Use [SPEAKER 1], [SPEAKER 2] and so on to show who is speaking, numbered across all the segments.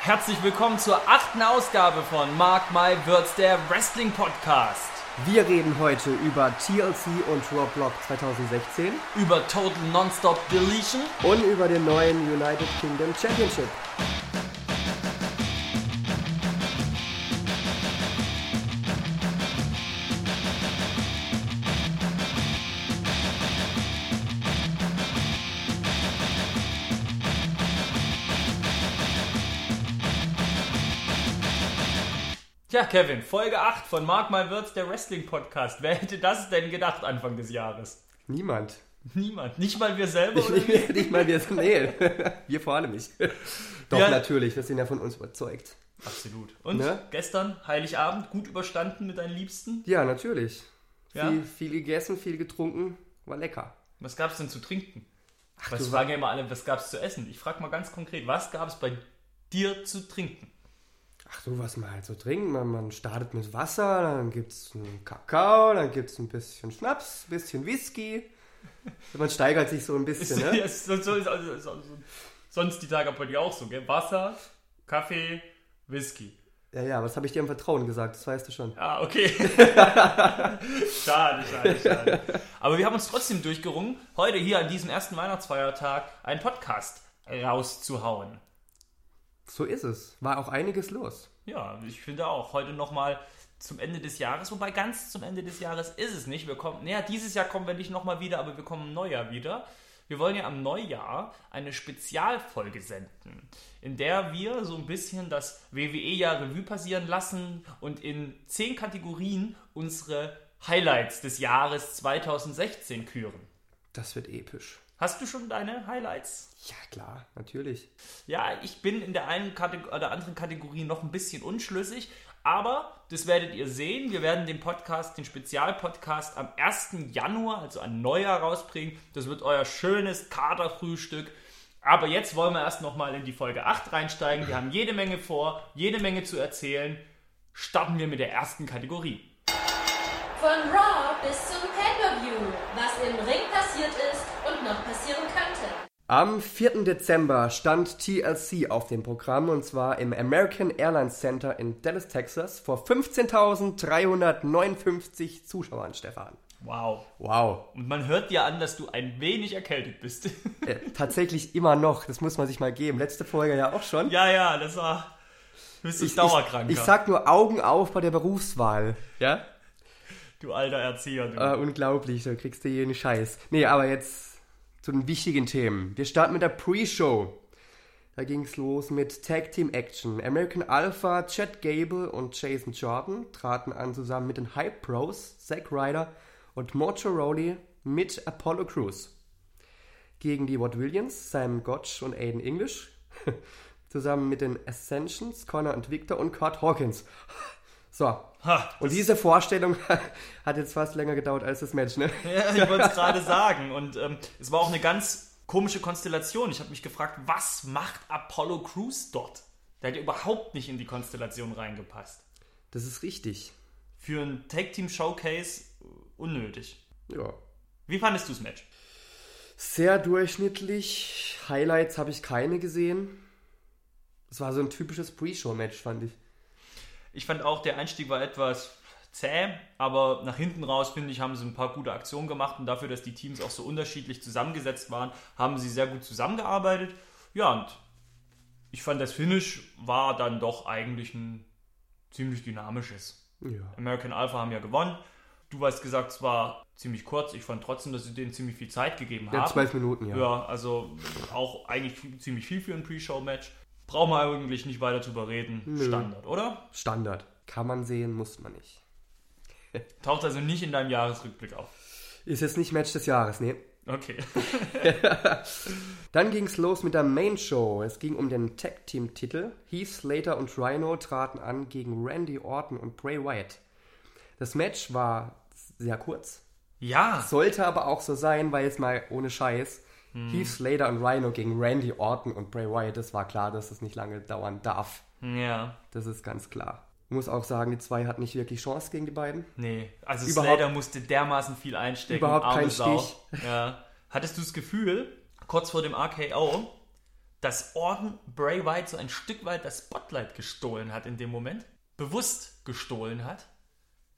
[SPEAKER 1] Herzlich willkommen zur achten Ausgabe von Mark My Words, der Wrestling Podcast.
[SPEAKER 2] Wir reden heute über TLC und Raw Block 2016
[SPEAKER 1] Über Total Nonstop Deletion.
[SPEAKER 2] und über den neuen United Kingdom Championship.
[SPEAKER 1] Tja, Kevin, Folge 8 von Mark My Words, der Wrestling Podcast. Wer hätte das denn gedacht Anfang des Jahres?
[SPEAKER 2] Niemand.
[SPEAKER 1] Niemand. Nicht mal wir selber. Oder?
[SPEAKER 2] Nicht, nicht mal wir. Nee, wir vor allem nicht. Doch,
[SPEAKER 1] Ja.
[SPEAKER 2] natürlich, wir sind ja von uns überzeugt.
[SPEAKER 1] Absolut. Und
[SPEAKER 2] Ne?
[SPEAKER 1] gestern, Heiligabend, gut überstanden mit deinen Liebsten?
[SPEAKER 2] Ja, natürlich.
[SPEAKER 1] Ja?
[SPEAKER 2] Viel, viel gegessen, viel getrunken, war lecker.
[SPEAKER 1] Was gab's denn zu trinken?
[SPEAKER 2] Ach,
[SPEAKER 1] was fragen ja immer alle, was gab's zu essen? Ich frage mal ganz konkret, was gab's bei dir zu trinken?
[SPEAKER 2] Ach so, was man halt so trinkt. Man, man startet mit Wasser, dann gibt es einen Kakao, dann gibt es ein bisschen Schnaps, ein bisschen Whisky. Man steigert sich so ein bisschen, ne?
[SPEAKER 1] ist, so, so, so, so, so, sonst die Tage bei dir auch so, gell? Wasser, Kaffee, Whisky.
[SPEAKER 2] Ja, ja, was habe ich dir im Vertrauen gesagt? Das weißt du schon.
[SPEAKER 1] Ah, okay. schade, schade, schade. Aber wir haben uns trotzdem durchgerungen, heute hier an diesem ersten Weihnachtsfeiertag einen Podcast rauszuhauen.
[SPEAKER 2] So ist es. War auch einiges los.
[SPEAKER 1] Ja, ich finde auch, heute nochmal zum Ende des Jahres, wobei ganz zum Ende des Jahres ist es nicht. Wir kommen, naja, dieses Jahr kommen wir nicht nochmal wieder, aber wir kommen im Neujahr wieder. Wir wollen ja am Neujahr eine Spezialfolge senden, in der wir so ein bisschen das WWE-Jahr Revue passieren lassen und in zehn Kategorien unsere Highlights des Jahres 2016 küren.
[SPEAKER 2] Das wird episch.
[SPEAKER 1] Hast du schon deine Highlights?
[SPEAKER 2] Ja, klar, natürlich.
[SPEAKER 1] Ja, ich bin in der einen Kategor oder anderen Kategorie noch ein bisschen unschlüssig, aber das werdet ihr sehen. Wir werden den Podcast, den Spezialpodcast am 1. Januar, also ein Neujahr rausbringen. Das wird euer schönes Katerfrühstück. Aber jetzt wollen wir erst nochmal in die Folge 8 reinsteigen. Wir haben jede Menge vor, jede Menge zu erzählen. Starten wir mit der ersten Kategorie.
[SPEAKER 3] Von Raw bis zum Pay-Per-View, was im Ring passiert ist und noch passieren könnte.
[SPEAKER 2] Am 4. Dezember stand TLC auf dem Programm und zwar im American Airlines Center in Dallas, Texas vor 15.359 Zuschauern, Stefan.
[SPEAKER 1] Wow.
[SPEAKER 2] Wow.
[SPEAKER 1] Und man hört dir an, dass du ein wenig erkältet bist.
[SPEAKER 2] Äh, tatsächlich immer noch, das muss man sich mal geben. Letzte Folge ja auch schon.
[SPEAKER 1] ja, ja, das war. Du bist
[SPEAKER 2] ich,
[SPEAKER 1] dauerkrank.
[SPEAKER 2] ich, ich sag nur Augen auf bei der Berufswahl. Ja?
[SPEAKER 1] Du alter Erzieher, du.
[SPEAKER 2] Äh, unglaublich, da kriegst du jeden Scheiß. Nee, aber jetzt zu den wichtigen Themen. Wir starten mit der Pre-Show. Da ging es los mit Tag Team Action. American Alpha, Chad Gable und Jason Jordan traten an zusammen mit den Hype Pros, Zack Ryder und Mojo Rowley mit Apollo Crews. Gegen die Watt Williams, Simon Gotch und Aiden English. zusammen mit den Ascensions, Connor und Victor und Kurt Hawkins. So,
[SPEAKER 1] Ha,
[SPEAKER 2] und diese Vorstellung hat jetzt fast länger gedauert als das Match, ne?
[SPEAKER 1] Ja, ich wollte es gerade sagen. Und ähm, es war auch eine ganz komische Konstellation. Ich habe mich gefragt, was macht Apollo Crews dort? Der hat ja überhaupt nicht in die Konstellation reingepasst.
[SPEAKER 2] Das ist richtig.
[SPEAKER 1] Für ein Tag Team Showcase äh, unnötig.
[SPEAKER 2] Ja.
[SPEAKER 1] Wie fandest du das Match?
[SPEAKER 2] Sehr durchschnittlich. Highlights habe ich keine gesehen. Es war so ein typisches Pre-Show-Match, fand ich.
[SPEAKER 1] Ich fand auch, der Einstieg war etwas zäh, aber nach hinten raus, finde ich, haben sie ein paar gute Aktionen gemacht und dafür, dass die Teams auch so unterschiedlich zusammengesetzt waren, haben sie sehr gut zusammengearbeitet. Ja, und ich fand, das Finish war dann doch eigentlich ein ziemlich dynamisches.
[SPEAKER 2] Ja.
[SPEAKER 1] American Alpha haben ja gewonnen. Du hast gesagt, es war ziemlich kurz. Ich fand trotzdem, dass sie denen ziemlich viel Zeit gegeben
[SPEAKER 2] Ja,
[SPEAKER 1] haben.
[SPEAKER 2] zwölf Minuten, ja.
[SPEAKER 1] Ja, also auch eigentlich ziemlich viel für ein Pre-Show-Match. Brauchen wir eigentlich nicht weiter drüber reden. Standard, oder?
[SPEAKER 2] Standard. Kann man sehen, muss man nicht.
[SPEAKER 1] Taucht also nicht in deinem Jahresrückblick auf.
[SPEAKER 2] Ist jetzt nicht Match des Jahres, nee.
[SPEAKER 1] Okay.
[SPEAKER 2] Dann ging es los mit der Main Show. Es ging um den Tag Team Titel. Heath Slater und Rhino traten an gegen Randy Orton und Bray Wyatt. Das Match war sehr kurz.
[SPEAKER 1] Ja,
[SPEAKER 2] Sollte aber auch so sein, weil jetzt mal ohne Scheiß. Heath Slater und Rhino gegen Randy Orton und Bray Wyatt, das war klar, dass es nicht lange dauern darf.
[SPEAKER 1] ja.
[SPEAKER 2] Das ist ganz klar. Ich muss auch sagen, die zwei hatten nicht wirklich Chance gegen die beiden.
[SPEAKER 1] Nee, also
[SPEAKER 2] Überhaupt-
[SPEAKER 1] Slater musste dermaßen viel einstecken.
[SPEAKER 2] Überhaupt
[SPEAKER 1] arme
[SPEAKER 2] kein
[SPEAKER 1] Sau.
[SPEAKER 2] Stich.
[SPEAKER 1] Ja. Hattest du das Gefühl, kurz vor dem RKO, dass Orton Bray Wyatt so ein Stück weit das Spotlight gestohlen hat in dem Moment? Bewusst gestohlen hat?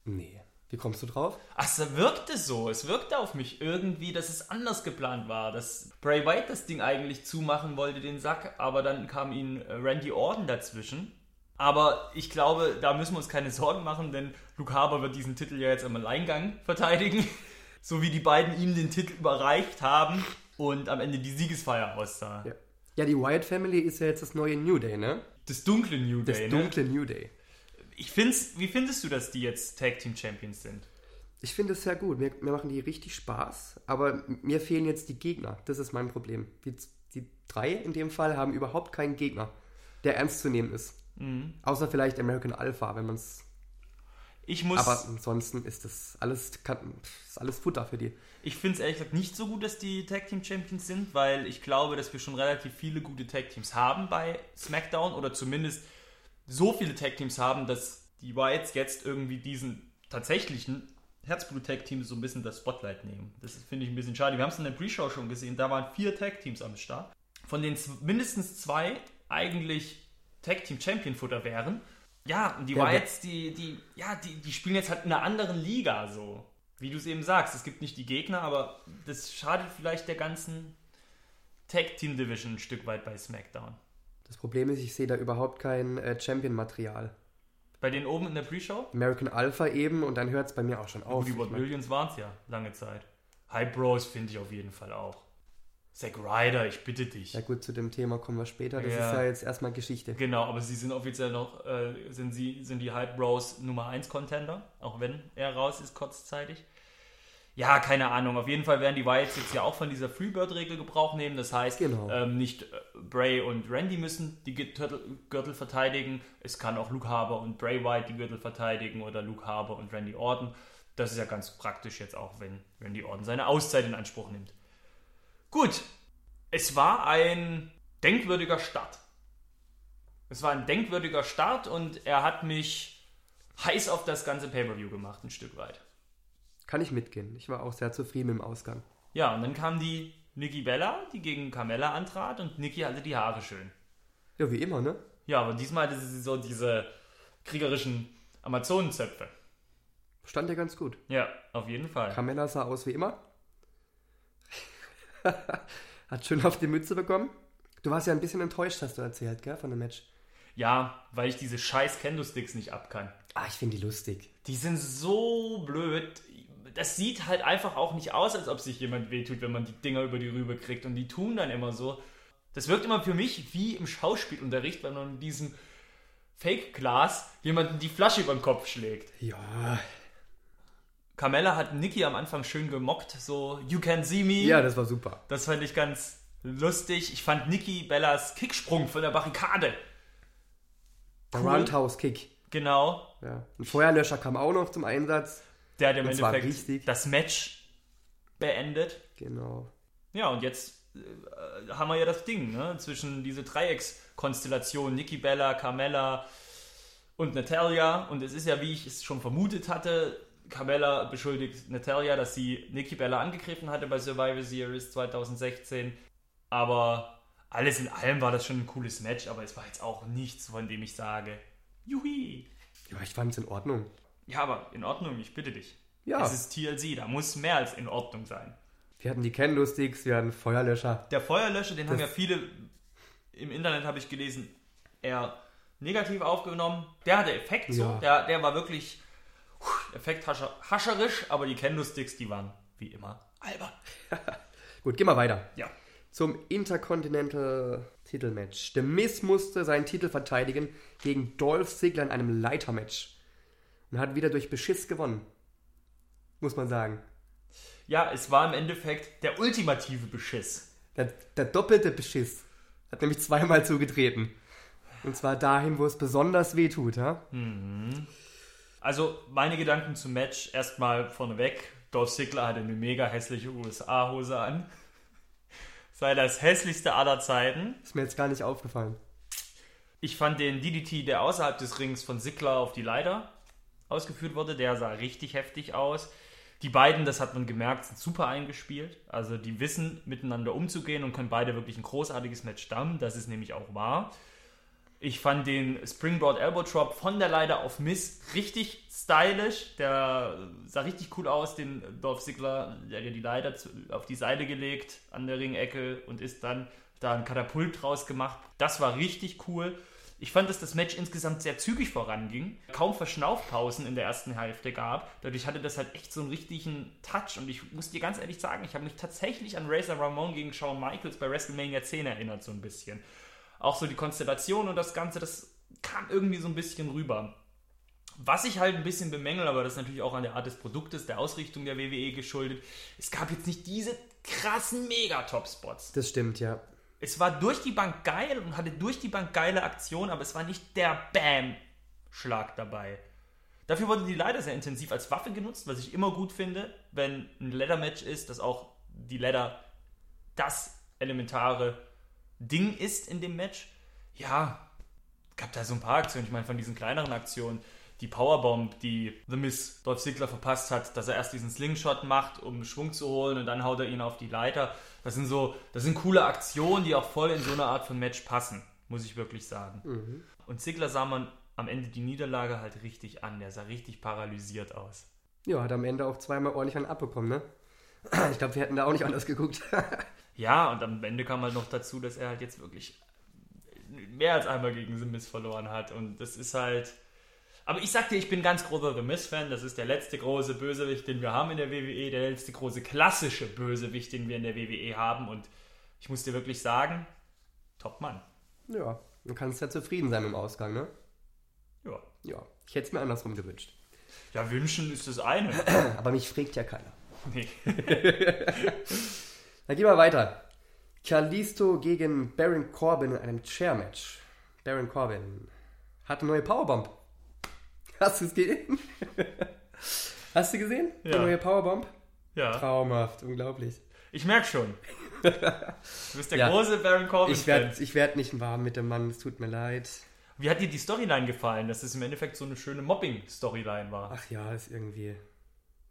[SPEAKER 2] Nee. Wie kommst du drauf?
[SPEAKER 1] Ach, es wirkte so. Es wirkte auf mich irgendwie, dass es anders geplant war. Dass Bray Wyatt das Ding eigentlich zumachen wollte, den Sack, aber dann kam ihm äh, Randy Orton dazwischen. Aber ich glaube, da müssen wir uns keine Sorgen machen, denn Luke Harbour wird diesen Titel ja jetzt im Alleingang verteidigen. so wie die beiden ihm den Titel überreicht haben und am Ende die Siegesfeier aussah.
[SPEAKER 2] Ja. Ja, die Wyatt Family ist ja jetzt das neue New Day, ne?
[SPEAKER 1] Das dunkle New
[SPEAKER 2] Das
[SPEAKER 1] Day,
[SPEAKER 2] dunkle
[SPEAKER 1] ne?
[SPEAKER 2] New Day.
[SPEAKER 1] Ich find's, wie findest du, dass die jetzt Tag Team Champions sind?
[SPEAKER 2] Ich finde es sehr gut. Mir, mir machen die richtig Spaß, aber mir fehlen jetzt die Gegner. Das ist mein Problem. Die, die drei in dem Fall haben überhaupt keinen Gegner, der ernst zu nehmen ist.
[SPEAKER 1] Mhm.
[SPEAKER 2] Außer vielleicht American Alpha, wenn man es.
[SPEAKER 1] Ich muss,
[SPEAKER 2] Aber ansonsten ist das alles, kann, ist alles Futter für die.
[SPEAKER 1] ich finde es ehrlich gesagt nicht so gut, dass die Tag Team Champions sind, weil ich glaube, dass wir schon relativ viele gute Tag Teams haben bei SmackDown oder zumindest so viele Tag Teams haben, dass die Wyatts jetzt irgendwie diesen tatsächlichen Herzblut Tag Teams so ein bisschen das Spotlight nehmen. Das finde ich ein bisschen schade. Wir haben es in der Pre-Show schon gesehen, da waren vier Tag Teams am Start, von denen mindestens zwei eigentlich Tag Team Champion Futter wären. Ja, und die
[SPEAKER 2] Ja,
[SPEAKER 1] Wyatts, die, die, ja, die, die spielen jetzt halt in einer anderen Liga so. Wie du es eben sagst, es gibt nicht die Gegner, aber das schadet vielleicht der ganzen Tag Team Division ein Stück weit bei SmackDown.
[SPEAKER 2] Das Problem ist, ich sehe da überhaupt kein äh, Champion-Material.
[SPEAKER 1] Bei denen oben in der Pre-Show?
[SPEAKER 2] American Alpha eben und dann hört es bei mir auch schon auf.
[SPEAKER 1] die
[SPEAKER 2] Ich
[SPEAKER 1] Ward
[SPEAKER 2] mein,
[SPEAKER 1] Williams waren es ja lange Zeit. Hype Bros finde ich auf jeden Fall auch. Zack Ryder, ich bitte dich.
[SPEAKER 2] ja gut, zu dem Thema kommen wir später. Das
[SPEAKER 1] Ja.
[SPEAKER 2] ist ja jetzt erstmal Geschichte.
[SPEAKER 1] Genau, aber sie sind offiziell noch, äh, sind sie, sind die Hype Bros Nummer 1 Contender, auch wenn er raus ist kurzzeitig. Ja, keine Ahnung. Auf jeden Fall werden die Wyatts jetzt ja auch von dieser Freebird-Regel Gebrauch nehmen. Das heißt,
[SPEAKER 2] Genau.
[SPEAKER 1] ähm, nicht äh, Bray und Randy müssen die Gürtel, verteidigen. Es kann auch Luke Harbour und Bray Wyatt die Gürtel verteidigen oder Luke Harbour und Randy Orton. Das ist ja ganz praktisch jetzt auch, wenn Randy Orton seine Auszeit in Anspruch nimmt. Gut, es war ein denkwürdiger Start. Es war ein denkwürdiger Start und er hat mich heiß auf das ganze Pay-Per-View gemacht, ein Stück weit.
[SPEAKER 2] Kann ich mitgehen. Ich war auch sehr zufrieden mit dem Ausgang.
[SPEAKER 1] Ja, und dann kam die Nikki Bella, die gegen Carmella antrat und Nikki hatte die Haare schön.
[SPEAKER 2] Ja, wie immer, ne?
[SPEAKER 1] Ja, aber diesmal hatte sie so diese kriegerischen Amazonenzöpfe.
[SPEAKER 2] Stand ja ganz gut.
[SPEAKER 1] Ja, auf jeden Fall.
[SPEAKER 2] Carmella sah aus wie immer. Hat schön auf die Mütze bekommen. Du warst ja ein bisschen enttäuscht, hast du erzählt, gell, von dem Match.
[SPEAKER 1] Ja, weil ich diese scheiß Kendo-Sticks nicht abkann.
[SPEAKER 2] Ah, ich finde die lustig.
[SPEAKER 1] Die sind so blöd. Das sieht halt einfach auch nicht aus, als ob sich jemand wehtut, wenn man die Dinger über die Rübe kriegt. Und die tun dann immer so. Das wirkt immer für mich wie im Schauspielunterricht, wenn man mit diesem Fake-Glas jemanden die Flasche über den Kopf schlägt.
[SPEAKER 2] Ja.
[SPEAKER 1] Carmella hat Nikki am Anfang schön gemockt, so You can see me.
[SPEAKER 2] Ja, das war super.
[SPEAKER 1] Das fand ich ganz lustig. Ich fand Nikki Bellas Kicksprung von der Barrikade.
[SPEAKER 2] Der
[SPEAKER 1] Cool.
[SPEAKER 2] Roundhouse Kick.
[SPEAKER 1] Genau.
[SPEAKER 2] Ja. Ein Feuerlöscher kam auch noch zum Einsatz.
[SPEAKER 1] Der hat im
[SPEAKER 2] Und
[SPEAKER 1] Endeffekt
[SPEAKER 2] richtig.
[SPEAKER 1] das Match beendet.
[SPEAKER 2] Genau.
[SPEAKER 1] Ja, und jetzt äh, haben wir ja das Ding, ne? Zwischen diese Dreieckskonstellation, Nikki Bella, Carmella und Natalia. Und es ist ja, wie ich es schon vermutet hatte, Carmella beschuldigt Natalia, dass sie Nikki Bella angegriffen hatte bei Survivor Series 2016. Aber alles in allem war das schon ein cooles Match, aber es war jetzt auch nichts, von dem ich sage, Juhi.
[SPEAKER 2] Ja, ich fand es in Ordnung.
[SPEAKER 1] Ja, aber in Ordnung, ich bitte dich.
[SPEAKER 2] Ja.
[SPEAKER 1] Es ist TLC, da muss mehr als in Ordnung sein.
[SPEAKER 2] Wir hatten die Kendo-Sticks, wir hatten Feuerlöscher.
[SPEAKER 1] Der Feuerlöscher, den haben ja
[SPEAKER 2] Das-
[SPEAKER 1] viele im Internet, habe ich gelesen, eher negativ aufgenommen. Der hatte Effekt so,
[SPEAKER 2] Ja.
[SPEAKER 1] der, der war wirklich effekthascherisch, aber die Kendo-Sticks, die waren wie immer albern.
[SPEAKER 2] Gut, gehen wir weiter.
[SPEAKER 1] Ja.
[SPEAKER 2] Zum Intercontinental Titelmatch. The Miz musste seinen Titel verteidigen gegen Dolph Ziggler in einem Leitermatch. Und hat wieder durch Beschiss gewonnen. Muss man sagen.
[SPEAKER 1] Ja, es war im Endeffekt der ultimative Beschiss.
[SPEAKER 2] Der, der doppelte Beschiss. Hat nämlich zweimal zugetreten. Und zwar dahin, wo es besonders weh tut, ha?
[SPEAKER 1] Also meine Gedanken zum Match erstmal vorneweg. Dolph Ziggler hatte eine mega hässliche USA-Hose an. Sei das hässlichste aller Zeiten.
[SPEAKER 2] Ist mir jetzt gar nicht aufgefallen.
[SPEAKER 1] Ich fand den DDT, der außerhalb des Rings von Ziggler auf die Leiter ausgeführt wurde, der sah richtig heftig aus. Die beiden, das hat man gemerkt, sind super eingespielt. Also die wissen, miteinander umzugehen und können beide wirklich ein großartiges Match stammen. Das ist nämlich auch wahr. Ich fand den Springboard Elbow Drop von der Leiter auf Miss richtig stylisch. Der sah richtig cool aus, den Dolph Ziggler, der hat die Leiter auf die Seite gelegt an der Ringecke und ist dann da ein Katapult draus gemacht. Das war richtig cool. Ich fand, dass das Match insgesamt sehr zügig voranging, kaum Verschnaufpausen in der ersten Hälfte gab. Dadurch hatte das halt echt so einen richtigen Touch. Und ich muss dir ganz ehrlich sagen, ich habe mich tatsächlich an Razor Ramon gegen Shawn Michaels bei WrestleMania 10 erinnert, so ein bisschen. Auch so die Konstellation und das Ganze, das kam irgendwie so ein bisschen rüber. Was ich halt ein bisschen bemängel, aber das ist natürlich auch an der Art des Produktes, der Ausrichtung der WWE geschuldet, es gab jetzt nicht diese krassen Mega-Top-Spots.
[SPEAKER 2] Das stimmt, ja.
[SPEAKER 1] Es war durch die Bank geil und hatte durch die Bank geile Aktionen, aber es war nicht der Bam-Schlag dabei. Dafür wurde die Leiter sehr intensiv als Waffe genutzt, was ich immer gut finde, wenn ein Leather-Match ist, dass auch die Leather das elementare Ding ist in dem Match. Ja, gab da so ein paar Aktionen. Ich meine, von diesen kleineren Aktionen, die Powerbomb, die The Miss Dolph Ziggler verpasst hat, dass er erst diesen Slingshot macht, um Schwung zu holen und dann haut er ihn auf die Leiter. Das sind so, das sind coole Aktionen, die auch voll in so eine Art von Match passen, muss ich wirklich sagen.
[SPEAKER 2] Mhm.
[SPEAKER 1] Und Ziggler sah man am Ende die Niederlage halt richtig an. Der sah richtig paralysiert aus.
[SPEAKER 2] Ja, hat am Ende auch zweimal ordentlich einen abbekommen, ne? Ich glaube, wir hätten da auch nicht anders geguckt.
[SPEAKER 1] Ja, und am Ende kam halt noch dazu, dass er halt jetzt wirklich mehr als einmal gegen Miz verloren hat. Und das ist halt. Aber ich sag dir, ich bin ganz großer The Miz-Fan. Das ist der letzte große Bösewicht, den wir haben in der WWE. Der letzte große klassische Bösewicht, den wir in der WWE haben. Und ich muss dir wirklich sagen, top Mann.
[SPEAKER 2] ja, du kannst ja zufrieden sein mit dem Ausgang, ne?
[SPEAKER 1] Ja.
[SPEAKER 2] Ja, ich hätte es mir andersrum gewünscht.
[SPEAKER 1] Ja, wünschen ist das eine.
[SPEAKER 2] Aber mich fragt ja keiner.
[SPEAKER 1] Nee.
[SPEAKER 2] Dann gehen wir weiter. Kalisto gegen Baron Corbin in einem Chair-Match. Baron Corbin hat eine neue Powerbomb. Hast du es gesehen? Hast du gesehen? Die
[SPEAKER 1] Ja.
[SPEAKER 2] neue Powerbomb?
[SPEAKER 1] Ja,
[SPEAKER 2] Traumhaft, unglaublich.
[SPEAKER 1] ich merke schon. Du bist der
[SPEAKER 2] Ja.
[SPEAKER 1] große Baron Corbin.
[SPEAKER 2] Ich werde ich werd nicht warm mit dem Mann, es tut mir leid.
[SPEAKER 1] Wie hat dir die Storyline gefallen, dass es im Endeffekt so eine schöne Mobbing-Storyline war?
[SPEAKER 2] Ach ja, ist irgendwie.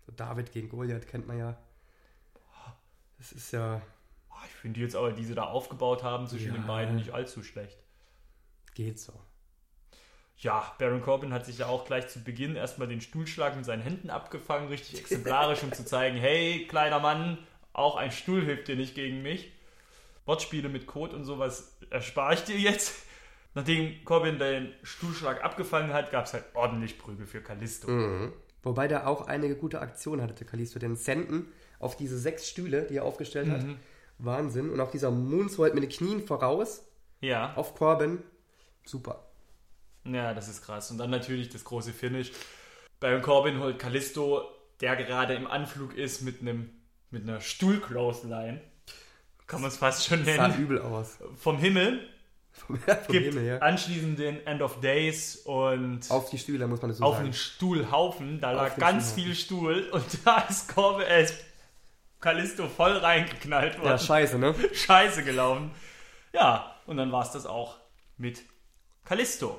[SPEAKER 2] So David gegen Goliath kennt man ja. Das ist ja.
[SPEAKER 1] Ich finde die jetzt aber, die sie da aufgebaut haben zwischen
[SPEAKER 2] Ja.
[SPEAKER 1] den beiden, nicht allzu schlecht.
[SPEAKER 2] Geht so.
[SPEAKER 1] Ja, Baron Corbin hat sich ja auch gleich zu Beginn erstmal den Stuhlschlag mit seinen Händen abgefangen, richtig exemplarisch, um zu zeigen, hey, kleiner Mann, auch ein Stuhl hilft dir nicht gegen mich. Wortspiele mit Code und sowas erspare ich dir jetzt. Nachdem Corbin den Stuhlschlag abgefangen hat, gab es halt ordentlich Prügel für Kalisto.
[SPEAKER 2] Mhm. Wobei der auch einige gute Aktionen hatte, Kalisto. Den Senden auf diese sechs Stühle, die er aufgestellt hat. Wahnsinn. Und auch dieser Moonsault mit den Knien voraus
[SPEAKER 1] Ja,
[SPEAKER 2] auf Corbin. Super.
[SPEAKER 1] Ja, das ist krass. Und dann natürlich das große Finish. Baron Corbin holt Kalisto, der gerade im Anflug ist, mit einem mit einer Stuhl-Clothesline. Kann man es fast schon
[SPEAKER 2] Sah
[SPEAKER 1] nennen.
[SPEAKER 2] übel aus.
[SPEAKER 1] Vom Himmel.
[SPEAKER 2] Vom, vom
[SPEAKER 1] gibt
[SPEAKER 2] Himmel her.
[SPEAKER 1] anschließend den End of Days und auf,
[SPEAKER 2] Auf die Stühle, muss man das so
[SPEAKER 1] einen
[SPEAKER 2] sagen.
[SPEAKER 1] Stuhlhaufen. Da
[SPEAKER 2] Auf
[SPEAKER 1] lag
[SPEAKER 2] den
[SPEAKER 1] ganz viel Stuhl und da ist Corbin, äh, ist Kalisto voll reingeknallt worden.
[SPEAKER 2] Ja, scheiße, ne?
[SPEAKER 1] Scheiße gelaufen. Ja, und dann war es das auch mit Kalisto.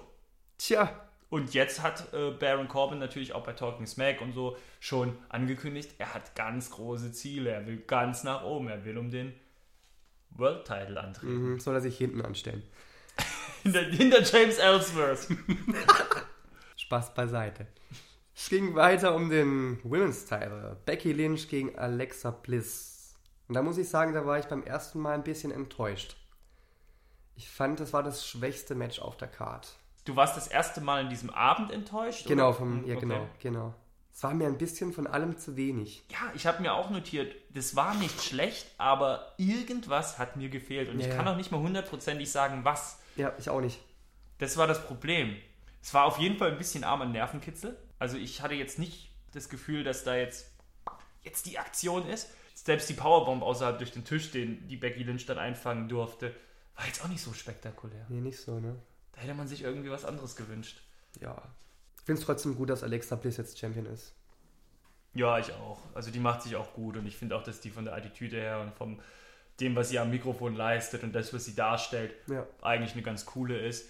[SPEAKER 2] Tja,
[SPEAKER 1] Und jetzt hat äh, Baron Corbin natürlich auch bei Talking Smack und so schon angekündigt, er hat ganz große Ziele. Er will ganz nach oben. Er will um den World Title antreten.
[SPEAKER 2] mhm, soll er sich hinten anstellen.
[SPEAKER 1] Hinter, hinter James Ellsworth.
[SPEAKER 2] Spaß beiseite. Es ging weiter um den Women's Title. Becky Lynch gegen Alexa Bliss. Und da muss ich sagen, da war ich beim ersten Mal ein bisschen enttäuscht. Ich fand, das war das schwächste Match auf der Card.
[SPEAKER 1] Du warst das erste Mal in diesem Abend enttäuscht?
[SPEAKER 2] Genau, vom, ja
[SPEAKER 1] Okay.
[SPEAKER 2] genau, genau. Es war mir ein bisschen von allem zu wenig.
[SPEAKER 1] Ja, ich habe mir auch notiert, das war nicht schlecht, aber irgendwas hat mir gefehlt. Und
[SPEAKER 2] Ja,
[SPEAKER 1] ich kann auch nicht mal hundertprozentig sagen, was.
[SPEAKER 2] Ja, ich auch nicht.
[SPEAKER 1] Das war das Problem. Es war auf jeden Fall ein bisschen arm an Nervenkitzel. Also ich hatte jetzt nicht das Gefühl, dass da jetzt, jetzt die Aktion ist. Selbst die Powerbomb außerhalb durch den Tisch, den die Becky Lynch dann einfangen durfte, war jetzt auch nicht so spektakulär.
[SPEAKER 2] Nee, nicht so, ne?
[SPEAKER 1] Hätte man sich irgendwie was anderes gewünscht.
[SPEAKER 2] Ja. Ich finde es trotzdem gut, dass Alexa Bliss jetzt Champion ist.
[SPEAKER 1] Ja, ich auch. Also die macht sich auch gut und ich finde auch, dass die von der Attitüde her und von dem, was sie am Mikrofon leistet und das, was sie darstellt,
[SPEAKER 2] Ja.
[SPEAKER 1] eigentlich eine ganz coole ist.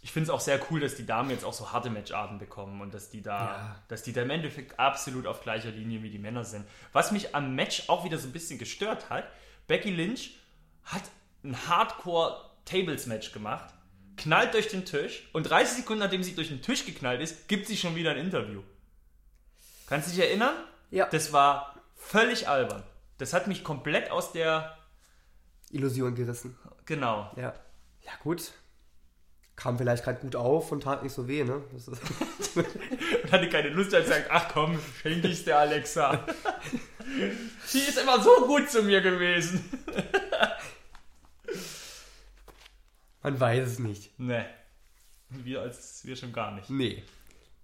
[SPEAKER 1] Ich Ich finde es auch sehr cool, dass die Damen jetzt auch so harte Matcharten bekommen und dass die da,
[SPEAKER 2] Ja.
[SPEAKER 1] dass die da im Endeffekt absolut auf gleicher Linie wie die Männer sind. Was mich am Match auch wieder so ein bisschen gestört hat, Becky Lynch hat ein Hardcore-Tables-Match gemacht, knallt durch den Tisch und 30 Sekunden nachdem sie durch den Tisch geknallt ist, gibt sie schon wieder ein Interview. Kannst du dich erinnern?
[SPEAKER 2] Ja.
[SPEAKER 1] Das war völlig albern. Das hat mich komplett aus der.
[SPEAKER 2] Illusion gerissen.
[SPEAKER 1] Genau.
[SPEAKER 2] Ja. Ja, gut. Kam vielleicht gerade gut auf und tat nicht so weh, ne?
[SPEAKER 1] Und hatte keine Lust, als sagt, ach komm, schenk ich's der Alexa. Sie ist immer so gut zu mir gewesen.
[SPEAKER 2] Man weiß es nicht.
[SPEAKER 1] Ne. Wir als wir schon gar nicht.
[SPEAKER 2] Nee.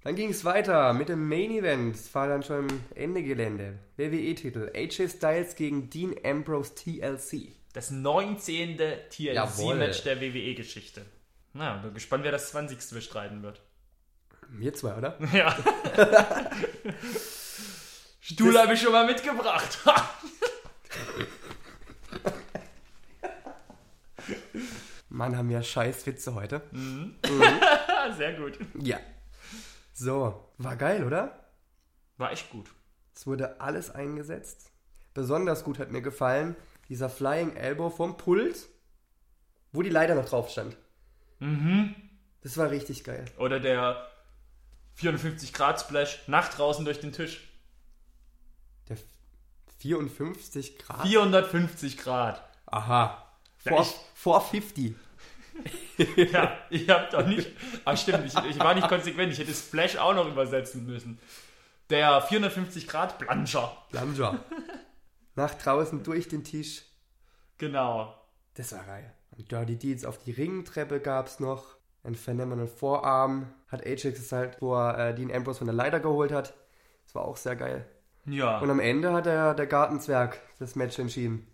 [SPEAKER 2] Dann ging es weiter mit dem Main Event. Es war dann schon Ende Gelände. WWE-Titel. AJ Styles gegen Dean Ambrose TLC.
[SPEAKER 1] Das 19.
[SPEAKER 2] Jawohl.
[SPEAKER 1] TLC-Match der WWE-Geschichte. Na, bin gespannt, wer das 20. bestreiten wird.
[SPEAKER 2] Wir zwei, oder?
[SPEAKER 1] Ja. Stuhl habe ich schon mal mitgebracht.
[SPEAKER 2] Mann, haben wir scheiß Witze heute.
[SPEAKER 1] Sehr gut.
[SPEAKER 2] Ja. So, war geil, oder?
[SPEAKER 1] War echt gut.
[SPEAKER 2] Es wurde alles eingesetzt. Besonders gut hat mir gefallen dieser Flying Elbow vom Pult, wo die Leiter noch drauf stand. Mhm. Das war richtig geil.
[SPEAKER 1] Oder der 54 Grad Splash nach draußen durch den Tisch.
[SPEAKER 2] Der 54 Grad.
[SPEAKER 1] 450 Grad.
[SPEAKER 2] Aha.
[SPEAKER 1] Ja,
[SPEAKER 2] Vor,
[SPEAKER 1] ich-
[SPEAKER 2] 450.
[SPEAKER 1] Ja, ich hab doch nicht. Ach stimmt, ich, ich war nicht konsequent. Ich hätte Splash auch noch übersetzen müssen. Der 450 Grad Planscher.
[SPEAKER 2] Plunger. Nach draußen durch den Tisch.
[SPEAKER 1] Genau.
[SPEAKER 2] Das war geil. Und Dirty Deeds auf die Ringtreppe gab's noch. Ein Phenomenal Vorarm. Hat Ajax es halt, wo er äh, Dean Ambrose von der Leiter geholt hat. Das war auch sehr geil.
[SPEAKER 1] Ja.
[SPEAKER 2] Und am Ende hat der, der Gartenzwerg das Match entschieden.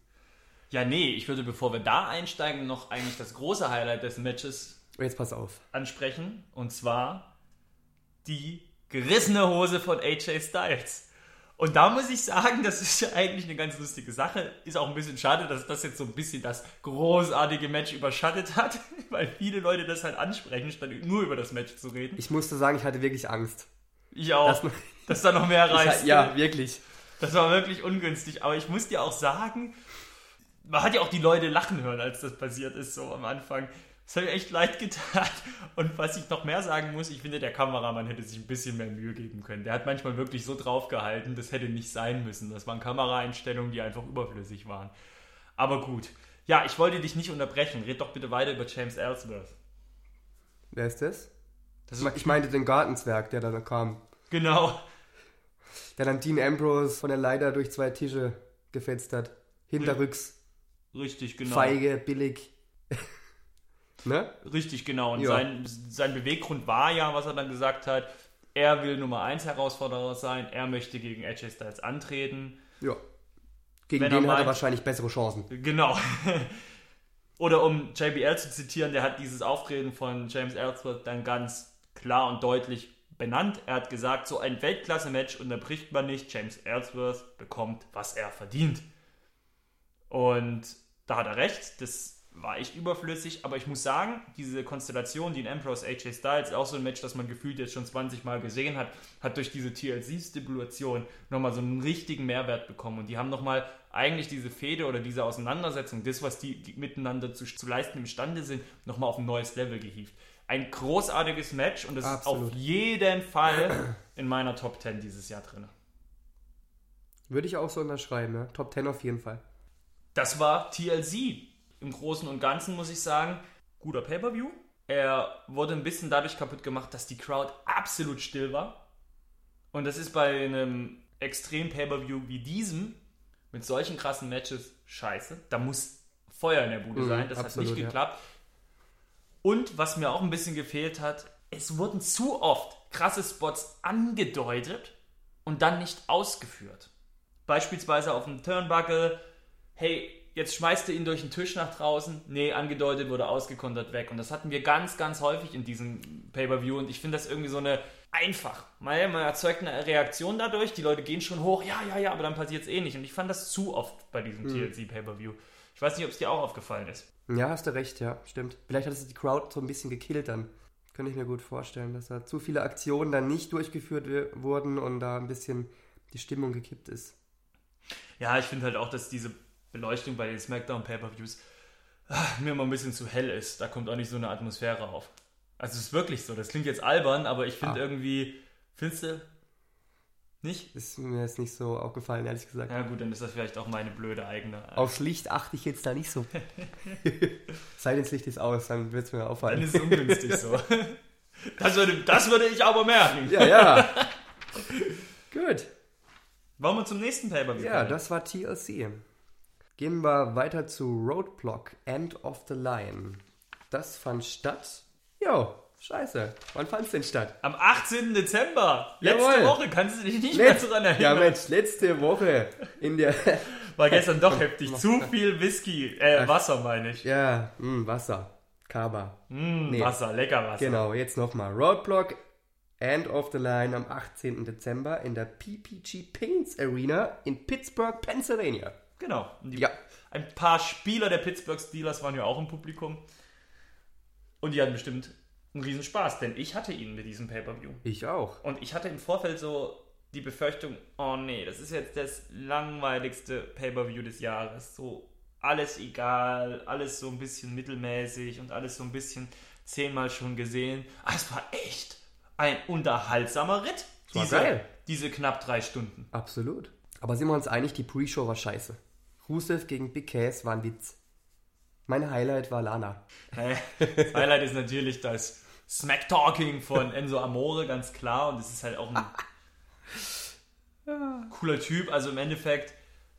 [SPEAKER 1] Ja, nee, ich würde, bevor wir da einsteigen, noch eigentlich das große Highlight des Matches
[SPEAKER 2] jetzt pass auf.
[SPEAKER 1] ansprechen. Und zwar die gerissene Hose von AJ Styles. Und da muss ich sagen, das ist ja eigentlich eine ganz lustige Sache. Ist auch ein bisschen schade, dass das jetzt so ein bisschen das großartige Match überschattet hat, weil viele Leute das halt ansprechen, statt nur über das Match zu reden.
[SPEAKER 2] Ich musste sagen, ich hatte wirklich Angst.
[SPEAKER 1] Ich auch,
[SPEAKER 2] Das-
[SPEAKER 1] dass da noch mehr
[SPEAKER 2] Ich,
[SPEAKER 1] reißt.
[SPEAKER 2] ja, wirklich.
[SPEAKER 1] Das war wirklich ungünstig. Aber ich muss dir auch sagen, man hat ja auch die Leute lachen hören, als das passiert ist, so am Anfang. Das hat mir echt leid getan. Und was ich noch mehr sagen muss, ich finde, der Kameramann hätte sich ein bisschen mehr Mühe geben können. Der hat manchmal wirklich so draufgehalten, das hätte nicht sein müssen. Das waren Kameraeinstellungen, die einfach überflüssig waren. Aber gut. Ja, ich wollte dich nicht unterbrechen. Red doch bitte weiter über James Ellsworth.
[SPEAKER 2] Wer ist das?
[SPEAKER 1] Das
[SPEAKER 2] Ich meinte den Gartenzwerg, der dann kam.
[SPEAKER 1] genau.
[SPEAKER 2] Der dann Dean Ambrose von der Leiter durch zwei Tische gefetzt hat. Hinterrücks.
[SPEAKER 1] Richtig, genau.
[SPEAKER 2] Feige, billig. ne?
[SPEAKER 1] Richtig, genau. Und
[SPEAKER 2] Ja.
[SPEAKER 1] sein, sein Beweggrund war ja, was er dann gesagt hat, er will Nummer 1 Herausforderer sein, er möchte gegen AJ Styles antreten.
[SPEAKER 2] Ja. Gegen
[SPEAKER 1] Wenn er
[SPEAKER 2] den hat er
[SPEAKER 1] meint-
[SPEAKER 2] wahrscheinlich bessere Chancen.
[SPEAKER 1] Genau. Oder um JBL zu zitieren, der hat dieses Auftreten von James Ellsworth dann ganz klar und deutlich benannt. Er hat gesagt, so ein Weltklasse-Match unterbricht man nicht. James Ellsworth bekommt, was er verdient. Und da hat er recht, das war echt überflüssig, aber ich muss sagen, diese Konstellation, die in Ambrose AJ Styles, auch so ein Match, das man gefühlt jetzt schon 20 Mal gesehen hat, hat durch diese TLC-Stipulation nochmal so einen richtigen Mehrwert bekommen. Und die haben nochmal eigentlich diese Fehde oder diese Auseinandersetzung, das, was die, die miteinander zu, zu leisten imstande sind, nochmal auf ein neues Level gehievt. Ein großartiges Match und es ist auf jeden Fall in meiner Top 10 dieses Jahr drin.
[SPEAKER 2] Würde ich auch so unterschreiben, ja. Top 10 auf jeden Fall.
[SPEAKER 1] Das war TLC. Im Großen und Ganzen muss ich sagen, guter Pay-Per-View. Er wurde ein bisschen dadurch kaputt gemacht, dass die Crowd absolut still war. Und das ist bei einem extrem Pay-Per-View wie diesem, mit solchen krassen Matches, scheiße. Da muss Feuer in der Bude
[SPEAKER 2] Mhm,
[SPEAKER 1] sein. Das
[SPEAKER 2] absolut,
[SPEAKER 1] hat nicht
[SPEAKER 2] ja.
[SPEAKER 1] geklappt. Und was mir auch ein bisschen gefehlt hat, es wurden zu oft krasse Spots angedeutet und dann nicht ausgeführt. Beispielsweise auf dem Turnbuckle, hey, jetzt schmeißt du ihn durch den Tisch nach draußen. Nee, angedeutet wurde ausgekontert weg. Und das hatten wir ganz, ganz häufig in diesem Pay-Per-View. Und ich finde das irgendwie so eine einfach. Man, man erzeugt eine Reaktion dadurch, die Leute gehen schon hoch, ja, ja, ja, aber dann passiert es eh nicht. Und ich fand das zu oft bei diesem TLC Pay-Per-View. Ich weiß nicht, ob es dir auch aufgefallen ist.
[SPEAKER 2] Ja, hast du recht, ja, stimmt. Vielleicht hat es die Crowd so ein bisschen gekillt dann. Könnte ich mir gut vorstellen, dass da zu viele Aktionen dann nicht durchgeführt wurden und da ein bisschen die Stimmung gekippt ist.
[SPEAKER 1] Ja, ich finde halt auch, dass diese Beleuchtung bei den SmackDown Pay-Per-Views ah, mir immer ein bisschen zu hell ist. Da kommt auch nicht so eine Atmosphäre auf. Also es ist wirklich so. Das klingt jetzt albern, aber ich finde
[SPEAKER 2] Ah.
[SPEAKER 1] irgendwie, findest du? Nicht?
[SPEAKER 2] Ist mir jetzt nicht so aufgefallen, ehrlich gesagt.
[SPEAKER 1] Ja gut, dann ist das vielleicht auch meine blöde eigene.
[SPEAKER 2] Aufs Licht achte ich jetzt da nicht so. Sei denn, das Licht ist aus, dann wird es mir
[SPEAKER 1] Dann
[SPEAKER 2] auffallen.
[SPEAKER 1] ist es ungünstig so. Das würde, das würde ich aber merken.
[SPEAKER 2] Ja, ja. Gut.
[SPEAKER 1] Wollen wir zum nächsten Pay-Per-View
[SPEAKER 2] Ja, das war TLC. Gehen wir weiter zu Roadblock, End of the Line. Das fand statt. Jo, scheiße. Wann fand's denn statt?
[SPEAKER 1] Am 18. Dezember. Letzte
[SPEAKER 2] Jawohl.
[SPEAKER 1] Woche. Kannst du dich nicht mehr
[SPEAKER 2] Letz-
[SPEAKER 1] daran
[SPEAKER 2] ja,
[SPEAKER 1] erinnern?
[SPEAKER 2] Mensch, letzte Woche in der.
[SPEAKER 1] War gestern doch heftig. Zu viel Whisky. Äh, Wasser meine ich.
[SPEAKER 2] ja, mh, Wasser. Kaba.
[SPEAKER 1] Mm,
[SPEAKER 2] Nee.
[SPEAKER 1] Wasser, lecker Wasser.
[SPEAKER 2] Genau, jetzt nochmal. Roadblock, End of the Line am 18. Dezember in der PPG Paints Arena in Pittsburgh, Pennsylvania.
[SPEAKER 1] Genau. Die,
[SPEAKER 2] Ja.
[SPEAKER 1] Ein paar Spieler der Pittsburgh Steelers waren ja auch im Publikum. Und die hatten bestimmt einen riesen Spaß, denn ich hatte ihn mit diesem Pay-Per-View.
[SPEAKER 2] Ich auch.
[SPEAKER 1] Und ich hatte im Vorfeld so die Befürchtung, oh nee, das ist jetzt das langweiligste Pay-Per-View des Jahres. So alles egal, alles so ein bisschen mittelmäßig und alles so ein bisschen zehnmal schon gesehen. Aber es war echt ein unterhaltsamer Ritt.
[SPEAKER 2] war
[SPEAKER 1] Diese,
[SPEAKER 2] geil.
[SPEAKER 1] diese knapp drei Stunden.
[SPEAKER 2] Absolut. Aber sind wir uns einig, die Pre-Show war scheiße. Rusev gegen Big Cass war ein Witz. Mein Highlight war Lana.
[SPEAKER 1] Äh, Das Highlight ist natürlich das Smack-Talking von Enzo Amore, ganz klar. Und es ist halt auch ein cooler Typ. Also im Endeffekt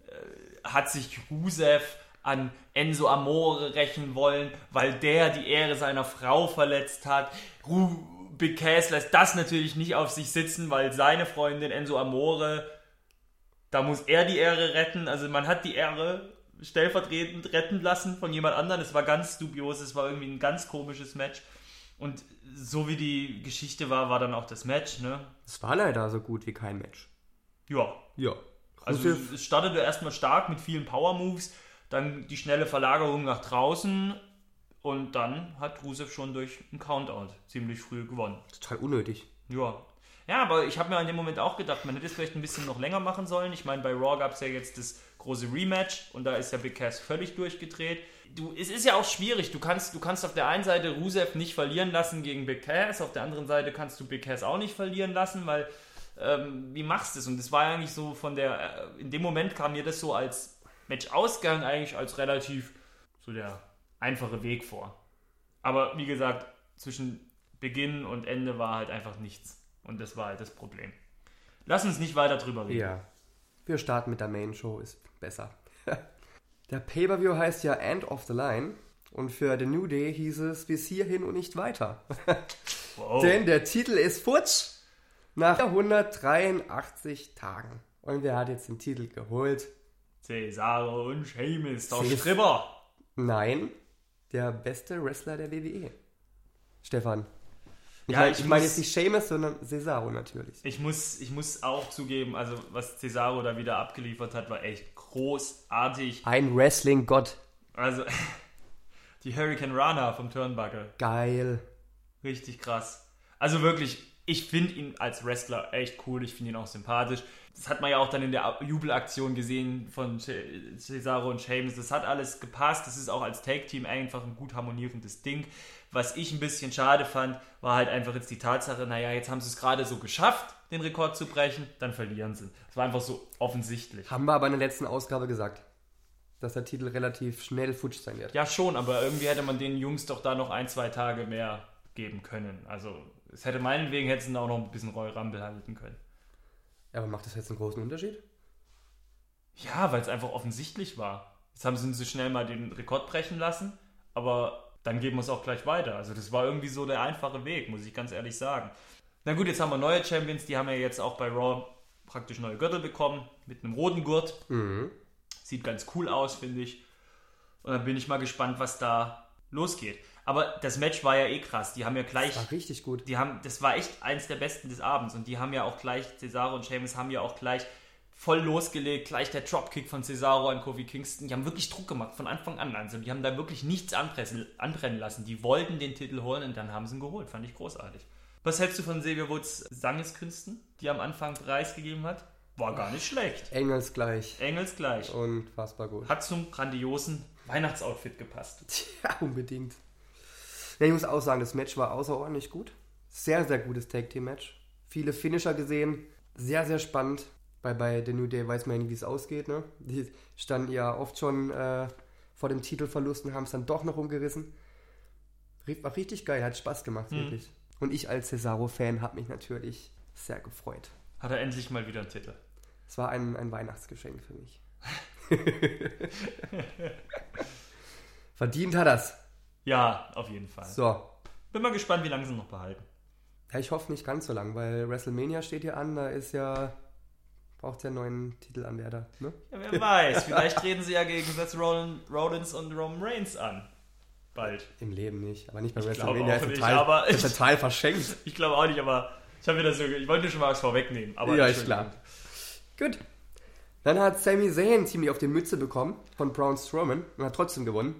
[SPEAKER 1] äh, hat sich Rusev an Enzo Amore rächen wollen, weil der die Ehre seiner Frau verletzt hat. Ru Big Cass lässt das natürlich nicht auf sich sitzen, weil seine Freundin Enzo Amore, da muss er die Ehre retten. Also man hat die Ehre stellvertretend retten lassen von jemand anderem. Es war ganz dubios, es war irgendwie ein ganz komisches Match. Und so wie die Geschichte war, war dann auch das Match, ne?
[SPEAKER 2] Es war leider so gut wie kein Match.
[SPEAKER 1] Ja,
[SPEAKER 2] Ja.
[SPEAKER 1] also
[SPEAKER 2] Rusev,
[SPEAKER 1] es startete erstmal stark mit vielen Power Moves, dann die schnelle Verlagerung nach draußen und dann hat Rusev schon durch einen Countout ziemlich früh gewonnen.
[SPEAKER 2] total unnötig.
[SPEAKER 1] Ja. Ja, aber ich habe mir in dem Moment auch gedacht, man hätte es vielleicht ein bisschen noch länger machen sollen. Ich meine, bei Raw gab es ja jetzt das große Rematch und da ist ja Big Cass völlig durchgedreht. Du, es ist ja auch schwierig. Du kannst, du kannst auf der einen Seite Rusev nicht verlieren lassen gegen Big Cass, auf der anderen Seite kannst du Big Cass auch nicht verlieren lassen, weil ähm, wie machst du es? Und das war eigentlich so von der, äh, in dem Moment kam mir das so als Match-Ausgang eigentlich als relativ so der einfache Weg vor. Aber wie gesagt, zwischen Beginn und Ende war halt einfach nichts. Und das war halt das Problem. Lass uns nicht weiter drüber reden.
[SPEAKER 2] Ja. Wir starten mit der Main Show, ist besser. der Pay-Per-View heißt ja End of the Line. Und für The New Day hieß es bis hierhin und nicht weiter.
[SPEAKER 1] Wow.
[SPEAKER 2] Denn der Titel ist futsch nach 183 Tagen. Und wer hat jetzt den Titel geholt?
[SPEAKER 1] Cesaro und Sheamus, der
[SPEAKER 2] Ces-
[SPEAKER 1] Stripper.
[SPEAKER 2] Nein, der beste Wrestler der WWE. Stefan. Ich
[SPEAKER 1] Ja,
[SPEAKER 2] meine
[SPEAKER 1] ich
[SPEAKER 2] ich mein
[SPEAKER 1] muss-
[SPEAKER 2] jetzt nicht Seamus, sondern Cesaro natürlich.
[SPEAKER 1] Ich muss, ich muss auch zugeben, also was Cesaro da wieder abgeliefert hat, war echt großartig.
[SPEAKER 2] Ein Wrestling-Gott.
[SPEAKER 1] Also die Hurricane Rana vom Turnbuckle.
[SPEAKER 2] Geil.
[SPEAKER 1] Richtig krass. Also wirklich, ich finde ihn als Wrestler echt cool. Ich finde ihn auch sympathisch. Das hat man ja auch dann in der Jubelaktion gesehen von Ce- Cesaro und Sheamus. Das hat alles gepasst. Das ist auch als Tag-Team einfach ein gut harmonierendes Ding. Was ich ein bisschen schade fand, war halt einfach jetzt die Tatsache, naja, jetzt haben sie es gerade so geschafft, den Rekord zu brechen, dann verlieren sie. Es war einfach so offensichtlich.
[SPEAKER 2] Haben wir aber in der letzten Ausgabe gesagt, dass der Titel relativ schnell futsch sein wird.
[SPEAKER 1] Ja, schon, aber irgendwie hätte man den Jungs doch da noch ein, zwei Tage mehr geben können. Also, es hätte meinetwegen hätten sie auch noch ein bisschen Rumble halten können.
[SPEAKER 2] Aber macht das jetzt einen großen Unterschied?
[SPEAKER 1] Ja, weil es einfach offensichtlich war. Jetzt haben sie so schnell mal den Rekord brechen lassen, aber dann geben wir es auch gleich weiter. Also das war irgendwie so der einfache Weg, muss ich ganz ehrlich sagen. Na gut, jetzt haben wir neue Champions, die haben ja jetzt auch bei Raw praktisch neue Gürtel bekommen, mit einem roten Gurt. Sieht ganz cool aus, finde ich. Und dann bin ich mal gespannt, was da losgeht. Aber das Match war ja eh krass. Die haben ja gleich
[SPEAKER 2] War richtig gut.
[SPEAKER 1] die haben, das war echt eins der besten des Abends und die haben ja auch gleich, Cesaro und Sheamus haben ja auch gleich voll losgelegt, gleich der Dropkick von Cesaro an Kofi Kingston. Die haben wirklich Druck gemacht von Anfang an. Also die haben da wirklich nichts anpressen, anbrennen lassen. Die wollten den Titel holen und dann haben sie ihn geholt. Fand ich großartig. Was hältst du von Xavier Woods Sangeskünsten, die er am Anfang preisgegeben hat? War gar nicht schlecht.
[SPEAKER 2] Engels gleich.
[SPEAKER 1] Engels gleich.
[SPEAKER 2] Unfassbar gut.
[SPEAKER 1] Hat zum grandiosen Weihnachtsoutfit gepasst.
[SPEAKER 2] Ja, unbedingt. Ja, ich muss auch sagen, das Match war außerordentlich gut. Sehr, sehr gutes Tag-Team-Match. Viele Finisher gesehen. Sehr, sehr spannend. Bei, bei The New Day weiß man ja nie, wie es ausgeht. Ne? Die standen ja oft schon äh, vor dem Titelverlust und haben es dann doch noch umgerissen. War richtig geil, hat Spaß gemacht, wirklich. Und ich als Cesaro-Fan habe mich natürlich sehr gefreut.
[SPEAKER 1] Hat er endlich mal wieder einen Titel.
[SPEAKER 2] Es war ein, ein Weihnachtsgeschenk für mich. Verdient hat er's.
[SPEAKER 1] Ja, auf jeden Fall.
[SPEAKER 2] So.
[SPEAKER 1] Bin mal gespannt, wie lange sie noch behalten.
[SPEAKER 2] Ja, ich hoffe nicht ganz so lang, weil WrestleMania steht hier an, da ist ja. Braucht ja einen neuen Titelanwärter, ne?
[SPEAKER 1] Ja, wer weiß, vielleicht treten sie ja gegen Seth Rollins und Roman Reigns an. Bald.
[SPEAKER 2] Im Leben nicht, aber nicht bei WrestleMania. Ist
[SPEAKER 1] nicht,
[SPEAKER 2] total, ist
[SPEAKER 1] ich-
[SPEAKER 2] total verschenkt.
[SPEAKER 1] Ich glaube auch nicht, aber ich habe wieder so. Ich wollte schon mal was vorwegnehmen. Aber
[SPEAKER 2] ja, ist klar. Gut. Dann hat Sami Zayn ziemlich auf die Mütze bekommen von Braun Strowman und hat trotzdem gewonnen,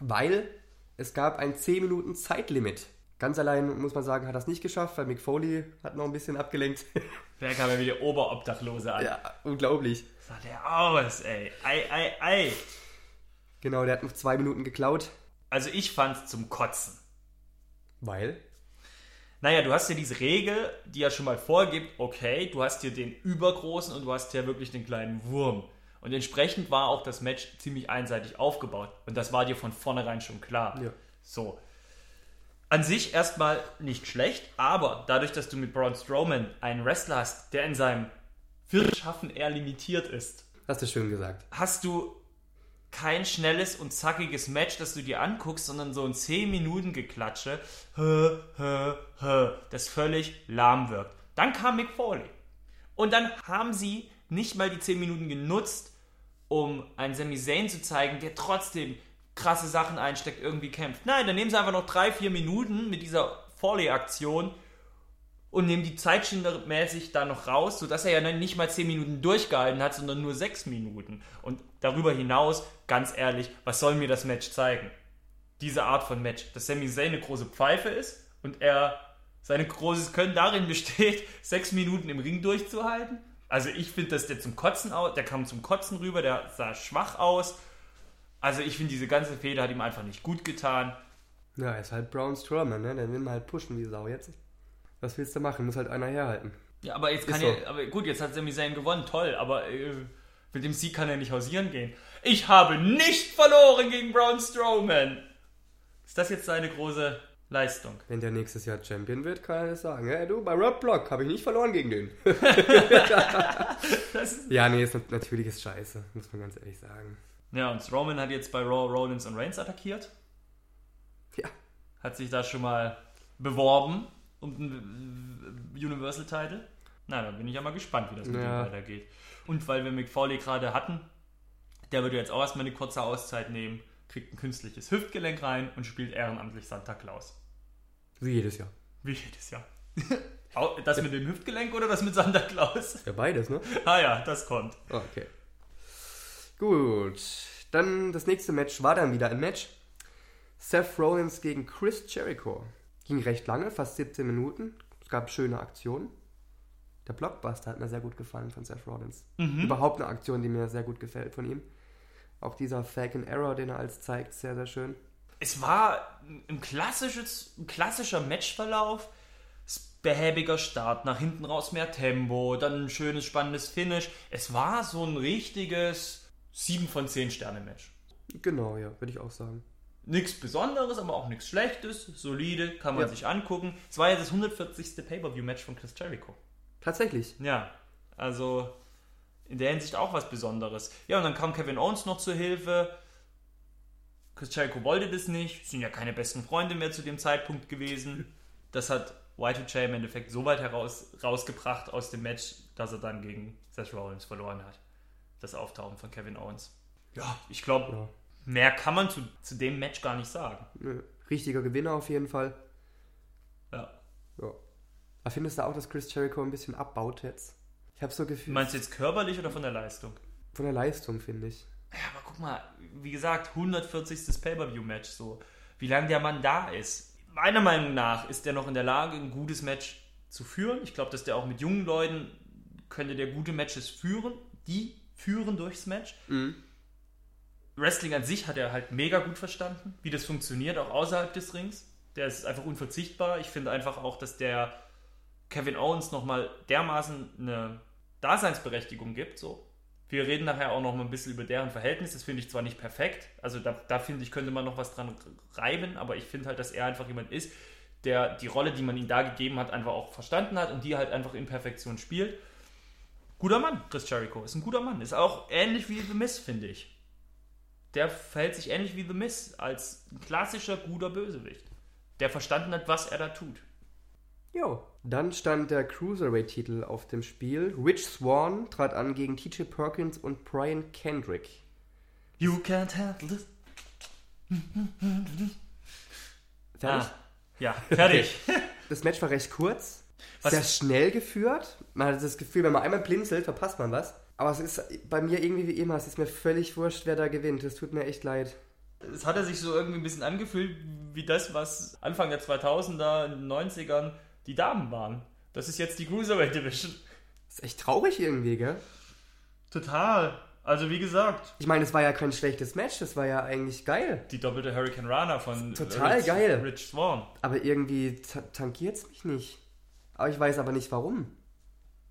[SPEAKER 2] weil es gab ein 10 Minuten Zeitlimit. Ganz allein, muss man sagen, hat das nicht geschafft, weil Mick Foley hat noch ein bisschen abgelenkt.
[SPEAKER 1] Wer kam ja wieder Oberobdachlose an?
[SPEAKER 2] ja, unglaublich.
[SPEAKER 1] Sah der aus, ey. Ei, ei, ei.
[SPEAKER 2] Genau, der hat noch zwei Minuten geklaut,
[SPEAKER 1] Also ich fand's zum Kotzen.
[SPEAKER 2] weil
[SPEAKER 1] Naja, du hast ja diese Regel, die ja schon mal vorgibt, okay, du hast hier den übergroßen und du hast hier wirklich den kleinen Wurm. Und entsprechend war auch das Match ziemlich einseitig aufgebaut. Und das war dir von vornherein schon klar.
[SPEAKER 2] Ja.
[SPEAKER 1] So. An sich erstmal nicht schlecht, aber dadurch, dass du mit Braun Strowman einen Wrestler hast, der in seinem Viertelschaffen eher limitiert ist,
[SPEAKER 2] hast du schön gesagt.
[SPEAKER 1] hast du kein schnelles und zackiges Match, das du dir anguckst, sondern so ein 10 Minuten Geklatsche, hä, hä, hä, das völlig lahm wirkt. Dann kam Mick Foley. Und dann haben sie nicht mal die 10 Minuten genutzt, um einen Sami Zayn zu zeigen, der trotzdem krasse Sachen einsteckt, irgendwie kämpft. Nein, dann nehmen sie einfach noch 3, 4 Minuten mit dieser Foley-Aktion und nehmen die Zeitschiene mäßig da noch raus, sodass er ja nicht mal 10 Minuten durchgehalten hat, sondern nur 6 Minuten. Und darüber hinaus, ganz ehrlich, was soll mir das Match zeigen? Diese Art von Match, dass Sami Zayn eine große Pfeife ist und er sein großes Können darin besteht, 6 Minuten im Ring durchzuhalten. Also ich finde, dass der zum Kotzen aus, der kam zum Kotzen rüber, der sah schwach aus. Also ich finde, diese ganze Fehde hat ihm einfach nicht gut getan.
[SPEAKER 2] Ja, er ist halt Braun Strowman, ne? Der will mal halt pushen wie Sau jetzt. Was willst du machen? Muss halt einer herhalten.
[SPEAKER 1] Ja, aber jetzt kann
[SPEAKER 2] Ist so.
[SPEAKER 1] er, aber gut, jetzt hat Sami Zayn gewonnen, toll, aber äh, mit dem Sieg kann er nicht hausieren gehen. Ich habe nicht verloren gegen Braun Strowman. Ist das jetzt seine große Leistung?
[SPEAKER 2] Wenn der nächstes Jahr Champion wird, kann er das sagen. Ja, du, bei Rob Block habe ich nicht verloren gegen den. Ja, nee, ist nat- natürlich ist scheiße, muss man ganz ehrlich sagen.
[SPEAKER 1] Ja, und Strowman hat jetzt bei Raw Rollins und Reigns attackiert.
[SPEAKER 2] Ja,
[SPEAKER 1] Hat sich da schon mal beworben um den Universal Title. Na, da bin ich ja mal gespannt, wie das mit
[SPEAKER 2] Ja.
[SPEAKER 1] dem weitergeht. Und weil wir Mick Foley gerade hatten, der würde jetzt auch erstmal eine kurze Auszeit nehmen, kriegt ein künstliches Hüftgelenk rein und spielt ehrenamtlich Santa Claus.
[SPEAKER 2] wie jedes Jahr.
[SPEAKER 1] Wie jedes Jahr. Das mit dem Hüftgelenk oder das mit Santa Claus?
[SPEAKER 2] Ja, beides, ne?
[SPEAKER 1] Ah ja, das kommt.
[SPEAKER 2] Okay. Gut. Dann das nächste Match war dann wieder ein Match. Seth Rollins gegen Chris Jericho. Ging recht lange, fast 17 Minuten. Es gab schöne Aktionen. Der Blockbuster hat mir sehr gut gefallen von Seth Rollins. Überhaupt eine Aktion, die mir sehr gut gefällt von ihm. Auch dieser and Error, den er als zeigt, sehr, sehr schön.
[SPEAKER 1] Es war ein, klassisches, ein klassischer Matchverlauf. Behäbiger Start, nach hinten raus mehr Tempo, dann ein schönes, spannendes Finish. Es war so ein richtiges 7 von 10 Sterne Match.
[SPEAKER 2] Genau, ja, würde ich auch sagen.
[SPEAKER 1] Nichts Besonderes, aber auch nichts Schlechtes. Solide, kann man
[SPEAKER 2] Ja.
[SPEAKER 1] sich angucken. Es war ja das 140. Pay-Per-View-Match von Chris Jericho.
[SPEAKER 2] Tatsächlich.
[SPEAKER 1] Ja, also in der Hinsicht auch was Besonderes. Ja, und dann kam Kevin Owens noch zur Hilfe. Chris Jericho wollte das nicht, sind ja keine besten Freunde mehr zu dem Zeitpunkt gewesen. Das hat Y2J im Endeffekt so weit heraus, rausgebracht aus dem Match, dass er dann gegen Seth Rollins verloren hat. Das Auftauchen von Kevin Owens. Ja, ich glaube,
[SPEAKER 2] Ja.
[SPEAKER 1] mehr kann man zu, zu dem Match gar nicht sagen.
[SPEAKER 2] Ne, Richtiger Gewinner auf jeden Fall.
[SPEAKER 1] Ja.
[SPEAKER 2] Ja. Aber findest du auch, dass Chris Jericho ein bisschen abbaut jetzt? Ich habe so Gefühl
[SPEAKER 1] Meinst du jetzt körperlich oder von der Leistung?
[SPEAKER 2] von der Leistung, finde ich.
[SPEAKER 1] Ja, aber guck mal, wie gesagt, 140. Pay-Per-View-Match so. Wie lange der Mann da ist. Meiner Meinung nach ist der noch in der Lage, ein gutes Match zu führen. Ich glaube, dass der auch mit jungen Leuten könnte der gute Matches führen. Die führen durchs Match. Wrestling an sich hat er halt mega gut verstanden, wie das funktioniert, auch außerhalb des Rings. Der ist einfach unverzichtbar. Ich finde einfach auch, dass der Kevin Owens nochmal dermaßen eine Daseinsberechtigung gibt. So. Wir reden nachher auch noch mal ein bisschen über deren Verhältnis. Das finde ich zwar nicht perfekt, also da, da finde ich, könnte man noch was dran reiben, aber ich finde halt, dass er einfach jemand ist, der die Rolle, die man ihm da gegeben hat, einfach auch verstanden hat und die halt einfach in Perfektion spielt. Guter Mann, Chris Jericho, ist ein guter Mann. Ist auch ähnlich wie The Miz, finde ich. Der verhält sich ähnlich wie The Miz als klassischer, guter Bösewicht, der verstanden hat, was er da tut.
[SPEAKER 2] Jo. Dann stand der Cruiserweight-Titel auf dem Spiel. Rich Swan trat an gegen TJ Perkins und Brian Kendrick.
[SPEAKER 1] You can't handle it.
[SPEAKER 2] Fertig?
[SPEAKER 1] Ah, ja, fertig.
[SPEAKER 2] Das Match war recht kurz,
[SPEAKER 1] Was-
[SPEAKER 2] sehr schnell geführt. Man hat das Gefühl, wenn man einmal blinzelt, verpasst man was. Aber es ist bei mir irgendwie wie immer, es ist mir völlig wurscht, wer da gewinnt. Es tut mir echt leid.
[SPEAKER 1] Es hat er sich so irgendwie ein bisschen angefühlt wie das, was Anfang der 2000er, in den 90ern die Damen waren. Das ist jetzt die Cruiserweight Division.
[SPEAKER 2] ist echt traurig irgendwie, gell?
[SPEAKER 1] Total. Also wie gesagt,
[SPEAKER 2] Ich meine, es war ja kein schlechtes Match, das war ja eigentlich geil.
[SPEAKER 1] die doppelte Hurricane Rana von
[SPEAKER 2] Total
[SPEAKER 1] Rich,
[SPEAKER 2] geil.
[SPEAKER 1] Rich Swan.
[SPEAKER 2] Aber irgendwie ta tankiert es mich nicht. Aber ich weiß aber nicht warum.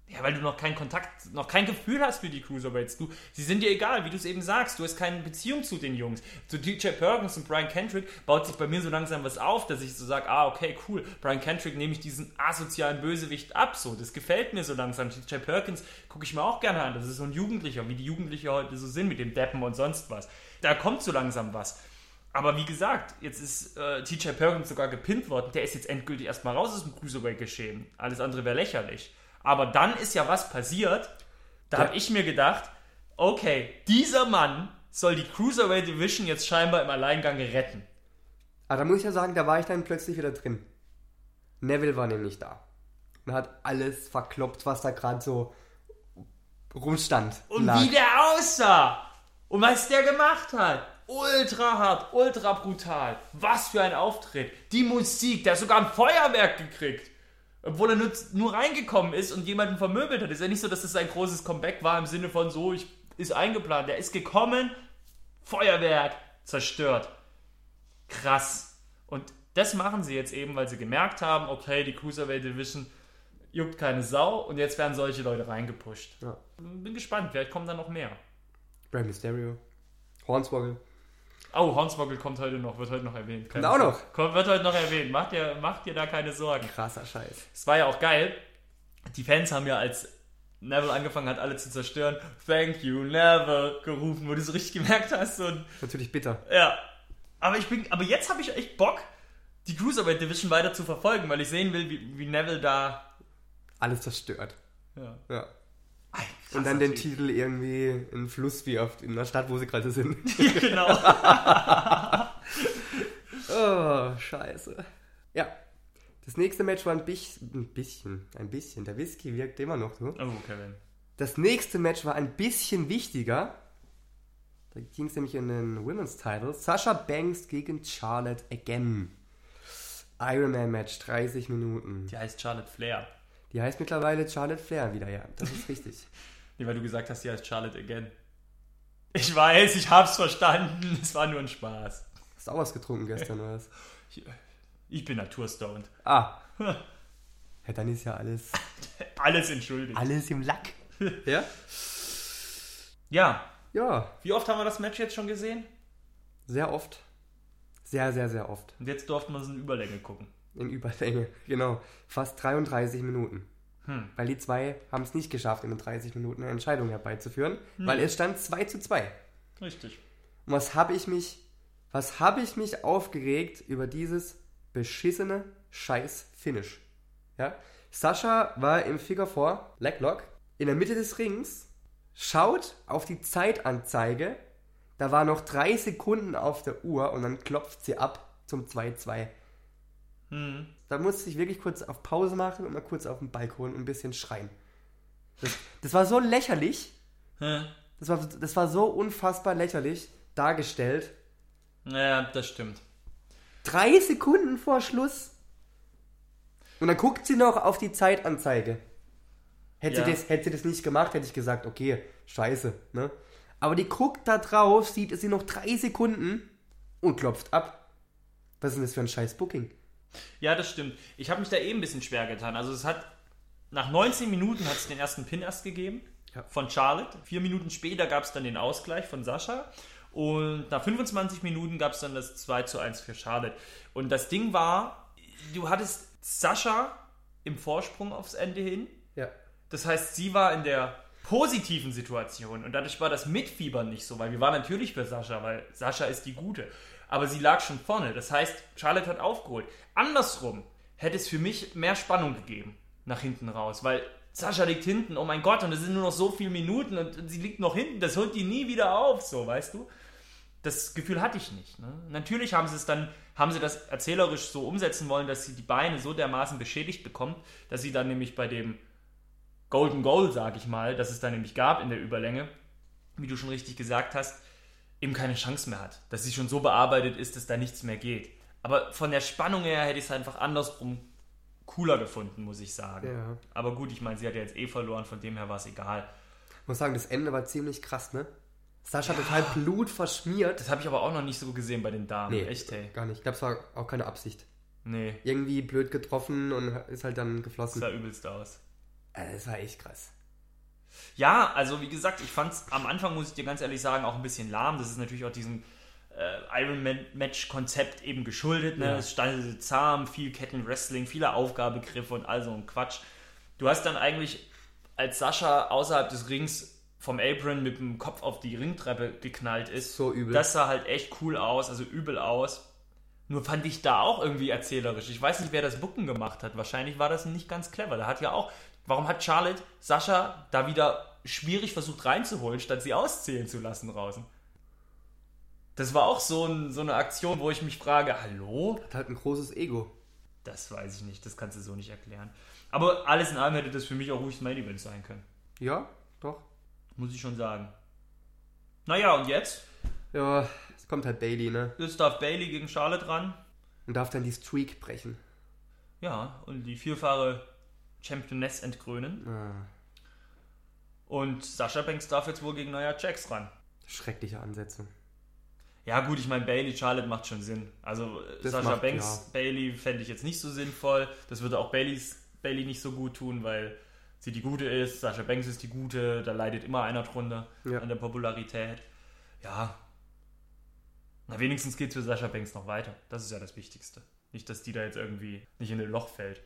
[SPEAKER 1] Ja, weil du noch keinen Kontakt, noch kein Gefühl hast für die Cruiserweights. Du, sie sind dir egal, wie du es eben sagst. Du hast keine Beziehung zu den Jungs. Zu DJ Perkins und Brian Kendrick baut sich bei mir so langsam was auf, dass ich so sage, ah, okay, cool. Brian Kendrick nehme ich diesen asozialen Bösewicht ab. So, das gefällt mir so langsam. DJ Perkins gucke ich mir auch gerne an. Das ist so ein Jugendlicher, wie die Jugendliche heute so sind mit dem Deppen und sonst was. Da kommt so langsam was. Aber wie gesagt, jetzt ist äh, TJ Perkins sogar gepinnt worden. Der ist jetzt endgültig erstmal raus aus dem Cruiserweight-Geschehen. Alles andere wäre lächerlich. Aber dann ist ja was passiert. Da
[SPEAKER 2] Ja.
[SPEAKER 1] habe ich mir gedacht, okay, dieser Mann soll die Cruiserweight Division jetzt scheinbar im Alleingang retten.
[SPEAKER 2] Aber da muss ich ja sagen, da war ich dann plötzlich wieder drin. Neville war nämlich da. Und hat alles verkloppt, was da gerade so rumstand.
[SPEAKER 1] Und
[SPEAKER 2] lag.
[SPEAKER 1] wie der aussah. Und was der gemacht hat. Ultra hart, ultra brutal. Was für ein Auftritt. Die Musik, der hat sogar ein Feuerwerk gekriegt. Obwohl er nur, nur reingekommen ist und jemanden vermöbelt hat. Ist ja nicht so, dass das sein großes Comeback war im Sinne von so, ich ist eingeplant. Der ist gekommen, Feuerwerk, zerstört. Krass. Und das machen sie jetzt eben, weil sie gemerkt haben, okay, die Cruiserweight Division juckt keine Sau und jetzt werden solche Leute reingepusht.
[SPEAKER 2] Ja.
[SPEAKER 1] Bin gespannt, vielleicht kommen da noch mehr.
[SPEAKER 2] Rey Mysterio. Hornswoggle.
[SPEAKER 1] Oh, Hornswoggle kommt heute noch, wird heute noch erwähnt. Keine
[SPEAKER 2] Kommt auch
[SPEAKER 1] Sorge. Kommt, wird heute noch erwähnt. Macht dir, macht dir da keine Sorgen.
[SPEAKER 2] Krasser Scheiß.
[SPEAKER 1] Es war ja auch geil. Die Fans haben ja, als Neville angefangen hat, alle zu zerstören, Thank you, Neville, gerufen, wo du so richtig gemerkt hast. Und
[SPEAKER 2] Natürlich bitter.
[SPEAKER 1] ja. Aber ich bin, aber jetzt habe ich echt Bock, die Cruiserweight Division weiter zu verfolgen, weil ich sehen will, wie, wie Neville da.
[SPEAKER 2] Alles zerstört.
[SPEAKER 1] Ja.
[SPEAKER 2] Ja. Und dann den
[SPEAKER 1] Typ.
[SPEAKER 2] Titel irgendwie in Fluss wie oft in der Stadt, wo sie gerade sind.
[SPEAKER 1] genau.
[SPEAKER 2] oh, scheiße. Ja. Das nächste Match war ein bisschen, ein bisschen, ein bisschen. Der Whisky wirkt immer noch so.
[SPEAKER 1] Oh, Kevin.
[SPEAKER 2] Das nächste Match war ein bisschen wichtiger. Da ging es nämlich in den Women's Title. Sasha Banks gegen Charlotte again. Ironman Match, 30 Minuten.
[SPEAKER 1] Die heißt Charlotte Flair.
[SPEAKER 2] Die heißt mittlerweile Charlotte Flair wieder, ja. Das ist richtig.
[SPEAKER 1] Nee, weil du gesagt hast, die heißt Charlotte again. Ich weiß, ich hab's verstanden. Es war nur ein Spaß.
[SPEAKER 2] Hast du auch was getrunken gestern, oder was?
[SPEAKER 1] Ich, ich bin naturstoned.
[SPEAKER 2] Ah. Ja, dann ist ja alles,
[SPEAKER 1] Alles entschuldigt.
[SPEAKER 2] alles im Lack. Ja?
[SPEAKER 1] Ja.
[SPEAKER 2] Ja,
[SPEAKER 1] Wie oft haben wir das Match jetzt schon gesehen?
[SPEAKER 2] sehr oft. Sehr, sehr, sehr oft.
[SPEAKER 1] Und jetzt durften wir es in Überlänge gucken.
[SPEAKER 2] In Überlänge, genau. Fast 33 Minuten.
[SPEAKER 1] Hm.
[SPEAKER 2] Weil die zwei haben es nicht geschafft, in den 30 Minuten eine Entscheidung herbeizuführen, weil es stand 2 zu 2.
[SPEAKER 1] Richtig.
[SPEAKER 2] Und was habe ich mich, was habe ich mich aufgeregt über dieses beschissene Scheiß-Finish? Ja? Sascha war im Figure 4, Leglock, in der Mitte des Rings, schaut auf die Zeitanzeige, da war noch drei Sekunden auf der Uhr und dann klopft sie ab zum 2-2.
[SPEAKER 1] Hm.
[SPEAKER 2] Da musste ich wirklich kurz auf Pause machen und mal kurz auf den Balkon und ein bisschen schreien. Das, das war so lächerlich.
[SPEAKER 1] Hä?
[SPEAKER 2] Das war, das war so unfassbar lächerlich dargestellt.
[SPEAKER 1] Ja, das stimmt.
[SPEAKER 2] Drei Sekunden vor Schluss. Und dann guckt sie noch auf die Zeitanzeige. Hätte,
[SPEAKER 1] Ja.
[SPEAKER 2] sie das, hätte sie das nicht gemacht, hätte ich gesagt, okay, scheiße. Ne? Aber die guckt da drauf, sieht sie noch drei Sekunden und klopft ab. Was ist denn das für ein scheiß Booking?
[SPEAKER 1] Ja, das stimmt. Ich habe mich da eben ein bisschen schwer getan. Also es hat nach 19 Minuten hat es den ersten Pin erst gegeben
[SPEAKER 2] Ja.
[SPEAKER 1] von Charlotte. Vier Minuten später gab es dann den Ausgleich von Sascha. Und nach 25 Minuten gab es dann das 2 zu 1 für Charlotte. Und das Ding war, du hattest Sascha im Vorsprung aufs Ende hin.
[SPEAKER 2] Ja.
[SPEAKER 1] Das heißt, sie war in der positiven Situation und dadurch war das Mitfiebern nicht so, weil wir waren natürlich für Sascha, weil Sascha ist die Gute. Aber sie lag schon vorne. Das heißt, Charlotte hat aufgeholt. Andersrum hätte es für mich mehr Spannung gegeben nach hinten raus, weil Sascha liegt hinten, oh mein Gott, und es sind nur noch so viele Minuten und sie liegt noch hinten, das holt die nie wieder auf, so, weißt du? Das Gefühl hatte ich nicht. Ne? Natürlich haben sie es dann, haben sie das erzählerisch so umsetzen wollen, dass sie die Beine so dermaßen beschädigt bekommt, dass sie dann nämlich bei dem Golden Goal, sag ich mal, das es da nämlich gab in der Überlänge, wie du schon richtig gesagt hast, eben keine Chance mehr hat. Dass sie schon so bearbeitet ist, dass da nichts mehr geht. Aber von der Spannung her hätte ich es einfach andersrum cooler gefunden, muss ich sagen.
[SPEAKER 2] Ja.
[SPEAKER 1] Aber gut, ich meine, sie hat ja jetzt eh verloren, von dem her war es egal.
[SPEAKER 2] Ich muss sagen, das Ende war ziemlich krass, ne? Sascha total Blut verschmiert.
[SPEAKER 1] Das habe ich aber auch noch nicht so gesehen bei den Damen.
[SPEAKER 2] Nee,
[SPEAKER 1] Echt, hey.
[SPEAKER 2] gar nicht. Ich glaube, es war auch keine Absicht.
[SPEAKER 1] Nee,
[SPEAKER 2] Irgendwie blöd getroffen und ist halt dann
[SPEAKER 1] das
[SPEAKER 2] geflossen.
[SPEAKER 1] sah übelst aus.
[SPEAKER 2] Äh, Das war echt krass.
[SPEAKER 1] Ja, also wie gesagt, ich fand es am Anfang, muss ich dir ganz ehrlich sagen, auch ein bisschen lahm. Das ist natürlich auch diesem äh, Ironman-Match-Konzept eben geschuldet. Ne?
[SPEAKER 2] Ja.
[SPEAKER 1] Es stand zahm, viel Kettenwrestling, viele Aufgabegriffe und all so ein Quatsch. Du hast dann eigentlich als Sascha außerhalb des Rings vom Apron mit dem Kopf auf die Ringtreppe geknallt ist.
[SPEAKER 2] So übel.
[SPEAKER 1] Das sah halt echt cool aus, also übel aus. Nur fand ich da auch irgendwie erzählerisch. Ich weiß nicht, wer das Bucken gemacht hat. Wahrscheinlich war das nicht ganz clever. Da hat ja auch. Warum hat Charlotte Sascha da wieder schwierig versucht reinzuholen, statt sie auszählen zu lassen draußen? Das war auch so, ein, so eine Aktion, wo ich mich frage: Hallo?
[SPEAKER 2] Hat halt ein großes Ego.
[SPEAKER 1] Das weiß ich nicht. Das kannst du so nicht erklären. Aber alles in allem hätte das für mich auch ruhig das Main Event sein können.
[SPEAKER 2] Ja, doch.
[SPEAKER 1] Muss ich schon sagen. Naja, und jetzt?
[SPEAKER 2] Ja, es kommt halt Bailey, ne?
[SPEAKER 1] Jetzt darf Bailey gegen Charlotte ran.
[SPEAKER 2] Und darf dann die Streak brechen.
[SPEAKER 1] Ja, und die vierfache Championess entkrönen.
[SPEAKER 2] Ah,
[SPEAKER 1] Und Sascha Banks darf jetzt wohl gegen Nia Jax ran.
[SPEAKER 2] schreckliche Ansätze.
[SPEAKER 1] Ja, gut, ich meine, Bailey, Charlotte macht schon Sinn. Also äh,
[SPEAKER 2] Das
[SPEAKER 1] Sascha
[SPEAKER 2] macht,
[SPEAKER 1] Banks,
[SPEAKER 2] ja.
[SPEAKER 1] Bailey fände ich jetzt nicht so sinnvoll. Das würde auch Baileys, Bailey nicht so gut tun, weil sie die Gute ist. Sascha Banks ist die Gute. Da leidet immer einer drunter
[SPEAKER 2] Ja.
[SPEAKER 1] an der Popularität. Ja. Na, wenigstens geht es für Sascha Banks noch weiter. Das ist ja das Wichtigste. Nicht, dass die da jetzt irgendwie nicht in ein Loch fällt.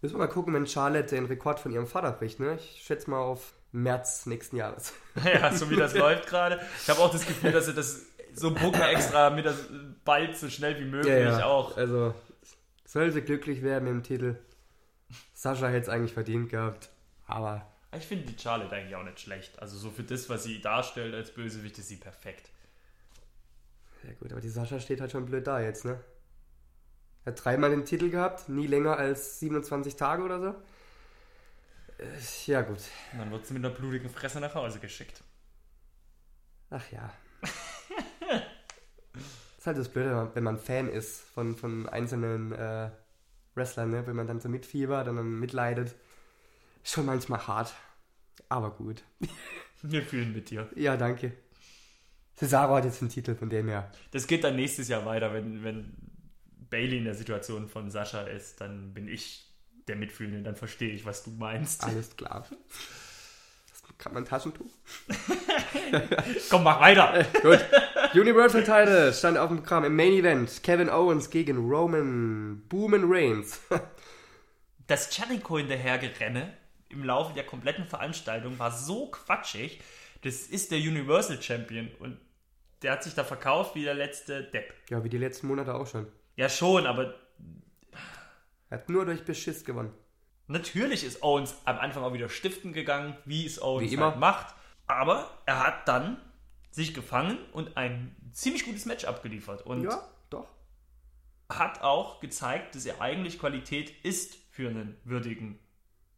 [SPEAKER 2] Müssen wir mal gucken, wenn Charlotte den Rekord von ihrem Vater bricht, ne? Ich schätze mal auf März nächsten Jahres.
[SPEAKER 1] Ja, so wie das läuft gerade. Ich habe auch das Gefühl, dass sie das so bucken extra mit das bald so schnell wie möglich auch.
[SPEAKER 2] Also, soll sie glücklich werden mit dem Titel. Sascha hätte es eigentlich verdient gehabt. Aber
[SPEAKER 1] Ich finde die Charlotte eigentlich auch nicht schlecht. Also so für das, was sie darstellt als Bösewicht, ist sie perfekt.
[SPEAKER 2] Ja gut, aber die Sascha steht halt schon blöd da jetzt, ne? Hat dreimal den Titel gehabt, nie länger als 27 Tage oder so. Äh, Ja gut.
[SPEAKER 1] Und dann wird sie mit einer blutigen Fresse nach Hause geschickt.
[SPEAKER 2] Ach ja. ist halt das Blöde, wenn man- Fan ist von, von einzelnen äh, Wrestlern, ne? wenn man dann so mitfiebert und dann mitleidet. Schon manchmal hart. Aber gut.
[SPEAKER 1] Wir fühlen mit dir.
[SPEAKER 2] Ja, danke. Cesaro hat jetzt den Titel von dem her.
[SPEAKER 1] Das geht dann nächstes Jahr weiter, wenn, wenn Bailey in der Situation von Sascha ist, dann bin ich der Mitfühlende, dann verstehe ich, was du meinst.
[SPEAKER 2] Alles klar. Das kann man Taschentuch.
[SPEAKER 1] Komm, mach weiter.
[SPEAKER 2] Gut. Universal Title stand auf dem Programm im Main Event. Kevin Owens gegen Roman Booman Reigns.
[SPEAKER 1] Das Jericho hinterhergerenne im Laufe der kompletten Veranstaltung war so quatschig. Das ist der Universal Champion und der hat sich da verkauft wie der letzte Depp.
[SPEAKER 2] ja, wie die letzten Monate auch schon.
[SPEAKER 1] Ja, schon, aber
[SPEAKER 2] Er hat nur durch Beschiss gewonnen.
[SPEAKER 1] Natürlich ist Owens am Anfang auch wieder stiften gegangen, wie es Owens
[SPEAKER 2] Wie immer.
[SPEAKER 1] halt macht. Aber er hat dann sich gefangen und ein ziemlich gutes Match abgeliefert. Und
[SPEAKER 2] Ja, doch.
[SPEAKER 1] hat auch gezeigt, dass er eigentlich Qualität ist für einen würdigen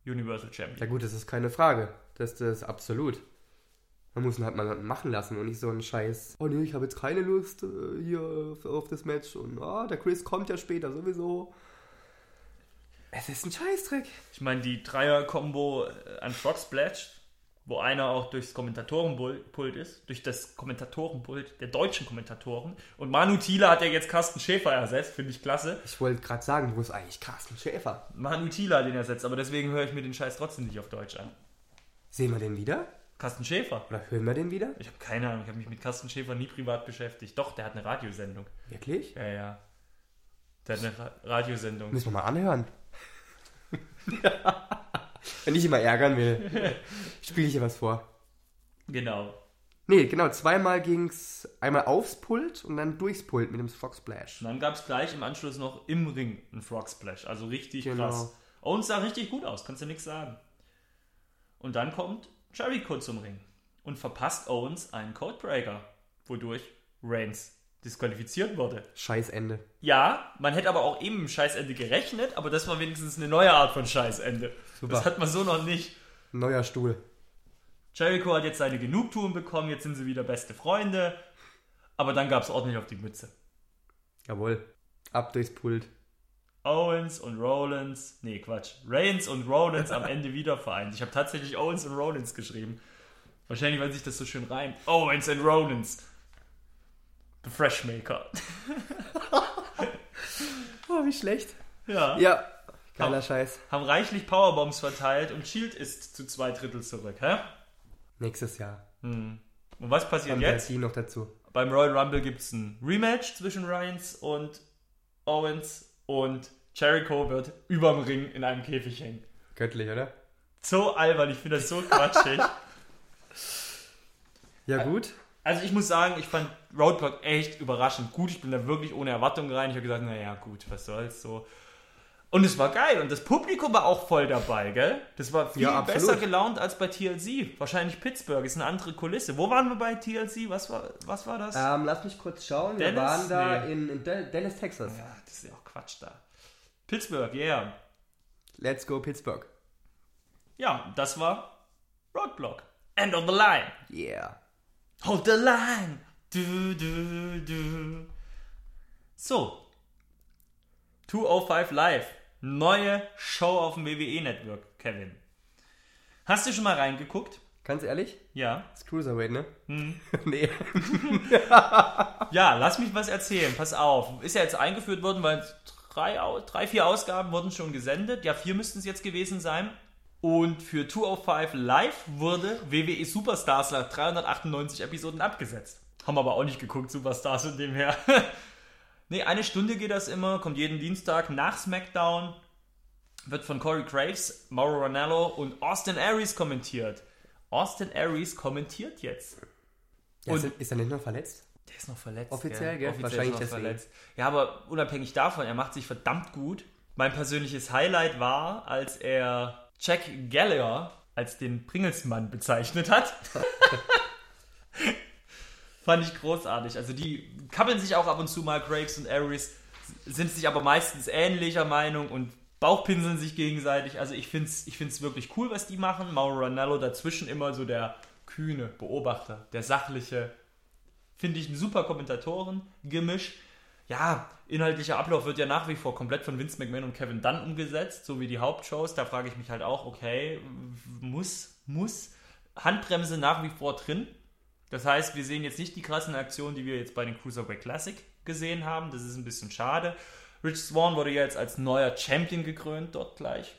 [SPEAKER 1] Universal Champion.
[SPEAKER 2] Ja gut, das ist keine Frage. Das, das ist absolut. Man muss ihn halt mal machen lassen und nicht so einen Scheiß. Oh nee, ich habe jetzt keine Lust äh, hier auf, auf das Match und ah, der Chris kommt ja später sowieso. Es ist ein Scheißdreck.
[SPEAKER 1] Ich meine, die Dreier-Kombo äh, an Frog Splash, wo einer auch durchs Kommentatorenpult ist, durch das Kommentatorenpult der deutschen Kommentatoren. Und Manu Thiele hat ja jetzt Carsten Schäfer ersetzt, finde ich klasse.
[SPEAKER 2] Ich wollte gerade sagen, wo ist eigentlich Carsten Schäfer?
[SPEAKER 1] Manu Thiele hat den ersetzt, aber deswegen höre ich mir den Scheiß trotzdem nicht auf Deutsch an.
[SPEAKER 2] Sehen wir den wieder?
[SPEAKER 1] Carsten Schäfer.
[SPEAKER 2] Oder hören wir den wieder?
[SPEAKER 1] Ich habe keine Ahnung, ich habe mich mit Carsten Schäfer nie privat beschäftigt. Doch, der hat eine Radiosendung.
[SPEAKER 2] Wirklich?
[SPEAKER 1] Ja, ja. Der hat eine Ra Radiosendung.
[SPEAKER 2] Müssen wir mal anhören. Wenn ich ihn mal ärgern will, spiele ich hier was vor.
[SPEAKER 1] Genau.
[SPEAKER 2] Nee, genau, zweimal ging's einmal aufs Pult und dann durchs Pult mit dem Frog Splash.
[SPEAKER 1] Und dann gab es gleich im Anschluss noch im Ring einen Frog Splash. Also richtig
[SPEAKER 2] Genau.
[SPEAKER 1] krass. Owens sah richtig gut aus, kannst du nichts sagen. Und dann kommt Jericho zum Ring und verpasst Owens einen Codebreaker, wodurch Reigns disqualifiziert wurde.
[SPEAKER 2] Scheiß Ende.
[SPEAKER 1] Ja, man hätte aber auch eben im Scheißende gerechnet, aber das war wenigstens eine neue Art von Scheißende.
[SPEAKER 2] Super.
[SPEAKER 1] Das hat man so noch nicht.
[SPEAKER 2] Neuer Stuhl.
[SPEAKER 1] Jericho hat jetzt seine Genugtuung bekommen, jetzt sind sie wieder beste Freunde. Aber dann gab es ordentlich auf die Mütze.
[SPEAKER 2] Jawohl. Ab durchs Pult.
[SPEAKER 1] Owens und Rollins, nee Quatsch, Reigns und Rollins am Ende wieder vereint. Ich habe tatsächlich Owens und Rollins geschrieben. Wahrscheinlich, weil sich das so schön reimt. Owens und Rollins. The Freshmaker.
[SPEAKER 2] Oh, wie schlecht.
[SPEAKER 1] Ja.
[SPEAKER 2] Ja. Geiler
[SPEAKER 1] Oh.
[SPEAKER 2] Scheiß.
[SPEAKER 1] Haben reichlich Powerbombs verteilt und Shield ist zu zwei Drittel zurück, hä?
[SPEAKER 2] Nächstes Jahr.
[SPEAKER 1] Und was passiert jetzt?
[SPEAKER 2] jetzt? noch dazu.
[SPEAKER 1] Beim Royal Rumble gibt es ein Rematch zwischen Reigns und Owens und Jericho wird überm Ring in einem Käfig hängen.
[SPEAKER 2] Göttlich, oder?
[SPEAKER 1] So albern, ich finde das so quatschig.
[SPEAKER 2] Ja, gut.
[SPEAKER 1] Also ich muss sagen, ich fand Roadblock echt überraschend gut. Ich bin da wirklich ohne Erwartung rein. Ich habe gesagt, naja, gut, was soll's so. Und es war geil und das Publikum war auch voll dabei, gell? Das war viel
[SPEAKER 2] Ja,
[SPEAKER 1] besser gelaunt als bei TLC. Wahrscheinlich Pittsburgh ist eine andere Kulisse. Wo waren wir bei TLC? Was war, was war das?
[SPEAKER 2] Ähm, lass mich kurz schauen. Wir
[SPEAKER 1] Dallas?
[SPEAKER 2] waren da
[SPEAKER 1] Nee.
[SPEAKER 2] in, in Dal- Dallas, Texas.
[SPEAKER 1] Ja, das ist ja auch Quatsch da. Pittsburgh, yeah.
[SPEAKER 2] Let's go Pittsburgh.
[SPEAKER 1] Ja, das war Roadblock. End of the line.
[SPEAKER 2] Yeah.
[SPEAKER 1] Hold the line. Du, du, du. So. 205 Live. Neue Show auf dem WWE-Network, Kevin. Hast du schon mal reingeguckt?
[SPEAKER 2] Ganz ehrlich?
[SPEAKER 1] Ja.
[SPEAKER 2] Das ist Cruiserweight, ne?
[SPEAKER 1] Hm.
[SPEAKER 2] nee.
[SPEAKER 1] Ja, lass mich was erzählen. Pass auf. Ist ja jetzt eingeführt worden, weil drei, drei vier Ausgaben wurden schon gesendet. Ja, vier müssten es jetzt gewesen sein. Und für 205 Live wurde WWE Superstars nach 398 Episoden abgesetzt. Haben aber auch nicht geguckt, Superstars und dem her. nee, eine Stunde geht das immer, kommt jeden Dienstag nach SmackDown. Wird von Corey Graves, Mauro Ranallo und Austin Aries kommentiert. Austin Aries kommentiert jetzt.
[SPEAKER 2] Ja,
[SPEAKER 1] Und-
[SPEAKER 2] ist, er nicht noch verletzt?
[SPEAKER 1] Der ist noch verletzt.
[SPEAKER 2] Offiziell, gell?
[SPEAKER 1] Offiziell
[SPEAKER 2] Wahrscheinlich
[SPEAKER 1] ist noch
[SPEAKER 2] deswegen.
[SPEAKER 1] verletzt. Ja, aber unabhängig davon, er macht sich verdammt gut. Mein persönliches Highlight war, als er Jack Gallagher als den Pringelsmann bezeichnet hat. Fand ich großartig. Also die kappeln sich auch ab und zu mal, Graves und Aries, sind sich aber meistens ähnlicher Meinung und Bauchpinseln sich gegenseitig. Also ich finde es ich find's wirklich cool, was die machen. Mauro Ranallo dazwischen immer so der kühne Beobachter, der sachliche, finde ich ein super Kommentatoren-Gemisch. Ja, inhaltlicher Ablauf wird ja nach wie vor komplett von Vince McMahon und Kevin Dunn umgesetzt, so wie die Hauptshows. Da frage ich mich halt auch, okay, muss, muss Handbremse nach wie vor drin? Das heißt, wir sehen jetzt nicht die krassen Aktionen, die wir jetzt bei den Cruiserweight Classic gesehen haben. Das ist ein bisschen schade. Rich Swan wurde ja jetzt als neuer Champion gekrönt dort gleich.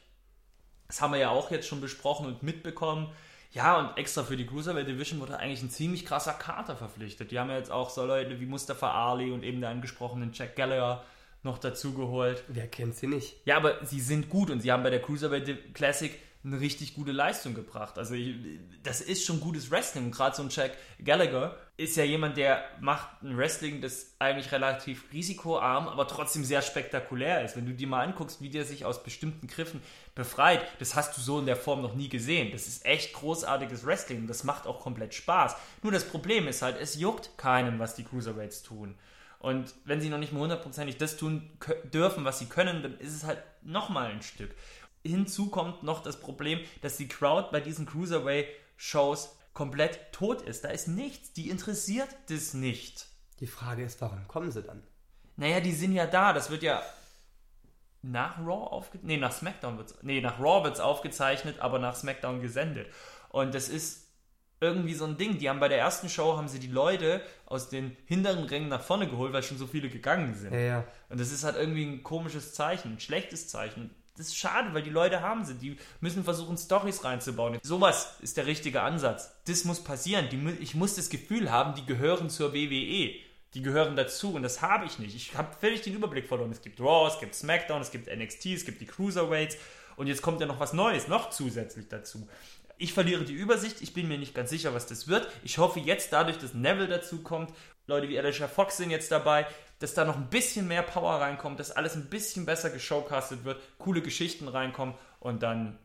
[SPEAKER 1] Das haben wir ja auch jetzt schon besprochen und mitbekommen. Ja, und extra für die Cruiserweight Division wurde eigentlich ein ziemlich krasser Kater verpflichtet. Die haben ja jetzt auch so Leute wie Mustafa Ali und eben der angesprochenen Jack Gallagher noch dazu geholt.
[SPEAKER 2] Wer kennt sie nicht?
[SPEAKER 1] Ja, aber sie sind gut und sie haben bei der Cruiserweight Classic eine richtig gute Leistung gebracht. Also ich, das ist schon gutes Wrestling. Und Gerade so ein Jack Gallagher ist ja jemand, der macht ein Wrestling, das eigentlich relativ risikoarm, aber trotzdem sehr spektakulär ist. Wenn du dir mal anguckst, wie der sich aus bestimmten Griffen befreit, das hast du so in der Form noch nie gesehen. Das ist echt großartiges Wrestling und das macht auch komplett Spaß. Nur das Problem ist halt, es juckt keinen, was die Cruiserweights tun. Und wenn sie noch nicht mal hundertprozentig das tun dürfen, was sie können, dann ist es halt nochmal ein Stück. Hinzu kommt noch das Problem, dass die Crowd bei diesen Cruiserweight-Shows komplett tot ist. Da ist nichts. Die interessiert das nicht.
[SPEAKER 2] Die Frage ist, warum kommen sie dann?
[SPEAKER 1] Naja, die sind ja da. Das wird ja nach Raw aufgezeichnet. Nee, nach SmackDown wird's. Nee, nach Raw wird's aufgezeichnet, aber nach SmackDown gesendet. Und das ist irgendwie so ein Ding. Die haben bei der ersten Show haben sie die Leute aus den hinteren Rängen nach vorne geholt, weil schon so viele gegangen sind.
[SPEAKER 2] Ja, ja.
[SPEAKER 1] Und das ist halt irgendwie ein komisches Zeichen, ein schlechtes Zeichen. Das ist schade, weil die Leute haben sie. Die müssen versuchen, Stories reinzubauen. Sowas ist der richtige Ansatz. Das muss passieren. Die, ich muss das Gefühl haben, die gehören zur WWE. Die gehören dazu und das habe ich nicht. Ich habe völlig den Überblick verloren. Es gibt Raw, es gibt SmackDown, es gibt NXT, es gibt die Cruiserweights und jetzt kommt ja noch was Neues, noch zusätzlich dazu. Ich verliere die Übersicht, ich bin mir nicht ganz sicher, was das wird. Ich hoffe jetzt dadurch, dass Neville dazu kommt, Leute wie Alicia Fox sind jetzt dabei, dass da noch ein bisschen mehr Power reinkommt, dass alles ein bisschen besser geshowcastet wird, coole Geschichten reinkommen und dann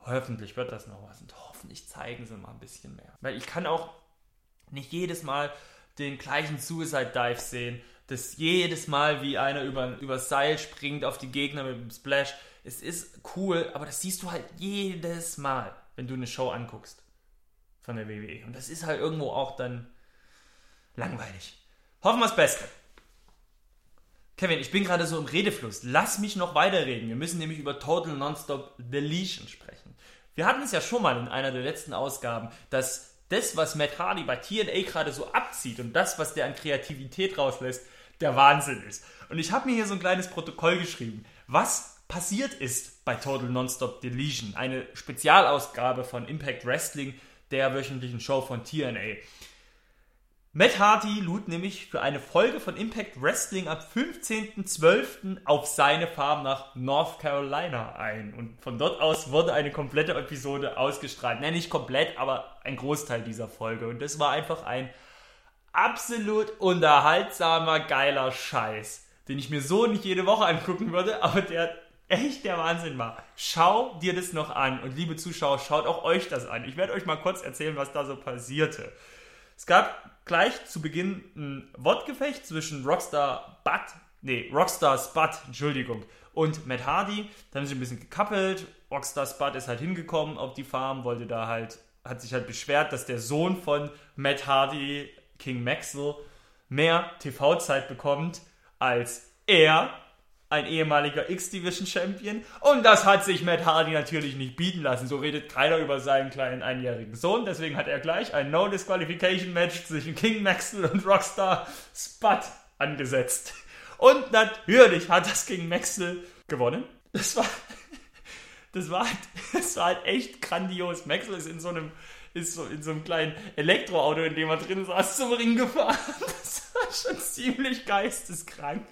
[SPEAKER 1] hoffentlich wird das noch was und hoffentlich zeigen sie mal ein bisschen mehr. Weil ich kann auch nicht jedes Mal den gleichen Suicide Dive sehen, dass jedes Mal wie einer über, über Seil springt auf die Gegner mit dem Splash. Es ist cool, aber das siehst du halt jedes Mal, wenn du eine Show anguckst von der WWE. Und das ist halt irgendwo auch dann langweilig. Hoffen wir das Beste. Kevin, ich bin gerade so im Redefluss. Lass mich noch weiterreden. Wir müssen nämlich über Total Nonstop Deletion sprechen. Wir hatten es ja schon mal in einer der letzten Ausgaben, dass das, was Matt Hardy bei TNA gerade so abzieht und das, was der an Kreativität rauslässt, der Wahnsinn ist. Und ich habe mir hier so ein kleines Protokoll geschrieben, was passiert ist bei Total Nonstop Deletion, eine Spezialausgabe von Impact Wrestling, der wöchentlichen Show von TNA. Matt Hardy lud nämlich für eine Folge von Impact Wrestling am 15.12. auf seine Farm nach North Carolina ein. Und von dort aus wurde eine komplette Episode ausgestrahlt. Nein, nicht komplett, aber ein Großteil dieser Folge. Und das war einfach ein absolut unterhaltsamer, geiler Scheiß, den ich mir so nicht jede Woche angucken würde, aber der echt der Wahnsinn war. Schau dir das noch an. Und liebe Zuschauer, schaut auch euch das an. Ich werde euch mal kurz erzählen, was da so passierte. Es gab gleich zu Beginn ein Wortgefecht zwischen Rockstar Bud, nee, Rockstar Spud, Entschuldigung, und Matt Hardy. Da haben sie ein bisschen gekappelt. Rockstar Spud ist halt hingekommen auf die Farm, wollte da halt, hat sich halt beschwert, dass der Sohn von Matt Hardy, King Maxwell, mehr TV-Zeit bekommt als er, ein ehemaliger X-Division-Champion. Und das hat sich Matt Hardy natürlich nicht bieten lassen. So redet keiner über seinen kleinen einjährigen Sohn. Deswegen hat er gleich ein No-Disqualification-Match zwischen King Maxwell und Rockstar Spud angesetzt. Und natürlich hat das King Maxwell gewonnen. Das war, das war, halt, das war halt echt grandios. Maxwell ist in so einem, ist so in so einem kleinen Elektroauto, in dem er drin saß, zum Ring gefahren. Das war schon ziemlich geisteskrank.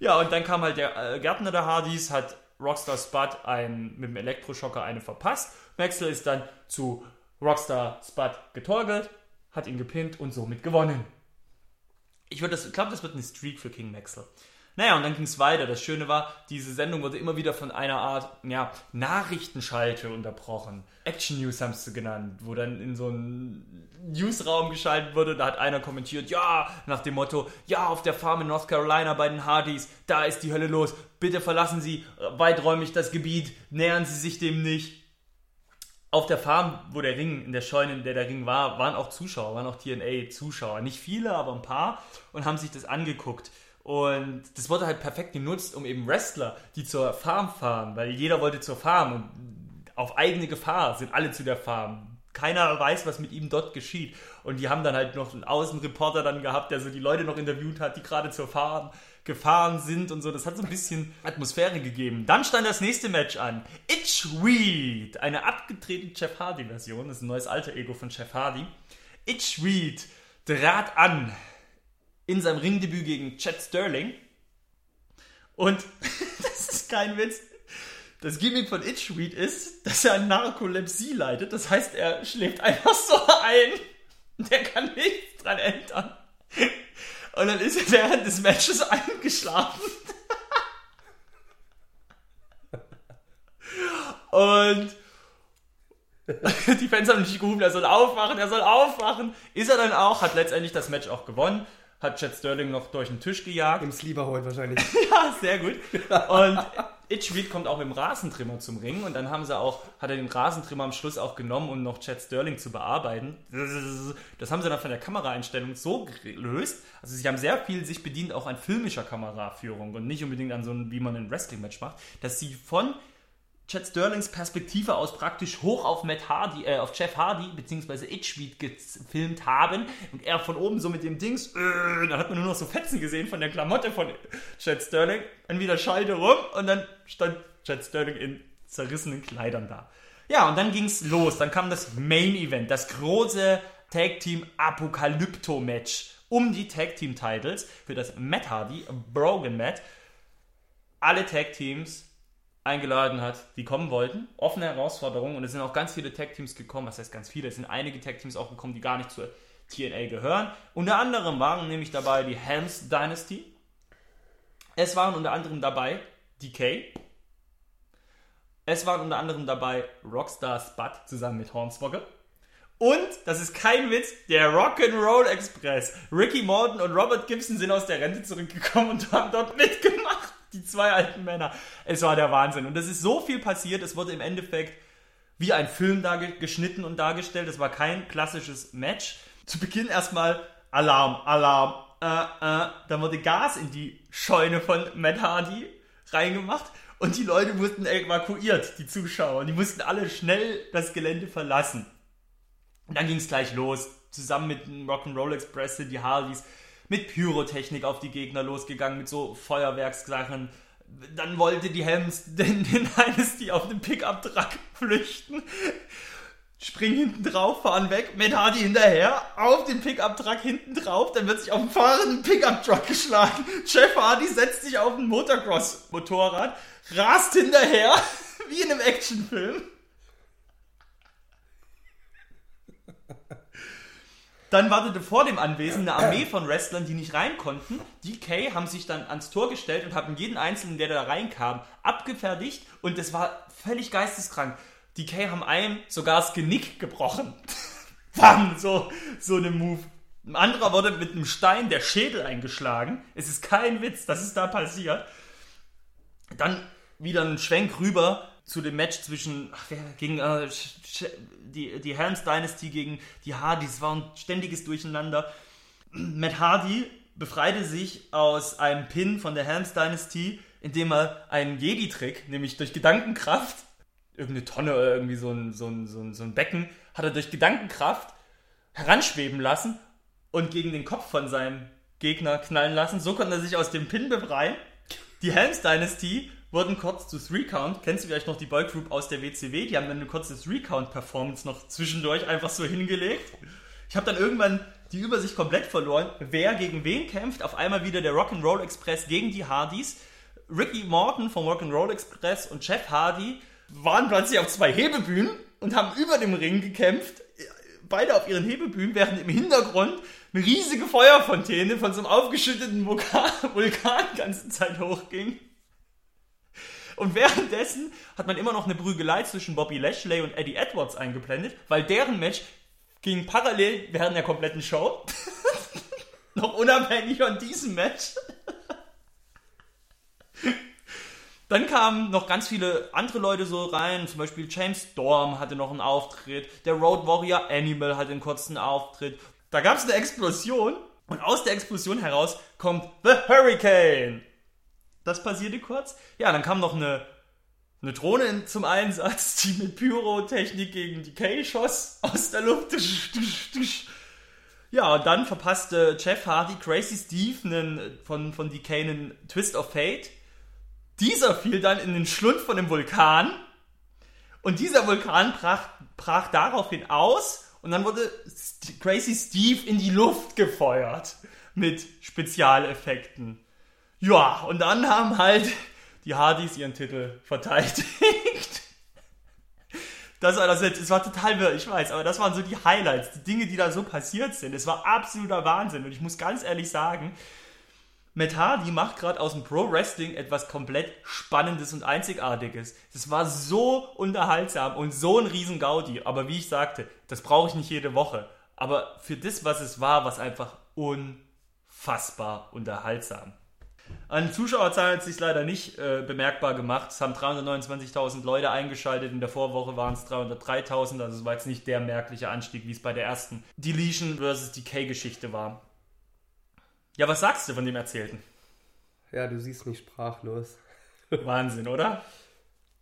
[SPEAKER 1] Ja, und dann kam halt der äh, Gärtner der Hardys, hat Rockstar Spud ein, mit dem Elektroschocker eine verpasst. Maxwell ist dann zu Rockstar Spud getorgelt, hat ihn gepinnt und somit gewonnen. Ich würde glaube, das wird eine Streak für King Maxwell. Naja, und dann ging es weiter. Das Schöne war, diese Sendung wurde immer wieder von einer Art ja, Nachrichtenschalte unterbrochen. Action News haben sie genannt, wo dann in so einen Newsraum geschaltet wurde. Da hat einer kommentiert, ja, nach dem Motto, ja, auf der Farm in North Carolina bei den Hardys, da ist die Hölle los. Bitte verlassen Sie weiträumig das Gebiet, nähern Sie sich dem nicht. Auf der Farm, wo der Ring, in der Scheune, in der der Ring war, waren auch Zuschauer, waren auch TNA-Zuschauer. Nicht viele, aber ein paar und haben sich das angeguckt. Und das wurde halt perfekt genutzt, um eben Wrestler, die zur Farm fahren, weil jeder wollte zur Farm und auf eigene Gefahr sind alle zu der Farm. Keiner weiß, was mit ihm dort geschieht. Und die haben dann halt noch einen Außenreporter dann gehabt, der so die Leute noch interviewt hat, die gerade zur Farm gefahren sind und so. Das hat so ein bisschen Atmosphäre gegeben. Dann stand das nächste Match an. Itch Reed, eine abgetretene Jeff Hardy-Version. Das ist ein neues alter Ego von Jeff Hardy. Itch Reed trat an in seinem Ringdebüt gegen Chad Sterling. Und das ist kein Witz. Das Gimmick von Itch Reed ist, dass er an Narkolepsie leidet. Das heißt, er schläft einfach so ein. Der kann nichts dran ändern. Und dann ist er während des Matches eingeschlafen. Und die Fans haben nicht gerufen, er soll aufwachen, er soll aufwachen. Ist er dann auch, hat letztendlich das Match auch gewonnen, hat Chad Sterling noch durch den Tisch gejagt.
[SPEAKER 2] Im Sleeper heute wahrscheinlich.
[SPEAKER 1] Ja, sehr gut. Und Itchweed kommt auch mit dem Rasentrimmer zum Ring und dann haben sie auch, hat er den Rasentrimmer am Schluss auch genommen, um noch Chad Sterling zu bearbeiten. Das haben sie dann von der Kameraeinstellung so gelöst. Also sie haben sehr viel sich bedient auch an filmischer Kameraführung und nicht unbedingt an so einem, wie man ein Wrestling-Match macht, dass sie von Chad Sterlings Perspektive aus praktisch hoch auf Matt Hardy, äh, auf Jeff Hardy beziehungsweise Itchweed gefilmt haben und er von oben so mit dem Dings, äh, dann hat man nur noch so Fetzen gesehen von der Klamotte von Chad Sterling, dann wieder Scheide rum und dann stand Chad Sterling in zerrissenen Kleidern da. Ja, und dann ging's los, dann kam das Main Event, das große Tag Team Apokalypto Match um die Tag Team Titles für das Matt Hardy Brogan Matt. Alle Tag Teams eingeladen hat, die kommen wollten. Offene Herausforderung und es sind auch ganz viele Tag-Teams gekommen. Was heißt ganz viele? Es sind einige Tag-Teams auch gekommen, die gar nicht zur TNA gehören. Unter anderem waren nämlich dabei die Helms Dynasty. Es waren unter anderem dabei DK. Es waren unter anderem dabei Rockstar Spud zusammen mit Hornswoggle. Und, das ist kein Witz, der Rock'n'Roll Express. Ricky Morton und Robert Gibson sind aus der Rente zurückgekommen und haben dort mitgemacht. Die zwei alten Männer. Es war der Wahnsinn. Und es ist so viel passiert, es wurde im Endeffekt wie ein Film da geschnitten und dargestellt. Es war kein klassisches Match. Zu Beginn erstmal Alarm, Alarm, äh, äh. Dann wurde Gas in die Scheune von Matt Hardy reingemacht und die Leute wurden evakuiert, die Zuschauer. Die mussten alle schnell das Gelände verlassen. Und dann ging es gleich los. Zusammen mit dem Rock'n'Roll Express sind die Hardys mit Pyrotechnik auf die Gegner losgegangen, mit so Feuerwerkssachen. Dann wollte die Helms den, den Dynasty auf den Pickup-Truck flüchten. Springen hinten drauf, fahren weg, Matt Hardy hinterher, auf den Pickup-Truck hinten drauf, dann wird sich auf den fahrenden Pickup-Truck geschlagen. Jeff Hardy setzt sich auf ein Motocross-Motorrad, rast hinterher, wie in einem Actionfilm. Dann wartete vor dem Anwesen eine Armee von Wrestlern, die nicht rein konnten. DK haben sich dann ans Tor gestellt und haben jeden Einzelnen, der da reinkam, abgefertigt. Und es war völlig geisteskrank. DK haben einem sogar das Genick gebrochen. Bam, so, so eine Move. Ein anderer wurde mit einem Stein der Schädel eingeschlagen. Es ist kein Witz, das ist da passiert. Dann wieder ein Schwenk rüber zu dem Match zwischen ach, gegen äh, die, die Helms Dynasty gegen die Hardys. Es war ein ständiges Durcheinander. Matt Hardy befreite sich aus einem Pin von der Helms Dynasty, indem er einen Jedi-Trick, nämlich durch Gedankenkraft, irgendeine Tonne oder irgendwie so ein, so, ein, so, ein, so ein Becken, hat er durch Gedankenkraft heranschweben lassen und gegen den Kopf von seinem Gegner knallen lassen. So konnte er sich aus dem Pin befreien. Die Helms Dynasty wurden kurz zu Three Count. Kennst du vielleicht noch die Boygroup aus der WCW? Die haben dann eine kurze Three Count Performance noch zwischendurch einfach so hingelegt. Ich habe dann irgendwann die Übersicht komplett verloren, wer gegen wen kämpft. Auf einmal wieder der Rock'n'Roll Express gegen die Hardys. Ricky Morton vom Rock'n'Roll Express und Jeff Hardy waren plötzlich auf zwei Hebebühnen und haben über dem Ring gekämpft. Beide auf ihren Hebebühnen, während im Hintergrund eine riesige Feuerfontäne von so einem aufgeschütteten Vulkan, Vulkan die ganze Zeit hochging. Und währenddessen hat man immer noch eine Prügelei zwischen Bobby Lashley und Eddie Edwards eingeblendet, weil deren Match ging parallel während der kompletten Show. noch unabhängig von diesem Match. Dann kamen noch ganz viele andere Leute so rein, zum Beispiel James Storm hatte noch einen Auftritt, der Road Warrior Animal hatte einen kurzen Auftritt. Da gab es eine Explosion und aus der Explosion heraus kommt The Hurricane. Das passierte kurz. Ja, dann kam noch eine, eine Drohne zum Einsatz, die mit Pyrotechnik gegen die K schoss aus der Luft. Ja, und dann verpasste Jeff Hardy Crazy Steve einen, von, von DK einen Twist of Fate. Dieser fiel dann in den Schlund von dem Vulkan. Und dieser Vulkan brach, brach daraufhin aus. Und dann wurde Crazy Steve in die Luft gefeuert. Mit Spezialeffekten. Ja, und dann haben halt die Hardys ihren Titel verteidigt. Das war das es war total wirr, ich weiß, aber das waren so die Highlights, die Dinge, die da so passiert sind. Es war absoluter Wahnsinn und ich muss ganz ehrlich sagen, Matt Hardy macht gerade aus dem Pro Wrestling etwas komplett Spannendes und Einzigartiges. Das war so unterhaltsam und so ein riesen Gaudi. Aber wie ich sagte, das brauche ich nicht jede Woche. Aber für das, was es war, war es einfach unfassbar unterhaltsam. An Zuschauerzahlen hat es sich leider nicht äh, bemerkbar gemacht. Es haben 329.000 Leute eingeschaltet. In der Vorwoche waren es 303.000. Also es war jetzt nicht der merkliche Anstieg, wie es bei der ersten Deletion vs. Decay-Geschichte war. Ja, was sagst du von dem Erzählten?
[SPEAKER 2] Ja, du siehst mich sprachlos.
[SPEAKER 1] Wahnsinn, oder?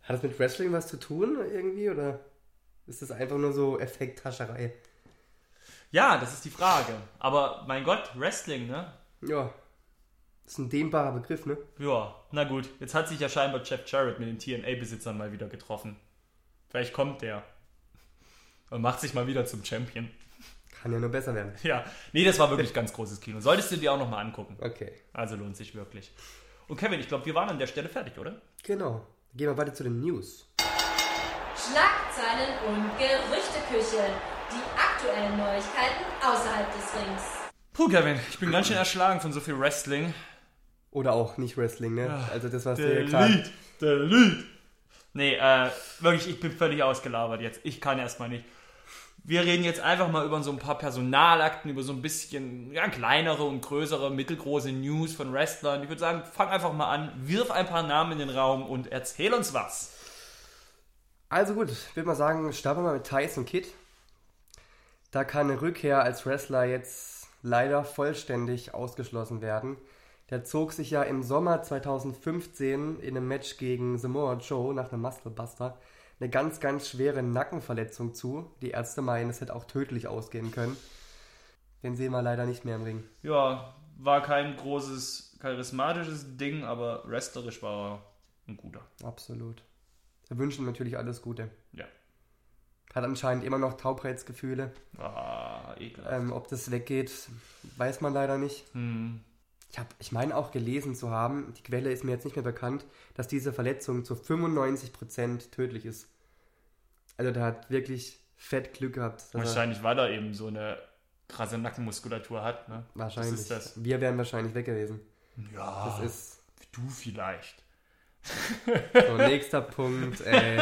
[SPEAKER 2] Hat das mit Wrestling was zu tun irgendwie oder ist das einfach nur so Effekthascherei?
[SPEAKER 1] Ja, das ist die Frage. Aber mein Gott, Wrestling, ne?
[SPEAKER 2] Ja, das ist ein dehnbarer Begriff, ne?
[SPEAKER 1] Ja, na gut. Jetzt hat sich ja scheinbar Jeff Jarrett mit den TNA-Besitzern mal wieder getroffen. Vielleicht kommt der. Und macht sich mal wieder zum Champion.
[SPEAKER 2] Kann ja nur besser werden.
[SPEAKER 1] Ja, nee, das war wirklich ganz großes Kino. Solltest du dir auch nochmal angucken.
[SPEAKER 2] Okay.
[SPEAKER 1] Also lohnt sich wirklich. Und Kevin, ich glaube, wir waren an der Stelle fertig, oder?
[SPEAKER 2] Genau. Gehen wir weiter zu den News.
[SPEAKER 3] Schlagzeilen und Gerüchteküche. Die aktuellen Neuigkeiten außerhalb des Rings.
[SPEAKER 1] Puh, Kevin, ich bin ganz schön erschlagen von so viel Wrestling.
[SPEAKER 2] Oder auch nicht Wrestling, ne? Also das war's dir klar.
[SPEAKER 1] Delete, delete. Nee, äh, wirklich, ich bin völlig ausgelabert jetzt. Ich kann erstmal nicht. Wir reden jetzt einfach mal über so ein paar Personalakten, über so ein bisschen ja, kleinere und größere, mittelgroße News von Wrestlern. Ich würde sagen, fang einfach mal an, wirf ein paar Namen in den Raum und erzähl uns was.
[SPEAKER 2] Also gut, ich würde mal sagen, starten wir mal mit Tyson Kidd. Da kann eine Rückkehr als Wrestler jetzt leider vollständig ausgeschlossen werden. Der zog sich ja im Sommer 2015 in einem Match gegen Samoa Joe nach einem Musclebuster eine ganz, ganz schwere Nackenverletzung zu. Die Ärzte meinen, es hätte auch tödlich ausgehen können. Den sehen wir leider nicht mehr im Ring.
[SPEAKER 1] Ja, war kein großes, charismatisches Ding, aber wrestlerisch war er ein guter.
[SPEAKER 2] Absolut. Wir wünschen ihm natürlich alles Gute.
[SPEAKER 1] Ja.
[SPEAKER 2] Hat anscheinend immer noch Taubheitsgefühle.
[SPEAKER 1] Ah, ekelhaft.
[SPEAKER 2] Ähm, ob das weggeht, weiß man leider nicht.
[SPEAKER 1] Hm.
[SPEAKER 2] Ich habe, ich meine auch gelesen zu haben, die Quelle ist mir jetzt nicht mehr bekannt, dass diese Verletzung zu 95% tödlich ist. Also der hat wirklich fett Glück gehabt.
[SPEAKER 1] Wahrscheinlich, weil er eben so eine krasse Nackenmuskulatur hat. Ne?
[SPEAKER 2] wahrscheinlich.
[SPEAKER 1] Das ist das.
[SPEAKER 2] Wir wären wahrscheinlich weg gewesen.
[SPEAKER 1] Ja,
[SPEAKER 2] Das ist
[SPEAKER 1] du vielleicht.
[SPEAKER 2] so nächster Punkt, ey.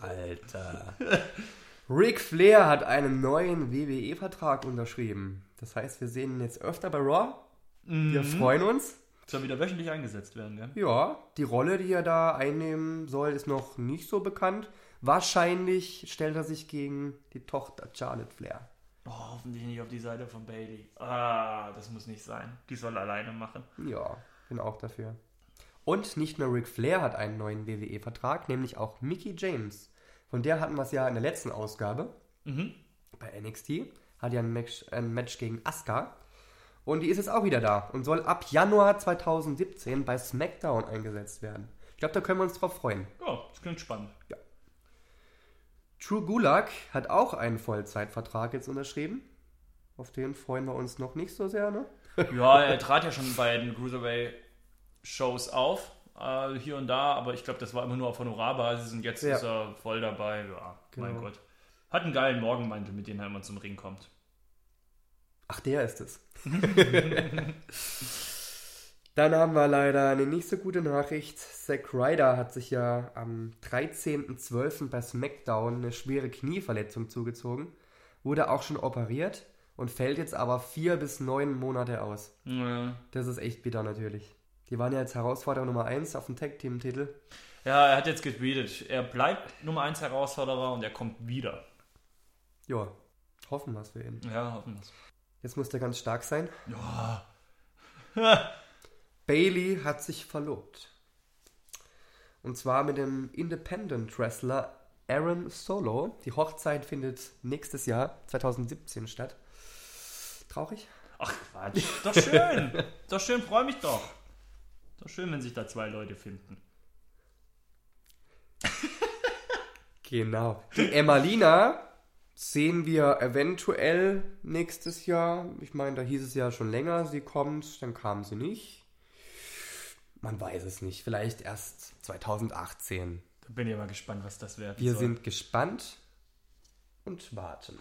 [SPEAKER 2] Alter. Ric Flair hat einen neuen WWE-Vertrag unterschrieben. Das heißt, wir sehen ihn jetzt öfter bei Raw. Wir freuen uns.
[SPEAKER 1] Soll wieder wöchentlich eingesetzt werden, gell?
[SPEAKER 2] Ja, die Rolle, die er da einnehmen soll, ist noch nicht so bekannt. Wahrscheinlich stellt er sich gegen die Tochter Charlotte Flair.
[SPEAKER 1] Oh, hoffentlich nicht auf die Seite von Bailey. Ah, das muss nicht sein. Die soll alleine machen.
[SPEAKER 2] Ja, bin auch dafür. Und nicht nur Ric Flair hat einen neuen WWE-Vertrag, nämlich auch Mickey James. Von der hatten wir es ja in der letzten Ausgabe
[SPEAKER 1] Mhm.
[SPEAKER 2] bei NXT. Hat ja ein Match, ein Match gegen Asuka. Und die ist jetzt auch wieder da und soll ab Januar 2017 bei SmackDown eingesetzt werden. Ich glaube, da können wir uns drauf freuen.
[SPEAKER 1] Ja, das klingt spannend.
[SPEAKER 2] True Gulag hat auch einen Vollzeitvertrag jetzt unterschrieben. Auf den freuen wir uns noch nicht so sehr, ne?
[SPEAKER 1] Ja, er trat ja schon bei den Cruiserweight-Shows auf, äh, hier und da, aber ich glaube, das war immer nur auf Honorarbasis und jetzt
[SPEAKER 2] Ja.
[SPEAKER 1] ist er voll dabei. Ja, mein
[SPEAKER 2] Genau.
[SPEAKER 1] Gott. Hat einen geilen Morgenmantel, mit dem er immer zum Ring kommt.
[SPEAKER 2] Ach, der ist es. Dann haben wir leider eine nicht so gute Nachricht. Zack Ryder hat sich ja am 13.12. bei SmackDown eine schwere Knieverletzung zugezogen, wurde auch schon operiert und fällt jetzt aber vier bis neun Monate aus.
[SPEAKER 1] Ja.
[SPEAKER 2] Das ist echt bitter natürlich. Die waren ja jetzt Herausforderer Nummer 1 auf dem Tag-Team-Titel.
[SPEAKER 1] Ja, er hat jetzt getweetet. Er bleibt Nummer 1 Herausforderer und er kommt wieder.
[SPEAKER 2] Ja, hoffen wir es für ihn.
[SPEAKER 1] Ja, hoffen wir's.
[SPEAKER 2] Jetzt muss der ganz stark sein.
[SPEAKER 1] Ja.
[SPEAKER 2] Bailey hat sich verlobt. Und zwar mit dem Independent Wrestler Aaron Solo. Die Hochzeit findet nächstes Jahr, 2017, statt. Traurig?
[SPEAKER 1] Ach Quatsch. Doch schön. doch schön, freue mich doch. Doch schön, wenn sich da zwei Leute finden.
[SPEAKER 2] Genau. Die Emmalina sehen wir eventuell nächstes Jahr. Ich meine, da hieß es ja schon länger, sie kommt, dann kam sie nicht. Man weiß es nicht. Vielleicht erst 2018.
[SPEAKER 1] Da bin ich mal gespannt, was das werden
[SPEAKER 2] Wir
[SPEAKER 1] soll.
[SPEAKER 2] sind gespannt und warten.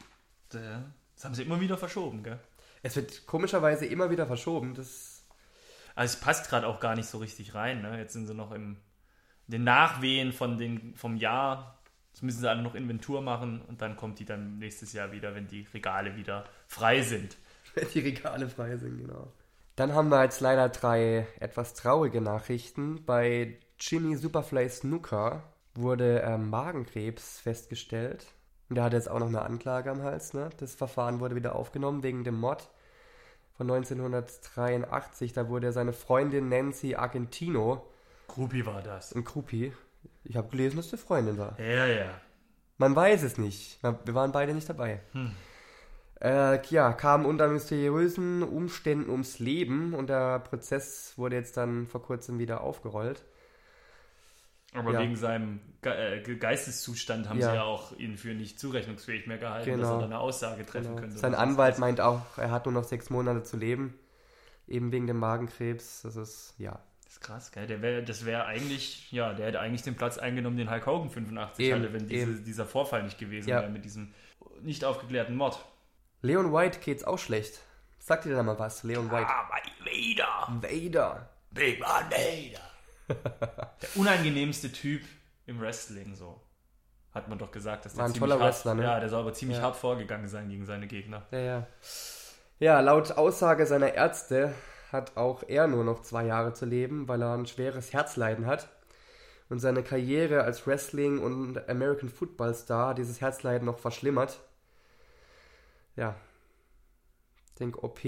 [SPEAKER 1] Das haben sie immer wieder verschoben, gell?
[SPEAKER 2] Es wird komischerweise immer wieder verschoben. Das
[SPEAKER 1] Also es passt gerade auch gar nicht so richtig rein. Ne? Jetzt sind sie noch im den Nachwehen von den, vom Jahr. Jetzt müssen sie alle noch Inventur machen und dann kommt die dann nächstes Jahr wieder, wenn die Regale wieder frei sind.
[SPEAKER 2] die Regale frei sind, genau. Dann haben wir jetzt leider drei etwas traurige Nachrichten. Bei Jimmy Superfly Snooker wurde ähm, Magenkrebs festgestellt. Und der hat jetzt auch noch eine Anklage am Hals. Ne? Das Verfahren wurde wieder aufgenommen wegen dem Mord von 1983. Da wurde seine Freundin Nancy Argentino,
[SPEAKER 1] Gruppi war das.
[SPEAKER 2] ein Krupi, ich habe gelesen, dass die Freundin war.
[SPEAKER 1] Ja, ja.
[SPEAKER 2] Man weiß es nicht. Wir waren beide nicht dabei. Äh, ja, kam unter mysteriösen Umständen ums Leben und der Prozess wurde jetzt dann vor kurzem wieder aufgerollt.
[SPEAKER 1] Aber
[SPEAKER 2] Ja.
[SPEAKER 1] wegen seinem Ge äh, Ge- Geisteszustand haben
[SPEAKER 2] Ja.
[SPEAKER 1] sie ja auch ihn für nicht zurechnungsfähig mehr gehalten, dass
[SPEAKER 2] Genau.
[SPEAKER 1] er dann eine Aussage treffen
[SPEAKER 2] Genau.
[SPEAKER 1] könnte.
[SPEAKER 2] Sein Anwalt meint auch, er hat nur noch sechs Monate zu leben. Eben wegen dem Magenkrebs. Das ist, ja.
[SPEAKER 1] Ist krass, gell? Der wär, das wäre eigentlich, ja, der hätte eigentlich den Platz eingenommen, den Hulk Hogan 85
[SPEAKER 2] Eben,
[SPEAKER 1] hatte, wenn diese, dieser Vorfall nicht gewesen
[SPEAKER 2] Ja.
[SPEAKER 1] wäre mit diesem nicht aufgeklärten Mord.
[SPEAKER 2] Leon White geht's auch schlecht. Sagt ihr da mal was, Leon White?
[SPEAKER 1] Ah, Vader!
[SPEAKER 2] Vader.
[SPEAKER 1] Big Man Vader! der unangenehmste Typ im Wrestling, so. Hat man doch gesagt, dass der
[SPEAKER 2] War ein
[SPEAKER 1] ziemlich
[SPEAKER 2] toller
[SPEAKER 1] hart,
[SPEAKER 2] Wrestler, ne?
[SPEAKER 1] Ja, der soll aber ziemlich
[SPEAKER 2] Ja.
[SPEAKER 1] hart vorgegangen sein gegen seine Gegner.
[SPEAKER 2] Ja, ja. Ja, laut Aussage seiner Ärzte hat auch er nur noch zwei Jahre zu leben, weil er ein schweres Herzleiden hat. Und seine Karriere als Wrestling- und American Football Star hat dieses Herzleiden noch verschlimmert. Ja. Ich denke, OP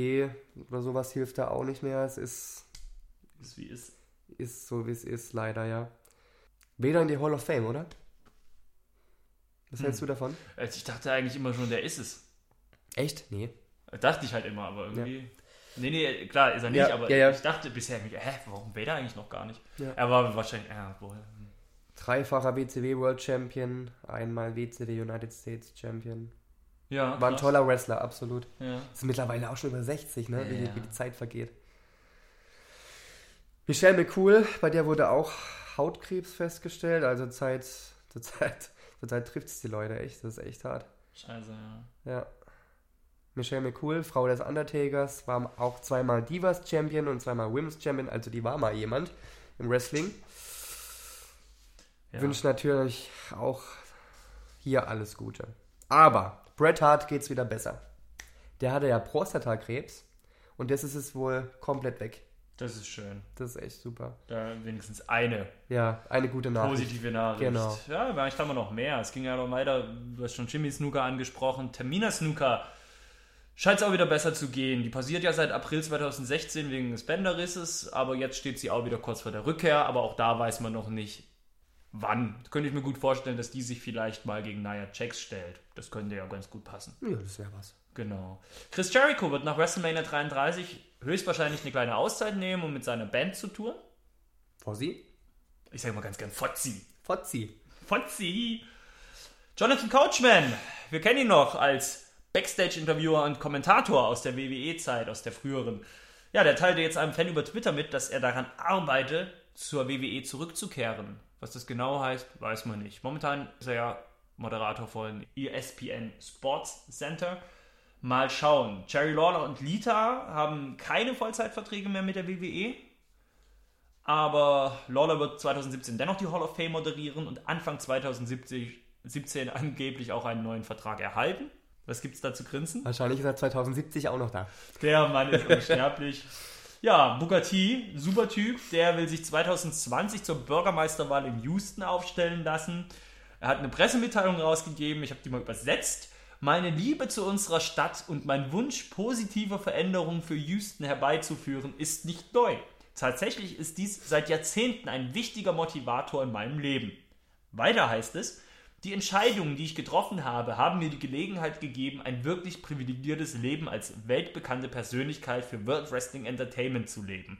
[SPEAKER 2] oder sowas hilft da auch nicht mehr. Es ist,
[SPEAKER 1] Ist wie ist.
[SPEAKER 2] ist so, wie es ist, leider, ja. Weder in die Hall of Fame, oder? Was hältst du davon?
[SPEAKER 1] Also ich dachte eigentlich immer schon, der ist es.
[SPEAKER 2] Echt? Nee.
[SPEAKER 1] Dachte ich halt immer, aber irgendwie. Nee, nee, klar ist er nicht,
[SPEAKER 2] Ja,
[SPEAKER 1] aber
[SPEAKER 2] ja, ja.
[SPEAKER 1] ich dachte bisher, hä, warum Vader eigentlich noch gar nicht?
[SPEAKER 2] Ja.
[SPEAKER 1] Er war wahrscheinlich, ja, wohl.
[SPEAKER 2] Dreifacher WCW World Champion, einmal WCW United States Champion.
[SPEAKER 1] Ja,
[SPEAKER 2] War ein
[SPEAKER 1] krass.
[SPEAKER 2] toller Wrestler, absolut.
[SPEAKER 1] Ja.
[SPEAKER 2] Ist mittlerweile auch schon über 60, ne? Wie, wie die Zeit vergeht. Michelle McCool, bei der wurde auch Hautkrebs festgestellt. Also Zeit, zur Zeit, zur Zeit trifft es die Leute echt. Das ist echt hart.
[SPEAKER 1] Scheiße, ja.
[SPEAKER 2] Ja. Michelle McCool, Frau des Undertakers, war auch zweimal Divas Champion und zweimal Women's Champion. Also die war mal jemand im Wrestling.
[SPEAKER 1] ja.
[SPEAKER 2] Wünsche natürlich auch hier alles Gute. Aber Bret Hart geht's wieder besser. Der hatte ja Prostatakrebs und das ist es wohl komplett weg.
[SPEAKER 1] Das ist schön.
[SPEAKER 2] Das ist echt super.
[SPEAKER 1] Da wenigstens eine
[SPEAKER 2] Ja, eine gute Nachricht.
[SPEAKER 1] positive Nachricht.
[SPEAKER 2] Genau.
[SPEAKER 1] Ja, vielleicht haben wir noch mehr. Es ging ja noch weiter. Du hast schon Jimmy Snooker angesprochen. Termina Snooker scheint es auch wieder besser zu gehen. Die passiert ja seit April 2016 wegen des Bänderrisses, aber jetzt steht sie auch wieder kurz vor der Rückkehr. Aber auch da weiß man noch nicht, wann. Da könnte ich mir gut vorstellen, dass die sich vielleicht mal gegen Nia Jax stellt. Das könnte ja ganz gut passen.
[SPEAKER 2] Ja, das wäre was.
[SPEAKER 1] Genau. Chris Jericho wird nach WrestleMania 33 höchstwahrscheinlich eine kleine Auszeit nehmen, um mit seiner Band zu touren.
[SPEAKER 2] Fossi?
[SPEAKER 1] Ich sage mal ganz gern Fotzi.
[SPEAKER 2] Fotzi.
[SPEAKER 1] Fotzi. Jonathan Coachman. Wir kennen ihn noch als Backstage-Interviewer und Kommentator aus der WWE-Zeit, aus der früheren. Ja, der teilte jetzt einem Fan über Twitter mit, dass er daran arbeite, zur WWE zurückzukehren. Was das genau heißt, weiß man nicht. Momentan ist er ja Moderator von ESPN Sports Center. Mal schauen. Jerry Lawler und Lita haben keine Vollzeitverträge mehr mit der WWE. Aber Lawler wird 2017 dennoch die Hall of Fame moderieren und Anfang 2017 17 angeblich auch einen neuen Vertrag erhalten. Was gibt's da zu grinsen?
[SPEAKER 2] Wahrscheinlich ist er 2070 auch noch da.
[SPEAKER 1] Der Mann ist unsterblich. Ja, Bugatti, super Typ, der will sich 2020 zur Bürgermeisterwahl in Houston aufstellen lassen. Er hat eine Pressemitteilung rausgegeben, ich habe die mal übersetzt. Meine Liebe zu unserer Stadt und mein Wunsch, positive Veränderungen für Houston herbeizuführen, ist nicht neu. Tatsächlich ist dies seit Jahrzehnten ein wichtiger Motivator in meinem Leben. Weiter heißt es, die Entscheidungen, die ich getroffen habe, haben mir die Gelegenheit gegeben, ein wirklich privilegiertes Leben als weltbekannte Persönlichkeit für World Wrestling Entertainment zu leben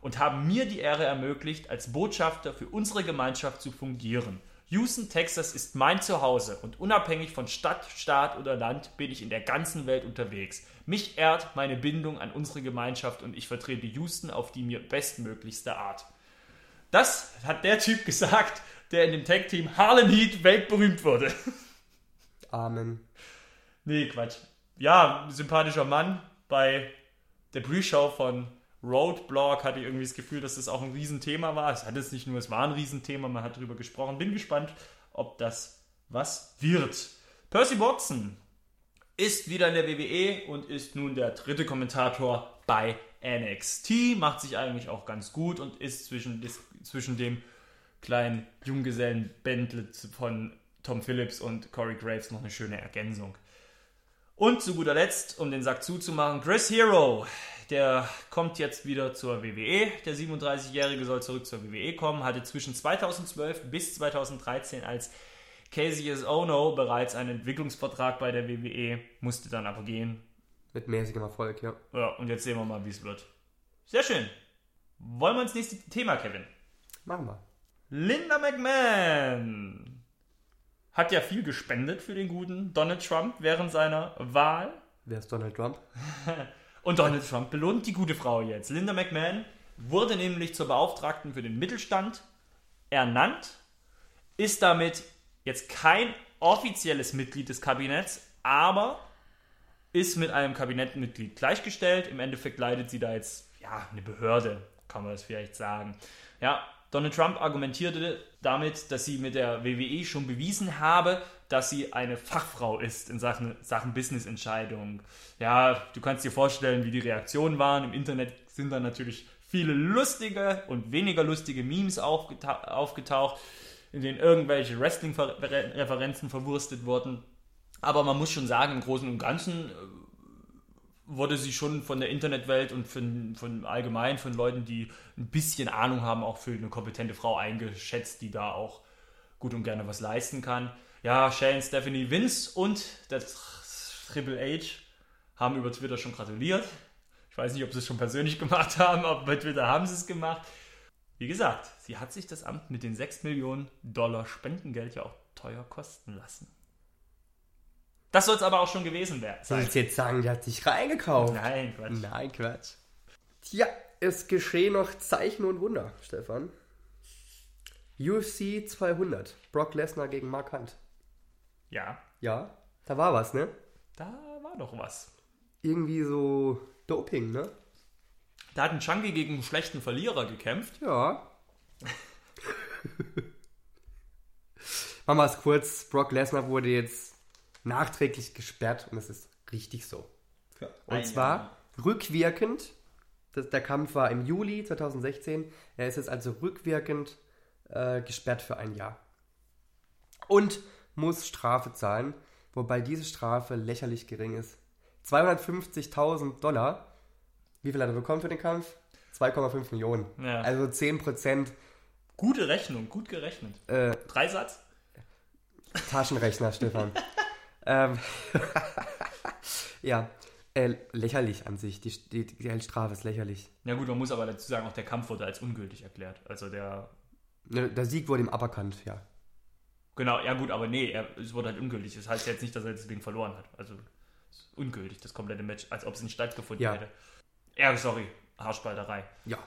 [SPEAKER 1] und haben mir die Ehre ermöglicht, als Botschafter für unsere Gemeinschaft zu fungieren. Houston, Texas ist mein Zuhause und unabhängig von Stadt, Staat oder Land bin ich in der ganzen Welt unterwegs. Mich ehrt meine Bindung an unsere Gemeinschaft und ich vertrete Houston auf die mir bestmöglichste Art. Das hat der Typ gesagt, der in dem Tag-Team Harlem Heat weltberühmt wurde.
[SPEAKER 2] Amen.
[SPEAKER 1] Nee, Quatsch. Ja, sympathischer Mann. Bei der Pre-Show von Roadblock hatte ich irgendwie das Gefühl, dass das auch ein Riesenthema war. Es hat es nicht nur, es war ein Riesenthema, man hat darüber gesprochen. Bin gespannt, ob das was wird. Percy Watson ist wieder in der WWE und ist nun der dritte Kommentator bei NXT, macht sich eigentlich auch ganz gut und ist zwischen, zwischen dem kleinen Junggesellen-Bändle von Tom Phillips und Corey Graves noch eine schöne Ergänzung. Und zu guter Letzt, um den Sack zuzumachen, Chris Hero. Der kommt jetzt wieder zur WWE. Der 37-Jährige soll zurück zur WWE kommen. Hatte zwischen 2012 bis 2013 als Casey Ono bereits einen Entwicklungsvertrag bei der WWE, musste dann aber gehen.
[SPEAKER 2] Mit mäßigem Erfolg, ja.
[SPEAKER 1] Ja, und jetzt sehen wir mal, wie es wird. Sehr schön. Wollen wir ins nächste Thema, Kevin?
[SPEAKER 2] Machen wir.
[SPEAKER 1] Linda McMahon hat ja viel gespendet für den guten Donald Trump während seiner Wahl.
[SPEAKER 2] Wer ist Donald Trump?
[SPEAKER 1] Und Donald Trump belohnt die gute Frau jetzt. Linda McMahon wurde nämlich zur Beauftragten für den Mittelstand ernannt, ist damit jetzt kein offizielles Mitglied des Kabinetts, aber ist mit einem Kabinettmitglied gleichgestellt. Im Endeffekt leitet sie da jetzt ja eine Behörde, kann man das vielleicht sagen. Ja, Donald Trump argumentierte damit, dass sie mit der WWE schon bewiesen habe, dass sie eine Fachfrau ist in Sachen, Sachen Business-Entscheidungen. Ja, du kannst dir vorstellen, wie die Reaktionen waren. Im Internet sind dann natürlich viele lustige und weniger lustige Memes aufgetaucht, aufgetaucht in denen irgendwelche Wrestling-Referenzen verwurstet wurden. Aber man muss schon sagen, im Großen und Ganzen äh, wurde sie schon von der Internetwelt und von, von allgemein von Leuten, die ein bisschen Ahnung haben, auch für eine kompetente Frau eingeschätzt, die da auch gut und gerne was leisten kann. Ja, Shane, Stephanie, Vince und der Triple H haben über Twitter schon gratuliert. Ich weiß nicht, ob sie es schon persönlich gemacht haben, aber bei Twitter haben sie es gemacht. Wie gesagt, sie hat sich das Amt mit den 6 Millionen Dollar Spendengeld ja auch teuer kosten lassen. Das soll es aber auch schon gewesen werden.
[SPEAKER 2] Soll ich jetzt sagen, die hat sich reingekauft?
[SPEAKER 1] Nein, Quatsch.
[SPEAKER 2] Nein, Quatsch. Tja, es geschehen noch Zeichen und Wunder, Stefan. UFC 200. Brock Lesnar gegen Mark Hunt.
[SPEAKER 1] Ja,
[SPEAKER 2] Ja, da war was, ne?
[SPEAKER 1] da war doch was.
[SPEAKER 2] Irgendwie so Doping, ne?
[SPEAKER 1] Da hat ein Chunky gegen einen schlechten Verlierer gekämpft.
[SPEAKER 2] Ja. Machen wir es kurz. Brock Lesnar wurde jetzt nachträglich gesperrt und es ist richtig so. Und
[SPEAKER 1] ein
[SPEAKER 2] zwar
[SPEAKER 1] Jahr.
[SPEAKER 2] rückwirkend. Das, der Kampf war im Juli 2016. Er ist jetzt also rückwirkend äh, gesperrt für ein Jahr. Und muss Strafe zahlen, wobei diese Strafe lächerlich gering ist. 250.000 Dollar. Wie viel hat er bekommen für den Kampf? 2,5 Millionen.
[SPEAKER 1] Ja.
[SPEAKER 2] Also 10%
[SPEAKER 1] Gute Rechnung, gut gerechnet.
[SPEAKER 2] äh,
[SPEAKER 1] Dreisatz?
[SPEAKER 2] Taschenrechner, Stefan. ähm, ja, äh, lächerlich an sich. Die, die, die Geldstrafe ist lächerlich.
[SPEAKER 1] Ja gut, man muss aber dazu sagen, auch der Kampf wurde als ungültig erklärt. Also der
[SPEAKER 2] Ne, Der Sieg wurde ihm aberkannt, ja.
[SPEAKER 1] Genau, ja gut, aber nee, er, es wurde halt ungültig. Das heißt jetzt nicht, dass er deswegen verloren hat. Also ungültig, das komplette Match, als ob es nicht stattgefunden
[SPEAKER 2] Ja.
[SPEAKER 1] hätte. Ja, sorry, Haarspalterei.
[SPEAKER 2] Ja.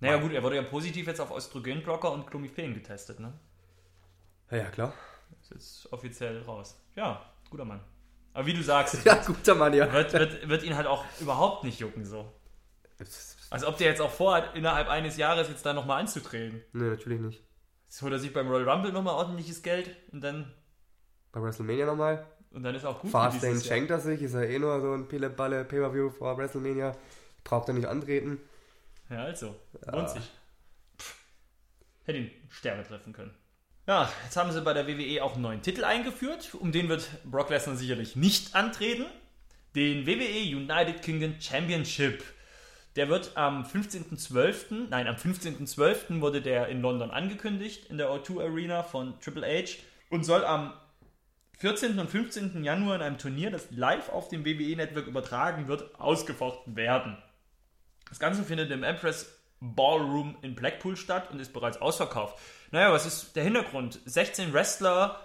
[SPEAKER 1] Naja gut, er wurde ja positiv jetzt auf Östrogenblocker und Clomiphen getestet, ne?
[SPEAKER 2] Ja, ja, klar.
[SPEAKER 1] Ist jetzt offiziell raus. Ja, guter Mann. Aber wie du sagst,
[SPEAKER 2] Ja, guter Mann, ja.
[SPEAKER 1] wird, wird, wird ihn halt auch überhaupt nicht jucken so. Als ob der jetzt auch vorhat, innerhalb eines Jahres jetzt da nochmal anzutreten.
[SPEAKER 2] Nee, natürlich nicht.
[SPEAKER 1] Jetzt holt er sich beim Royal Rumble nochmal ordentliches Geld und dann,
[SPEAKER 2] Bei WrestleMania nochmal.
[SPEAKER 1] und dann ist auch gut. dieses Jahr.
[SPEAKER 2] schenkt er sich, ist ja eh nur so ein Pille-Balle Pay-Per-View vor WrestleMania. Braucht er nicht antreten.
[SPEAKER 1] Ja, also. Lohnt sich. Pff. Hätte ihn Sterne treffen können. Ja, jetzt haben sie bei der WWE auch einen neuen Titel eingeführt. Um den wird Brock Lesnar sicherlich nicht antreten. Den WWE United Kingdom Championship. Der wird am 15.12., nein, am 15.12. wurde der in London angekündigt, in der O2 Arena von Triple H und soll am 14. und 15. Januar in einem Turnier, das live auf dem WWE-Network übertragen wird, ausgefochten werden. Das Ganze findet im Empress Ballroom in Blackpool statt und ist bereits ausverkauft. Naja, was ist der Hintergrund? 16 Wrestler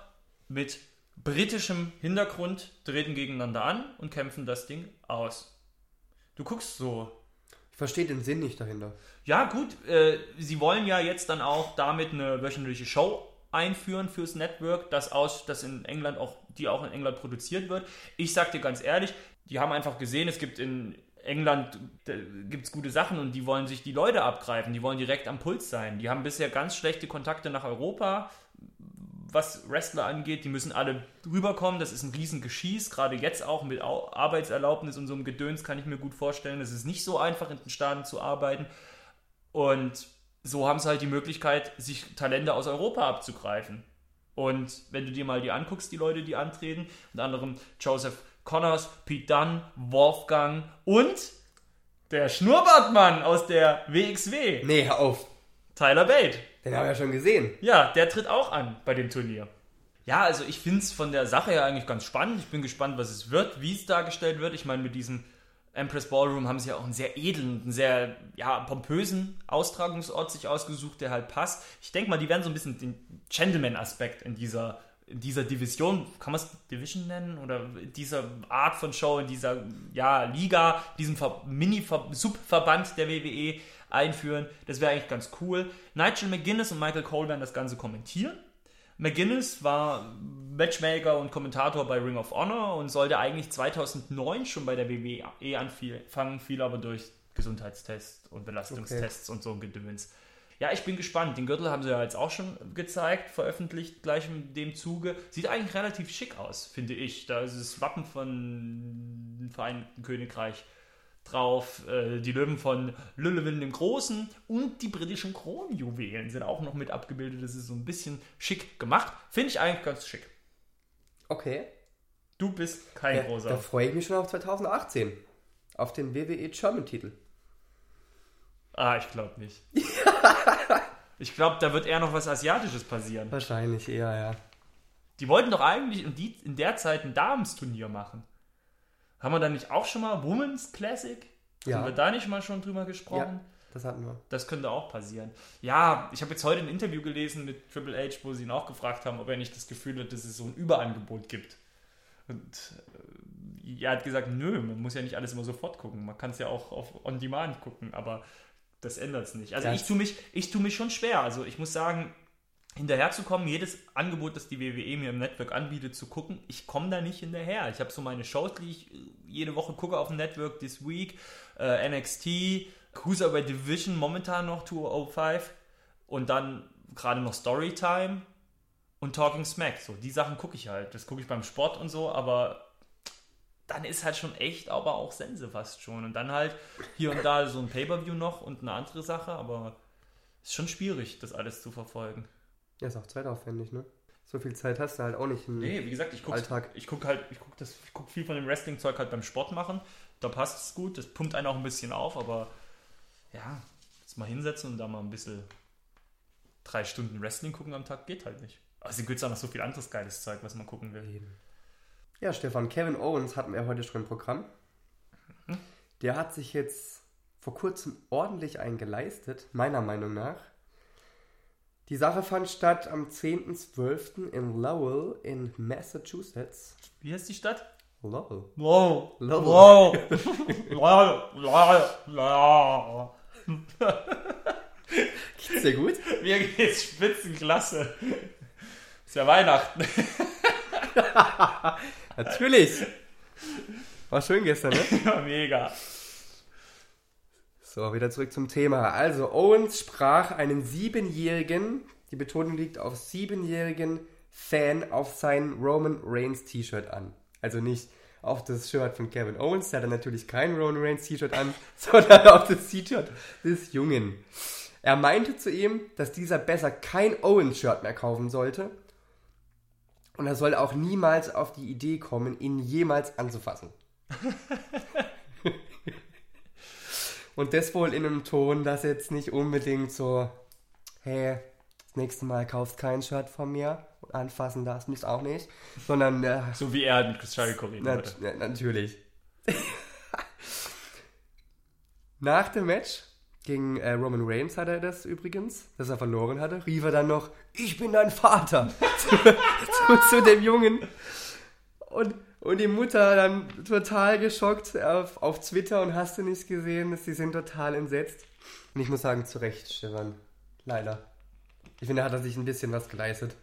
[SPEAKER 1] mit britischem Hintergrund treten gegeneinander an und kämpfen das Ding aus. Du guckst so.
[SPEAKER 2] Ich verstehe den Sinn nicht dahinter.
[SPEAKER 1] Ja, gut, äh, sie wollen ja jetzt dann auch damit eine wöchentliche Show einführen fürs Network, das aus, das in England auch, die auch in England produziert wird. Ich sag dir ganz ehrlich, die haben einfach gesehen, es gibt in England gibt es gute Sachen und die wollen sich die Leute abgreifen, die wollen direkt am Puls sein. Die haben bisher ganz schlechte Kontakte nach Europa, was Wrestler angeht. Die müssen alle rüberkommen. Das ist ein riesen Geschieß. Gerade jetzt auch mit Au- Arbeitserlaubnis und so einem Gedöns kann ich mir gut vorstellen. Es ist nicht so einfach, in den Staaten zu arbeiten. Und so haben sie halt die Möglichkeit, sich Talente aus Europa abzugreifen. Und wenn du dir mal die anguckst, die Leute, die antreten, unter anderem Joseph Connors, Pete Dunne, Wolfgang und der Schnurrbartmann aus der WXW,
[SPEAKER 2] Nee, hör auf.
[SPEAKER 1] Tyler Bate.
[SPEAKER 2] Den haben wir ja schon gesehen.
[SPEAKER 1] Ja, der tritt auch an bei dem Turnier. Ja, also ich finde es von der Sache her eigentlich ganz spannend. Ich bin gespannt, was es wird, wie es dargestellt wird. Ich meine, mit diesem Empress Ballroom haben sie ja auch einen sehr edlen, einen sehr ja, pompösen Austragungsort sich ausgesucht, der halt passt. Ich denke mal, die werden so ein bisschen den Gentleman-Aspekt in dieser, in dieser Division, kann man es Division nennen? Oder dieser Art von Show, in dieser ja, Liga, diesem Ver- Mini-Subverband der WWE einführen. Das wäre eigentlich ganz cool. Nigel McGuinness und Michael Cole werden das Ganze kommentieren. McGuinness war Matchmaker und Kommentator bei Ring of Honor und sollte eigentlich 2009 schon bei der WWE anfangen, fiel aber durch Gesundheitstests und Belastungstests und so ein Gedöns. Ja, ich bin gespannt. Den Gürtel haben sie ja jetzt auch schon gezeigt, veröffentlicht, gleich in dem Zuge. Sieht eigentlich relativ schick aus, finde ich. Da ist das Wappen von dem Vereinigten Königreich drauf. Äh, die Löwen von Lüllewin dem Großen und die britischen Kronjuwelen sind auch noch mit abgebildet. Das ist so ein bisschen schick gemacht. Finde ich eigentlich ganz schick.
[SPEAKER 2] Okay.
[SPEAKER 1] Du bist kein
[SPEAKER 2] Ja,
[SPEAKER 1] großer.
[SPEAKER 2] da freue ich mich schon auf 2018. Auf den WWE German-Titel.
[SPEAKER 1] Ah, ich glaube nicht. ich glaube, da wird eher noch was Asiatisches passieren.
[SPEAKER 2] Wahrscheinlich eher, ja.
[SPEAKER 1] Die wollten doch eigentlich in, die, in der Zeit ein Damensturnier machen. Haben wir da nicht auch schon mal Women's Classic?
[SPEAKER 2] Ja.
[SPEAKER 1] Haben wir da nicht mal schon drüber
[SPEAKER 2] Ja,
[SPEAKER 1] gesprochen?
[SPEAKER 2] das hatten wir.
[SPEAKER 1] Das könnte auch passieren. Ja, ich habe jetzt heute ein Interview gelesen mit Triple H, wo sie ihn auch gefragt haben, ob er nicht das Gefühl hat, dass es so ein Überangebot gibt. Und äh, er hat gesagt, nö, man muss ja nicht alles immer sofort gucken. Man kann es ja auch auf On Demand gucken, aber das ändert es nicht. Also
[SPEAKER 2] Ja.
[SPEAKER 1] ich tue mich, ich tue mich schon schwer. Also ich muss sagen, hinterherzukommen, jedes Angebot, das die WWE mir im Network anbietet, zu gucken, ich komme da nicht hinterher. Ich habe so meine Shows, die ich äh, jede Woche gucke auf dem Network, This Week, äh, NXT, Cruiserweight Division, momentan noch 205 und dann gerade noch Storytime und Talking Smack. So, die Sachen gucke ich halt. Das gucke ich beim Sport und so, aber dann ist halt schon echt, aber auch Sense fast schon. Und dann halt hier und da so ein Pay-Per-View noch und eine andere Sache, aber ist schon schwierig, das alles zu verfolgen.
[SPEAKER 2] Ja, ist auch zeitaufwendig, ne? So viel Zeit hast du halt auch nicht. im-
[SPEAKER 1] Nee, wie gesagt, ich gucke ich guck halt, ich gucke guck viel von dem Wrestling-Zeug halt beim Sport machen. Da passt es gut, das pumpt einen auch ein bisschen auf, aber ja, jetzt mal hinsetzen und da mal ein bisschen drei Stunden Wrestling gucken am Tag geht halt nicht. Also gibt es auch noch so viel anderes geiles Zeug, was man gucken will.
[SPEAKER 2] Ja, Stefan, Kevin Owens hatten wir heute schon im Programm.
[SPEAKER 1] Mhm.
[SPEAKER 2] Der hat sich jetzt vor kurzem ordentlich einen geleistet, meiner Meinung nach. Die Sache fand statt am 10.12. in Lowell in Massachusetts.
[SPEAKER 1] Wie heißt die Stadt?
[SPEAKER 2] Lowell.
[SPEAKER 1] Wow.
[SPEAKER 2] Lowell.
[SPEAKER 1] Wow. wow. wow.
[SPEAKER 2] Geht's dir gut?
[SPEAKER 1] Mir geht's spitzenklasse. Ist ja Weihnachten.
[SPEAKER 2] Natürlich. War schön gestern, ne?
[SPEAKER 1] Ja, Mega.
[SPEAKER 2] So, wieder zurück zum Thema. Also, Owens sprach einen siebenjährigen, die Betonung liegt auf siebenjährigen Fan auf sein Roman Reigns T-Shirt an. Also nicht auf das Shirt von Kevin Owens, der hat natürlich kein Roman Reigns T-Shirt an, sondern auf das T-Shirt des Jungen. Er meinte zu ihm, dass dieser besser kein Owens-Shirt mehr kaufen sollte und er soll auch niemals auf die Idee kommen, ihn jemals anzufassen. Und das wohl in einem Ton, das jetzt nicht unbedingt so, hey, das nächste Mal kaufst kein Shirt von mir und anfassen darfst mich auch nicht, sondern äh,
[SPEAKER 1] So wie er mit Chris Jericho reden
[SPEAKER 2] nat na, natürlich. Nach dem Match gegen äh, Roman Reigns hat er das übrigens, dass er verloren hatte, rief er dann noch, ich bin dein Vater zu, zu, zu dem Jungen. Und, und die Mutter dann total geschockt auf, auf Twitter und hast du nicht gesehen, sie sind total entsetzt. Und ich muss sagen, zu Recht, Stefan. Leider. Ich finde, da hat er sich ein bisschen was geleistet.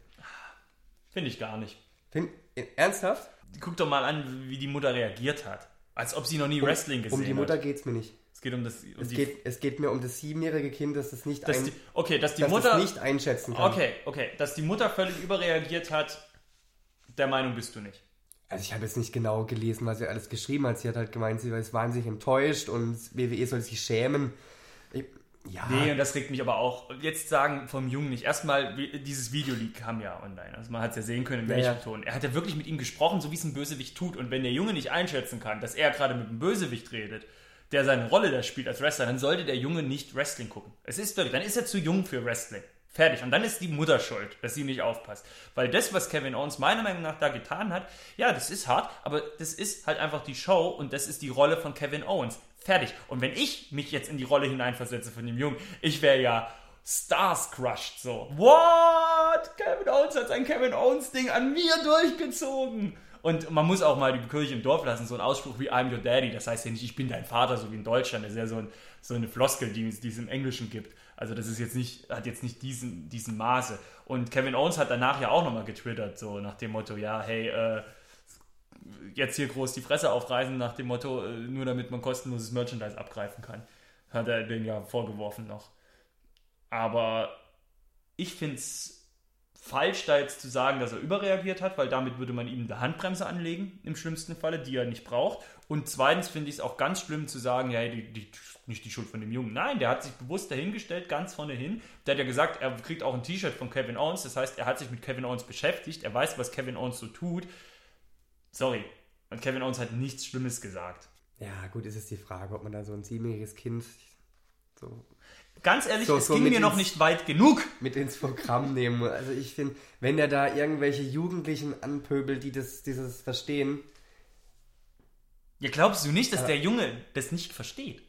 [SPEAKER 1] Finde ich gar nicht.
[SPEAKER 2] Find, ernsthaft?
[SPEAKER 1] Guck doch mal an, wie die Mutter reagiert hat. Als ob sie noch nie Wrestling gesehen
[SPEAKER 2] Um die Mutter
[SPEAKER 1] hat.
[SPEAKER 2] geht es mir nicht.
[SPEAKER 1] Es geht um das. Um
[SPEAKER 2] Es
[SPEAKER 1] die,
[SPEAKER 2] geht, es geht mir um das siebenjährige Kind, das es nicht,
[SPEAKER 1] dass
[SPEAKER 2] ein,
[SPEAKER 1] die, okay, dass die
[SPEAKER 2] das
[SPEAKER 1] Mutter.
[SPEAKER 2] nicht einschätzen kann.
[SPEAKER 1] okay, okay. Dass die Mutter völlig überreagiert hat, der Meinung bist du nicht.
[SPEAKER 2] Also ich habe jetzt nicht genau gelesen, was sie alles geschrieben hat. Sie hat halt gemeint, sie ist wahnsinnig enttäuscht und WWE soll sich schämen. Ich, ja,
[SPEAKER 1] Nee, und das regt mich aber auch. Jetzt sagen vom Jungen nicht. Erstmal, dieses Videoleak kam ja online. Also man hat es ja sehen können, in
[SPEAKER 2] Ja,
[SPEAKER 1] welchem
[SPEAKER 2] ja.
[SPEAKER 1] Ton. Er hat ja wirklich mit ihm gesprochen, so wie es ein Bösewicht tut. Und wenn der Junge nicht einschätzen kann, dass er gerade mit einem Bösewicht redet, der seine Rolle da spielt als Wrestler, dann sollte der Junge nicht Wrestling gucken. Es ist wirklich, dann ist er zu jung für Wrestling. Fertig. Und dann ist die Mutter schuld, dass sie nicht aufpasst. Weil das, was Kevin Owens meiner Meinung nach da getan hat, ja, das ist hart, aber das ist halt einfach die Show und das ist die Rolle von Kevin Owens. Fertig. Und wenn ich mich jetzt in die Rolle hineinversetze von dem Jungen, ich wäre ja Stars crushed so. What? Kevin Owens hat sein Kevin Owens Ding an mir durchgezogen. Und man muss auch mal die Kirche im Dorf lassen, so ein Ausspruch wie I'm your daddy, das heißt ja nicht, ich bin dein Vater, so wie in Deutschland, das ist ja so, ein, so eine Floskel, die, die es im Englischen gibt. Also das ist jetzt nicht, hat jetzt nicht diesen, diesen Maße. Und Kevin Owens hat danach ja auch nochmal getwittert, so nach dem Motto, ja, hey, äh, jetzt hier groß die Fresse aufreißen, nach dem Motto, äh, nur damit man kostenloses Merchandise abgreifen kann. Hat er den ja vorgeworfen noch. Aber ich finde es falsch, da jetzt zu sagen, dass er überreagiert hat, weil damit würde man ihm eine Handbremse anlegen, im schlimmsten Falle, die er nicht braucht. Und zweitens finde ich es auch ganz schlimm zu sagen, ja, die, die, nicht die Schuld von dem Jungen. Nein, der hat sich bewusst dahingestellt, ganz vorne hin. Der hat ja gesagt, er kriegt auch ein T-Shirt von Kevin Owens. Das heißt, er hat sich mit Kevin Owens beschäftigt. Er weiß, was Kevin Owens so tut. Sorry. Und Kevin Owens hat nichts Schlimmes gesagt.
[SPEAKER 2] ja, gut, ist es die Frage, ob man da so ein siebenjähriges Kind so
[SPEAKER 1] Ganz ehrlich,
[SPEAKER 2] So,
[SPEAKER 1] es
[SPEAKER 2] so
[SPEAKER 1] ging mir noch nicht weit genug.
[SPEAKER 2] mit ins Programm nehmen. Also ich finde, wenn er da irgendwelche Jugendlichen anpöbelt, die das, dieses verstehen,
[SPEAKER 1] Ja, glaubst du nicht, dass der Junge das nicht versteht?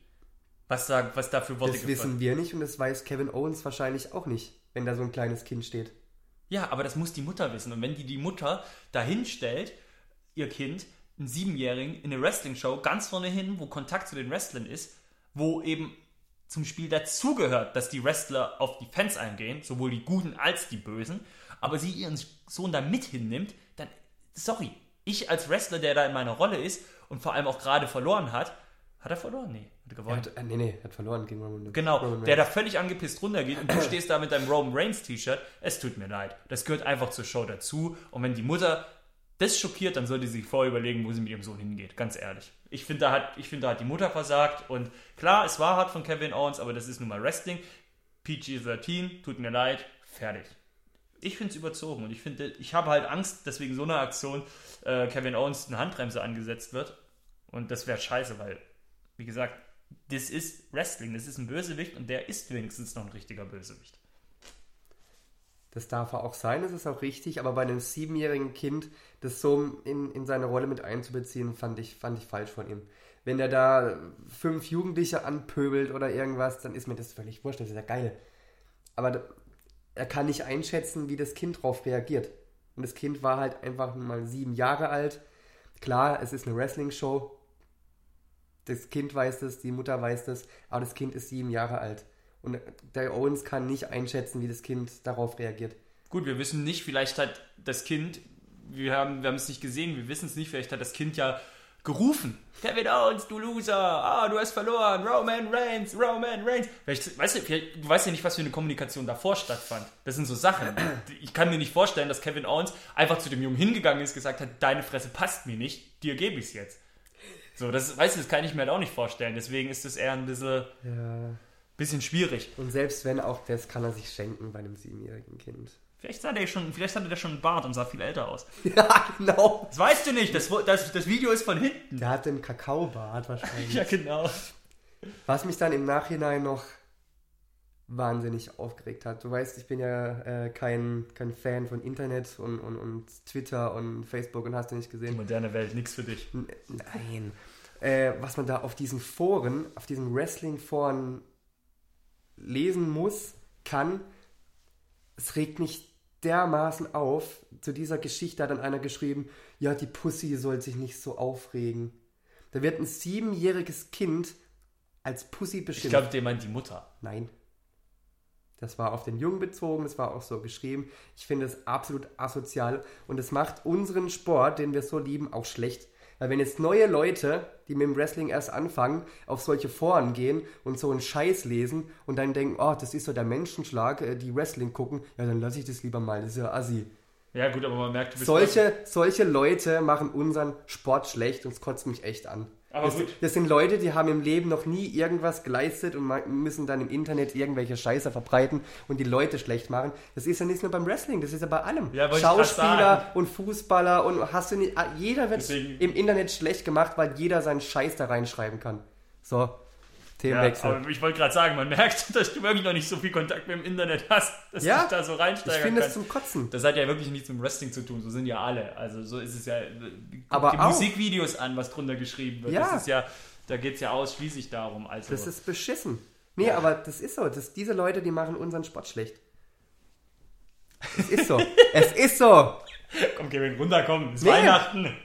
[SPEAKER 1] Was da, was da für Worte
[SPEAKER 2] das
[SPEAKER 1] gefallen-
[SPEAKER 2] wissen wir nicht und das weiß Kevin Owens wahrscheinlich auch nicht, wenn da so ein kleines Kind steht.
[SPEAKER 1] Ja, aber das muss die Mutter wissen. Und wenn die die Mutter dahin stellt, ihr Kind, einen Siebenjährigen, in eine Wrestling-Show, ganz vorne hin, wo Kontakt zu den Wrestlern ist, wo eben zum Spiel dazugehört, dass die Wrestler auf die Fans eingehen, sowohl die Guten als die Bösen, aber sie ihren Sohn da mit hinnimmt, dann, sorry, ich als Wrestler, der da in meiner Rolle ist und vor allem auch gerade verloren hat, hat er verloren? Nee, hat er
[SPEAKER 2] Er
[SPEAKER 1] gewonnen.
[SPEAKER 2] hat, äh, nee, nee, hat verloren gegen Roman
[SPEAKER 1] Genau,
[SPEAKER 2] Roman
[SPEAKER 1] der
[SPEAKER 2] Reigns.
[SPEAKER 1] da völlig angepisst runtergeht und du stehst da mit deinem Roman Reigns T-Shirt. Es tut mir leid. Das gehört einfach zur Show dazu. Und wenn die Mutter das schockiert, dann sollte sie sich vorher überlegen, wo sie mit ihrem Sohn hingeht. Ganz ehrlich. Ich finde, da, hat- ich finde, da hat die Mutter versagt. Und klar, es war hart von Kevin Owens, aber das ist nun mal Wrestling. PG-13, tut mir leid, fertig. Ich finde es überzogen und ich finde, ich habe halt Angst, dass wegen so einer Aktion äh, Kevin Owens eine Handbremse angesetzt wird. Und das wäre scheiße, weil, wie gesagt, das ist Wrestling, das ist ein Bösewicht und der ist wenigstens noch ein richtiger Bösewicht.
[SPEAKER 2] Das darf er auch sein, das ist auch richtig, aber bei einem siebenjährigen Kind das so in, in seine Rolle mit einzubeziehen, fand ich, fand ich falsch von ihm. Wenn er da fünf Jugendliche anpöbelt oder irgendwas, dann ist mir das völlig wurscht, das ist ja geil. Aber da, er kann nicht einschätzen, wie das Kind darauf reagiert. Und das Kind war halt einfach mal sieben Jahre alt. Klar, es ist eine Wrestling-Show. Das Kind weiß das, die Mutter weiß das, aber das Kind ist sieben Jahre alt. Und der Owens kann nicht einschätzen, wie das Kind darauf reagiert.
[SPEAKER 1] Gut, wir wissen nicht, vielleicht hat das Kind, wir haben, wir haben es nicht gesehen, wir wissen es nicht, vielleicht hat das Kind ja gerufen. Kevin Owens, du Loser, ah, du hast verloren, Roman Reigns, Roman Reigns. Vielleicht, weißt du, vielleicht, du weißt ja nicht, was für eine Kommunikation davor stattfand. Das sind so Sachen. Ich kann mir nicht vorstellen, dass Kevin Owens einfach zu dem Jungen hingegangen ist, gesagt hat, deine Fresse passt mir nicht, dir gebe ich es jetzt. So, das, weißt du, das kann ich mir halt auch nicht vorstellen. Deswegen ist das eher ein bisschen,
[SPEAKER 2] Ja.
[SPEAKER 1] Bisschen schwierig.
[SPEAKER 2] Und selbst wenn auch das, kann er sich schenken bei einem siebenjährigen Kind.
[SPEAKER 1] Vielleicht, sah der schon, vielleicht hatte der schon einen Bart und sah viel älter aus.
[SPEAKER 2] Ja, genau.
[SPEAKER 1] Das weißt du nicht, das, das, das Video ist von hinten.
[SPEAKER 2] Der hat den Kakaobart wahrscheinlich.
[SPEAKER 1] Ja, genau.
[SPEAKER 2] Was mich dann im Nachhinein noch wahnsinnig aufgeregt hat. Du weißt, ich bin ja äh, kein, kein Fan von Internet und, und, und Twitter und Facebook und hast du nicht
[SPEAKER 1] Die
[SPEAKER 2] gesehen.
[SPEAKER 1] moderne Welt, nix für dich.
[SPEAKER 2] N- Nein. Äh, was man da auf diesen Foren, auf diesen Wrestling-Foren lesen muss, kann, es regt mich dermaßen auf. Zu dieser Geschichte hat dann einer geschrieben, ja, die Pussy soll sich nicht so aufregen. Da wird ein siebenjähriges Kind als Pussy
[SPEAKER 1] Ich
[SPEAKER 2] beschimpft.
[SPEAKER 1] glaube, der meint die Mutter.
[SPEAKER 2] Nein. Das war auf den Jungen bezogen, das war auch so geschrieben. Ich finde es absolut asozial und es macht unseren Sport, den wir so lieben, auch schlecht. Weil wenn jetzt neue Leute, die mit dem Wrestling erst anfangen, auf solche Foren gehen und so einen Scheiß lesen und dann denken, oh, das ist so der Menschenschlag, äh, die Wrestling gucken, ja, dann lasse ich das lieber mal, das ist ja assi.
[SPEAKER 1] Ja, gut, aber man merkt,
[SPEAKER 2] Solche, solche Leute machen unseren Sport schlecht und es kotzt mich echt an.
[SPEAKER 1] Aber
[SPEAKER 2] das, das sind Leute, die haben im Leben noch nie irgendwas geleistet und müssen dann im Internet irgendwelche Scheiße verbreiten und die Leute schlecht machen. Das ist ja nicht nur beim Wrestling, das ist ja bei allem.
[SPEAKER 1] Ja,
[SPEAKER 2] Schauspieler und Fußballer und hast du nicht, ah, jeder wird
[SPEAKER 1] Deswegen-
[SPEAKER 2] im Internet schlecht gemacht, weil jeder seinen Scheiß da reinschreiben kann. So,
[SPEAKER 1] Ja,
[SPEAKER 2] Themenwechsel.
[SPEAKER 1] aber ich wollte gerade sagen, man merkt, dass du wirklich noch nicht so viel Kontakt mit dem Internet hast, dass
[SPEAKER 2] Ja,
[SPEAKER 1] du da so
[SPEAKER 2] ich
[SPEAKER 1] reinsteigern
[SPEAKER 2] finde es
[SPEAKER 1] kannst.
[SPEAKER 2] zum Kotzen.
[SPEAKER 1] Das hat ja wirklich nichts mit Wrestling zu tun, so sind ja alle. Also so ist es ja. Guck
[SPEAKER 2] Aber
[SPEAKER 1] die
[SPEAKER 2] auch-
[SPEAKER 1] Musikvideos an, was drunter geschrieben wird.
[SPEAKER 2] Ja.
[SPEAKER 1] Das ist ja, da geht es ja ausschließlich darum. Also,
[SPEAKER 2] Das ist beschissen. Nee, aber das ist so. Das, diese Leute, die machen unseren Sport schlecht. Es ist so. es ist so.
[SPEAKER 1] komm, Kevin, runterkommen. Es ist
[SPEAKER 2] Nee.
[SPEAKER 1] Weihnachten.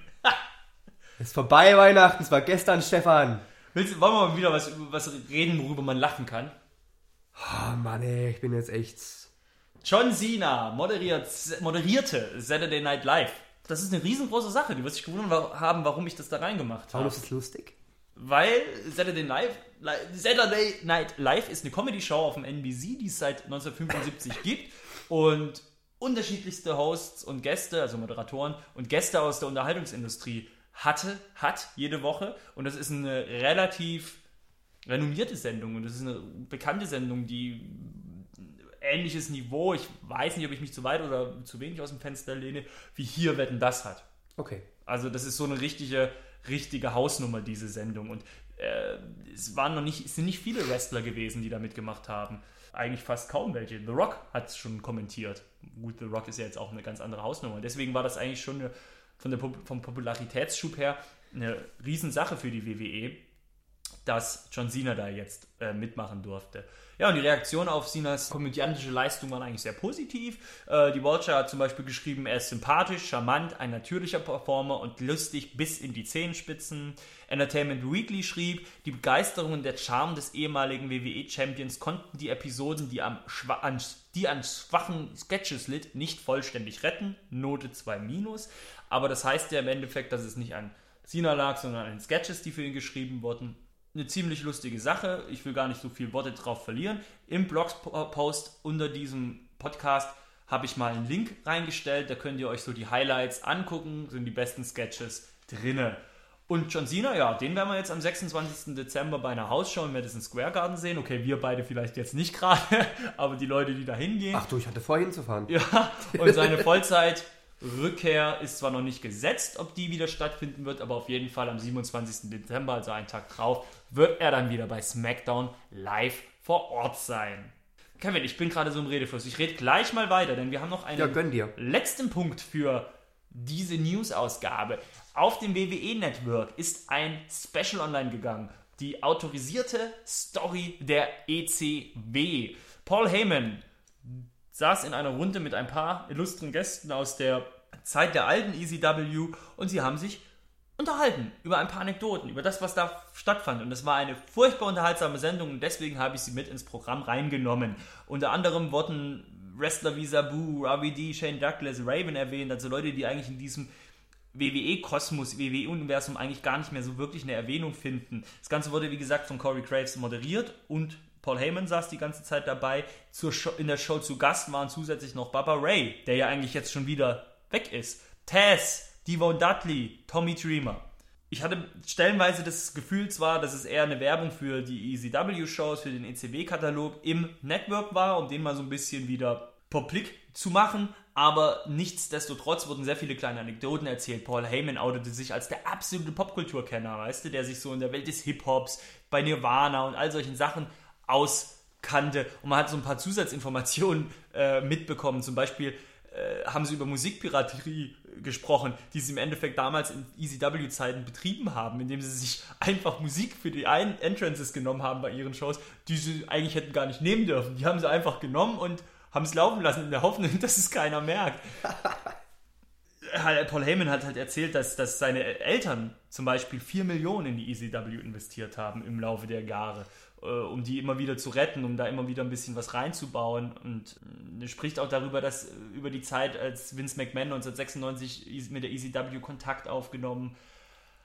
[SPEAKER 2] Es ist vorbei Weihnachten. Es war gestern, Stefan.
[SPEAKER 1] Willst, wollen wir mal wieder was, was reden, worüber man lachen kann?
[SPEAKER 2] Oh Mann, ey, ich bin jetzt echt.
[SPEAKER 1] John Cena moderiert, moderierte Saturday Night Live. Das ist eine riesengroße Sache. Du wirst dich gewundert haben, warum ich das da reingemacht
[SPEAKER 2] Warum
[SPEAKER 1] habe.
[SPEAKER 2] ist es lustig?
[SPEAKER 1] Weil Saturday Night, Li- Saturday Night Live ist eine Comedy-Show auf dem NBC, die es seit 1975 gibt. Und unterschiedlichste Hosts und Gäste, also Moderatoren und Gäste aus der Unterhaltungsindustrie hatte, hat jede Woche. Und das ist eine relativ renommierte Sendung und das ist eine bekannte Sendung, die ähnliches Niveau, ich weiß nicht, ob ich mich zu weit oder zu wenig aus dem Fenster lehne, wie hier Wetten das hat.
[SPEAKER 2] Okay.
[SPEAKER 1] Also das ist so eine richtige, richtige Hausnummer, diese Sendung. Und äh, es waren noch nicht, es sind nicht viele Wrestler gewesen, die da mitgemacht haben. Eigentlich fast kaum welche. The Rock hat es schon kommentiert. Gut, The Rock ist ja jetzt auch eine ganz andere Hausnummer. Deswegen war das eigentlich schon eine, von der, vom Popularitätsschub her eine Riesensache für die WWE, dass John Cena da jetzt äh, mitmachen durfte. Ja, und die Reaktion auf Cenas komödiantische Leistung waren eigentlich sehr positiv. Äh, die Watcher hat zum Beispiel geschrieben, er ist sympathisch, charmant, ein natürlicher Performer und lustig bis in die Zehenspitzen. Entertainment Weekly schrieb, die Begeisterung und der Charme des ehemaligen WWE-Champions konnten die Episoden, die, am an, die an schwachen Sketches litt, nicht vollständig retten. Note 2 minus. Aber das heißt ja im Endeffekt, dass es nicht an Cena lag, sondern an den Sketches, die für ihn geschrieben wurden eine ziemlich lustige Sache. Ich will gar nicht so viel Worte drauf verlieren. Im Blogpost unter diesem Podcast habe ich mal einen Link reingestellt. Da könnt ihr euch so die Highlights angucken. Sind die besten Sketches drinne. Und John Cena, ja, den werden wir jetzt am 26. Dezember bei einer Hausshow im Madison Square Garden sehen. Okay, wir beide vielleicht jetzt nicht gerade, aber die Leute, die da hingehen.
[SPEAKER 2] Ach du, ich hatte vor hinzufahren.
[SPEAKER 1] Ja, und seine Vollzeitrückkehr ist zwar noch nicht gesetzt, ob die wieder stattfinden wird, aber auf jeden Fall am 27. Dezember, also einen Tag drauf, wird er dann wieder bei SmackDown live vor Ort sein. Kevin, ich bin gerade so im Redefluss. Ich rede gleich mal weiter, denn wir haben noch einen
[SPEAKER 2] Ja,
[SPEAKER 1] letzten Punkt für diese News-Ausgabe. Auf dem WWE-Network ist ein Special online gegangen. Die autorisierte Story der ECW. Paul Heyman saß in einer Runde mit ein paar illustren Gästen aus der Zeit der alten ECW und sie haben sich unterhalten über ein paar Anekdoten, über das, was da stattfand. Und es war eine furchtbar unterhaltsame Sendung und deswegen habe ich sie mit ins Programm reingenommen. Unter anderem wurden Wrestler wie Sabu, RVD, Shane Douglas, Raven erwähnt, also Leute, die eigentlich in diesem WWE-Kosmos, WWE-Universum eigentlich gar nicht mehr so wirklich eine Erwähnung finden. Das Ganze wurde, wie gesagt, von Corey Graves moderiert und Paul Heyman saß die ganze Zeit dabei. Show, in der Show zu Gast waren zusätzlich noch Baba Ray, der ja eigentlich jetzt schon wieder weg ist. Taz, Devon Dudley, Tommy Dreamer. Ich hatte stellenweise das Gefühl zwar, dass es eher eine Werbung für die ECW-Shows, für den ECW-Katalog im Network war, um den mal so ein bisschen wieder publik zu machen, aber nichtsdestotrotz wurden sehr viele kleine Anekdoten erzählt. Paul Heyman outete sich als der absolute Popkulturkenner, weißt du, der sich so in der Welt des Hip-Hops, bei Nirvana und all solchen Sachen auskannte. Und man hat so ein paar Zusatzinformationen äh, mitbekommen. Zum Beispiel äh, haben sie über Musikpiraterie gesprochen, die sie im Endeffekt damals in ECW-Zeiten betrieben haben, indem sie sich einfach Musik für die Ein Entrances genommen haben bei ihren Shows, die sie eigentlich hätten gar nicht nehmen dürfen. Die haben sie einfach genommen und haben es laufen lassen in der Hoffnung, dass es keiner merkt. Paul Heyman hat halt erzählt, dass, dass seine Eltern zum Beispiel 4 Millionen in die ECW investiert haben im Laufe der Jahre, äh, um die immer wieder zu retten, um da immer wieder ein bisschen was reinzubauen. Und äh, spricht auch darüber, dass äh, über die Zeit, als Vince McMahon 1996 mit der ECW Kontakt aufgenommen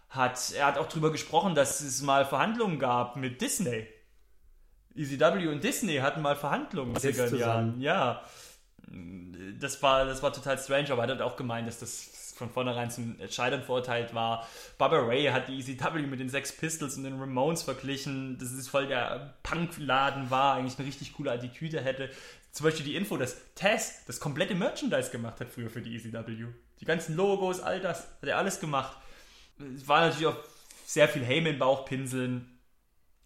[SPEAKER 1] hat, er hat auch drüber gesprochen, dass es mal Verhandlungen gab mit Disney. ECW und Disney hatten mal Verhandlungen in den
[SPEAKER 2] Jetzt
[SPEAKER 1] 70er Jahren.
[SPEAKER 2] zusammen.
[SPEAKER 1] Ja. Das war, das war total strange, aber er hat auch gemeint, dass das von vornherein zum Scheitern verurteilt war. Barbara Ray hat die ECW mit den Sex Pistols und den Ramones verglichen, dass es voll der Punkladen war, eigentlich eine richtig coole Attitüde hätte. Zum Beispiel die Info, dass Taz das komplette Merchandise gemacht hat früher für die ECW. Die ganzen Logos, all das, hat er alles gemacht. Es war natürlich auch sehr viel Heyman-Bauchpinseln,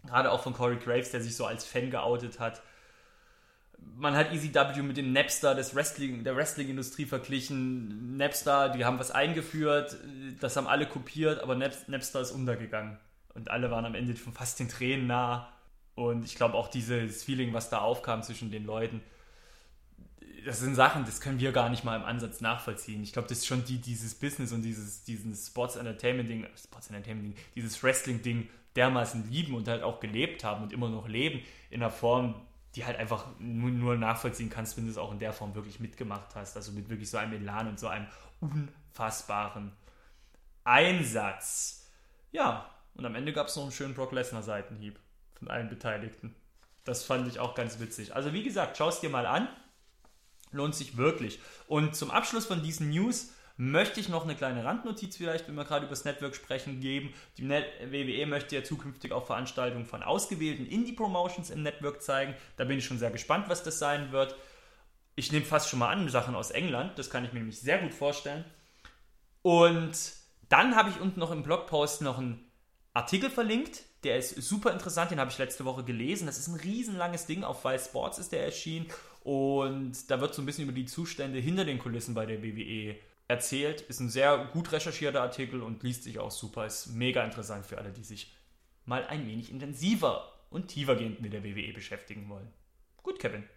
[SPEAKER 1] gerade auch von Corey Graves, der sich so als Fan geoutet hat. Man hat ECW mit dem Napster des Wrestling, der Wrestling-Industrie verglichen. Napster, die haben was eingeführt, das haben alle kopiert, aber Nap Napster ist untergegangen. Und alle waren am Ende schon fast den Tränen nah. Und ich glaube auch dieses Feeling, was da aufkam zwischen den Leuten, das sind Sachen, das können wir gar nicht mal im Ansatz nachvollziehen. Ich glaube, das ist schon die, dieses Business und dieses, dieses Sports Entertainment Ding, Sports Entertainment Ding, dieses Wrestling Ding dermaßen lieben und halt auch gelebt haben und immer noch leben in einer Form, die halt einfach nur, nachvollziehen kannst, wenn du es auch in der Form wirklich mitgemacht hast. Also mit wirklich so einem Elan und so einem unfassbaren Einsatz. Ja, und am Ende gab es noch einen schönen Brock Lesnar Seitenhieb von allen Beteiligten. Das fand ich auch ganz witzig. Also wie gesagt, schau es dir mal an. Lohnt sich wirklich. Und zum Abschluss von diesen News möchte ich noch eine kleine Randnotiz vielleicht, wenn wir gerade über das Network sprechen, geben. Die WWE möchte ja zukünftig auch Veranstaltungen von ausgewählten Indie-Promotions im Network zeigen. Da bin ich schon sehr gespannt, was das sein wird. Ich nehme fast schon mal an, Sachen aus England. Das kann ich mir nämlich sehr gut vorstellen. Und dann habe ich unten noch im Blogpost noch einen Artikel verlinkt. Der ist super interessant, den habe ich letzte Woche gelesen. Das ist ein riesenlanges Ding. Auf Vice Sports ist der erschienen. Und da wird so ein bisschen über die Zustände hinter den Kulissen bei der WWE erzählt. Ist ein sehr gut recherchierter Artikel und liest sich auch super. Ist mega interessant für alle, die sich mal ein wenig intensiver und tiefergehend mit der WWE beschäftigen wollen. Gut, Kevin.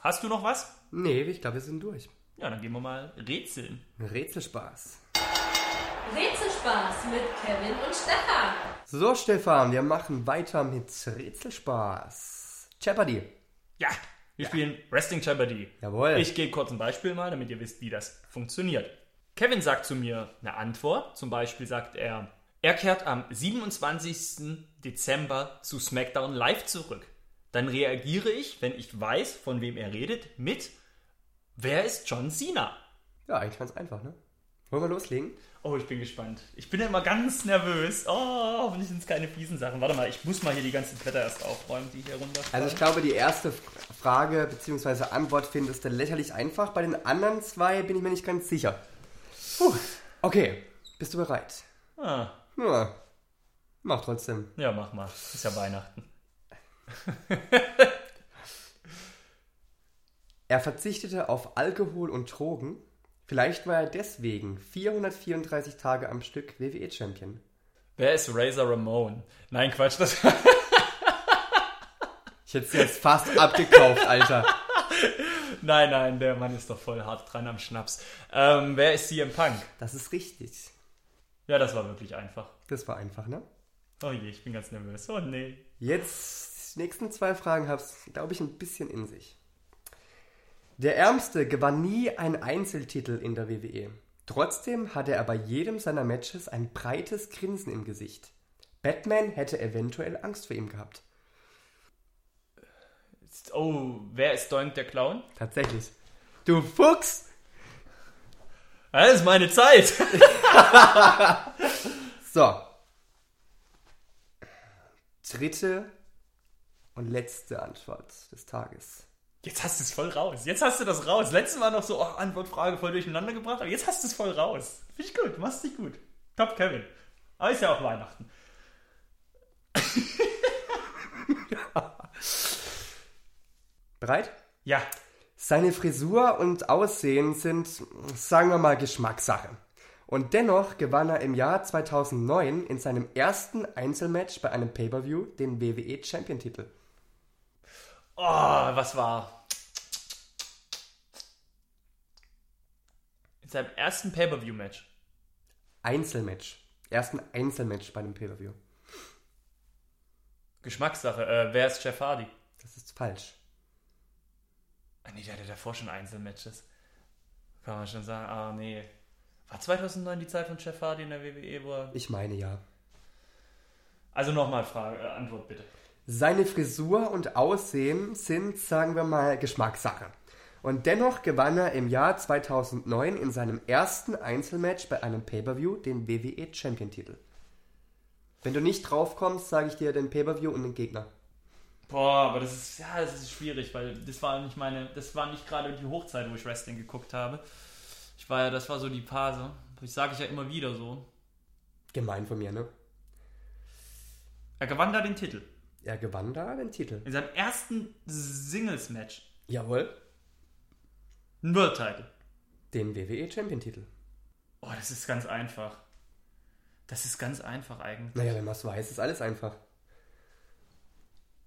[SPEAKER 1] Hast du noch was?
[SPEAKER 2] Nee, ich glaube, wir sind durch.
[SPEAKER 1] Ja, dann gehen wir mal rätseln.
[SPEAKER 2] Rätselspaß.
[SPEAKER 3] Rätselspaß mit Kevin und Stefan.
[SPEAKER 2] So, Stefan, wir machen weiter mit Rätselspaß. Jeopardy.
[SPEAKER 1] Ja, wir spielen Wrestling Jeopardy.
[SPEAKER 2] Jawohl.
[SPEAKER 1] Ich gebe kurz ein Beispiel mal, damit ihr wisst, wie das funktioniert. Kevin sagt zu mir eine Antwort. Zum Beispiel sagt er, er kehrt am 27. Dezember zu SmackDown Live zurück. Dann reagiere ich, wenn ich weiß, von wem er redet, mit Wer ist John Cena?
[SPEAKER 2] Ja, eigentlich ganz einfach, ne? Wollen wir loslegen?
[SPEAKER 1] Oh, ich bin gespannt. Ich bin ja immer ganz nervös. Oh, hoffentlich sind es keine fiesen Sachen. Warte mal, ich muss mal hier die ganzen Blätter erst aufräumen, die hier runterfallen.
[SPEAKER 2] Also ich glaube, die erste Frage bzw. Antwort findest du lächerlich einfach. Bei den anderen zwei bin ich mir nicht ganz sicher. Puh. Okay, bist du bereit?
[SPEAKER 1] ah,
[SPEAKER 2] Ja. Mach trotzdem.
[SPEAKER 1] ja, mach mal. Ist ja Weihnachten.
[SPEAKER 2] Er verzichtete auf Alkohol und Drogen. Vielleicht war er deswegen 434 Tage am Stück WWE-Champion.
[SPEAKER 1] Wer ist Razor Ramon? Nein, Quatsch, das
[SPEAKER 2] Ich hätte es jetzt fast abgekauft, Alter.
[SPEAKER 1] Nein, nein, der Mann ist doch voll hart dran am Schnaps. Ähm, wer ist CM Punk?
[SPEAKER 2] Das ist richtig.
[SPEAKER 1] Ja, das war wirklich einfach.
[SPEAKER 2] Das war einfach, ne?
[SPEAKER 1] Oh je, ich bin ganz nervös. Oh nee.
[SPEAKER 2] Jetzt, die nächsten zwei Fragen hab's, glaube ich, ein bisschen in sich. Der Ärmste gewann nie einen Einzeltitel in der WWE. Trotzdem hatte er bei jedem seiner Matches ein breites Grinsen im Gesicht. Batman hätte eventuell Angst vor ihm gehabt.
[SPEAKER 1] Oh, wer ist Doink der Clown?
[SPEAKER 2] Tatsächlich. Du Fuchs!
[SPEAKER 1] Das ist meine Zeit.
[SPEAKER 2] So. Dritte und letzte Antwort des Tages.
[SPEAKER 1] Jetzt hast du es voll raus. Jetzt hast du das raus. Letztes Mal noch so, oh, Antwortfrage voll durcheinander gebracht, aber jetzt hast du es voll raus. Finde ich gut, machst dich gut. Top, Kevin. Aber ist ja auch Weihnachten.
[SPEAKER 2] Bereit?
[SPEAKER 1] Ja.
[SPEAKER 2] Seine Frisur und Aussehen sind, sagen wir mal, Geschmackssache. Und dennoch gewann er im Jahr 2009 in seinem ersten Einzelmatch bei einem Pay-Per-View den WWE Champion-Titel.
[SPEAKER 1] Oh, was war? In seinem ersten Pay-Per-View-Match.
[SPEAKER 2] Einzelmatch. Ersten Einzelmatch bei einem Pay-Per-View.
[SPEAKER 1] Geschmackssache. Äh, wer ist Jeff Hardy?
[SPEAKER 2] Das ist falsch.
[SPEAKER 1] Ah, nee, der hatte davor schon Einzelmatches. Kann man schon sagen. Ah, nee. War 2009 die Zeit von Jeff Hardy in der WWE, wo er...
[SPEAKER 2] Ich meine ja.
[SPEAKER 1] Also nochmal Frage, äh, Antwort bitte.
[SPEAKER 2] Seine Frisur und Aussehen sind, sagen wir mal, Geschmackssache. Und dennoch gewann er im Jahr 2009 in seinem ersten Einzelmatch bei einem Pay-Per-View den WWE Champion-Titel. Wenn du nicht drauf kommst, sage ich dir den Pay-Per-View und den Gegner.
[SPEAKER 1] Boah, aber das ist, ja, das ist schwierig, weil das war nicht meine, das war nicht gerade die Hochzeit, wo ich Wrestling geguckt habe. Ich war ja, das war so die Phase. Ich sage ich ja immer wieder so.
[SPEAKER 2] Gemein von mir, ne?
[SPEAKER 1] Er gewann da den Titel.
[SPEAKER 2] Er gewann da den Titel.
[SPEAKER 1] In seinem ersten Singles-Match.
[SPEAKER 2] Jawohl.
[SPEAKER 1] Ein World-Title.
[SPEAKER 2] Den WWE Champion-Titel.
[SPEAKER 1] Oh, das ist ganz einfach. Das ist ganz einfach eigentlich.
[SPEAKER 2] Naja, wenn man es weiß, ist alles einfach.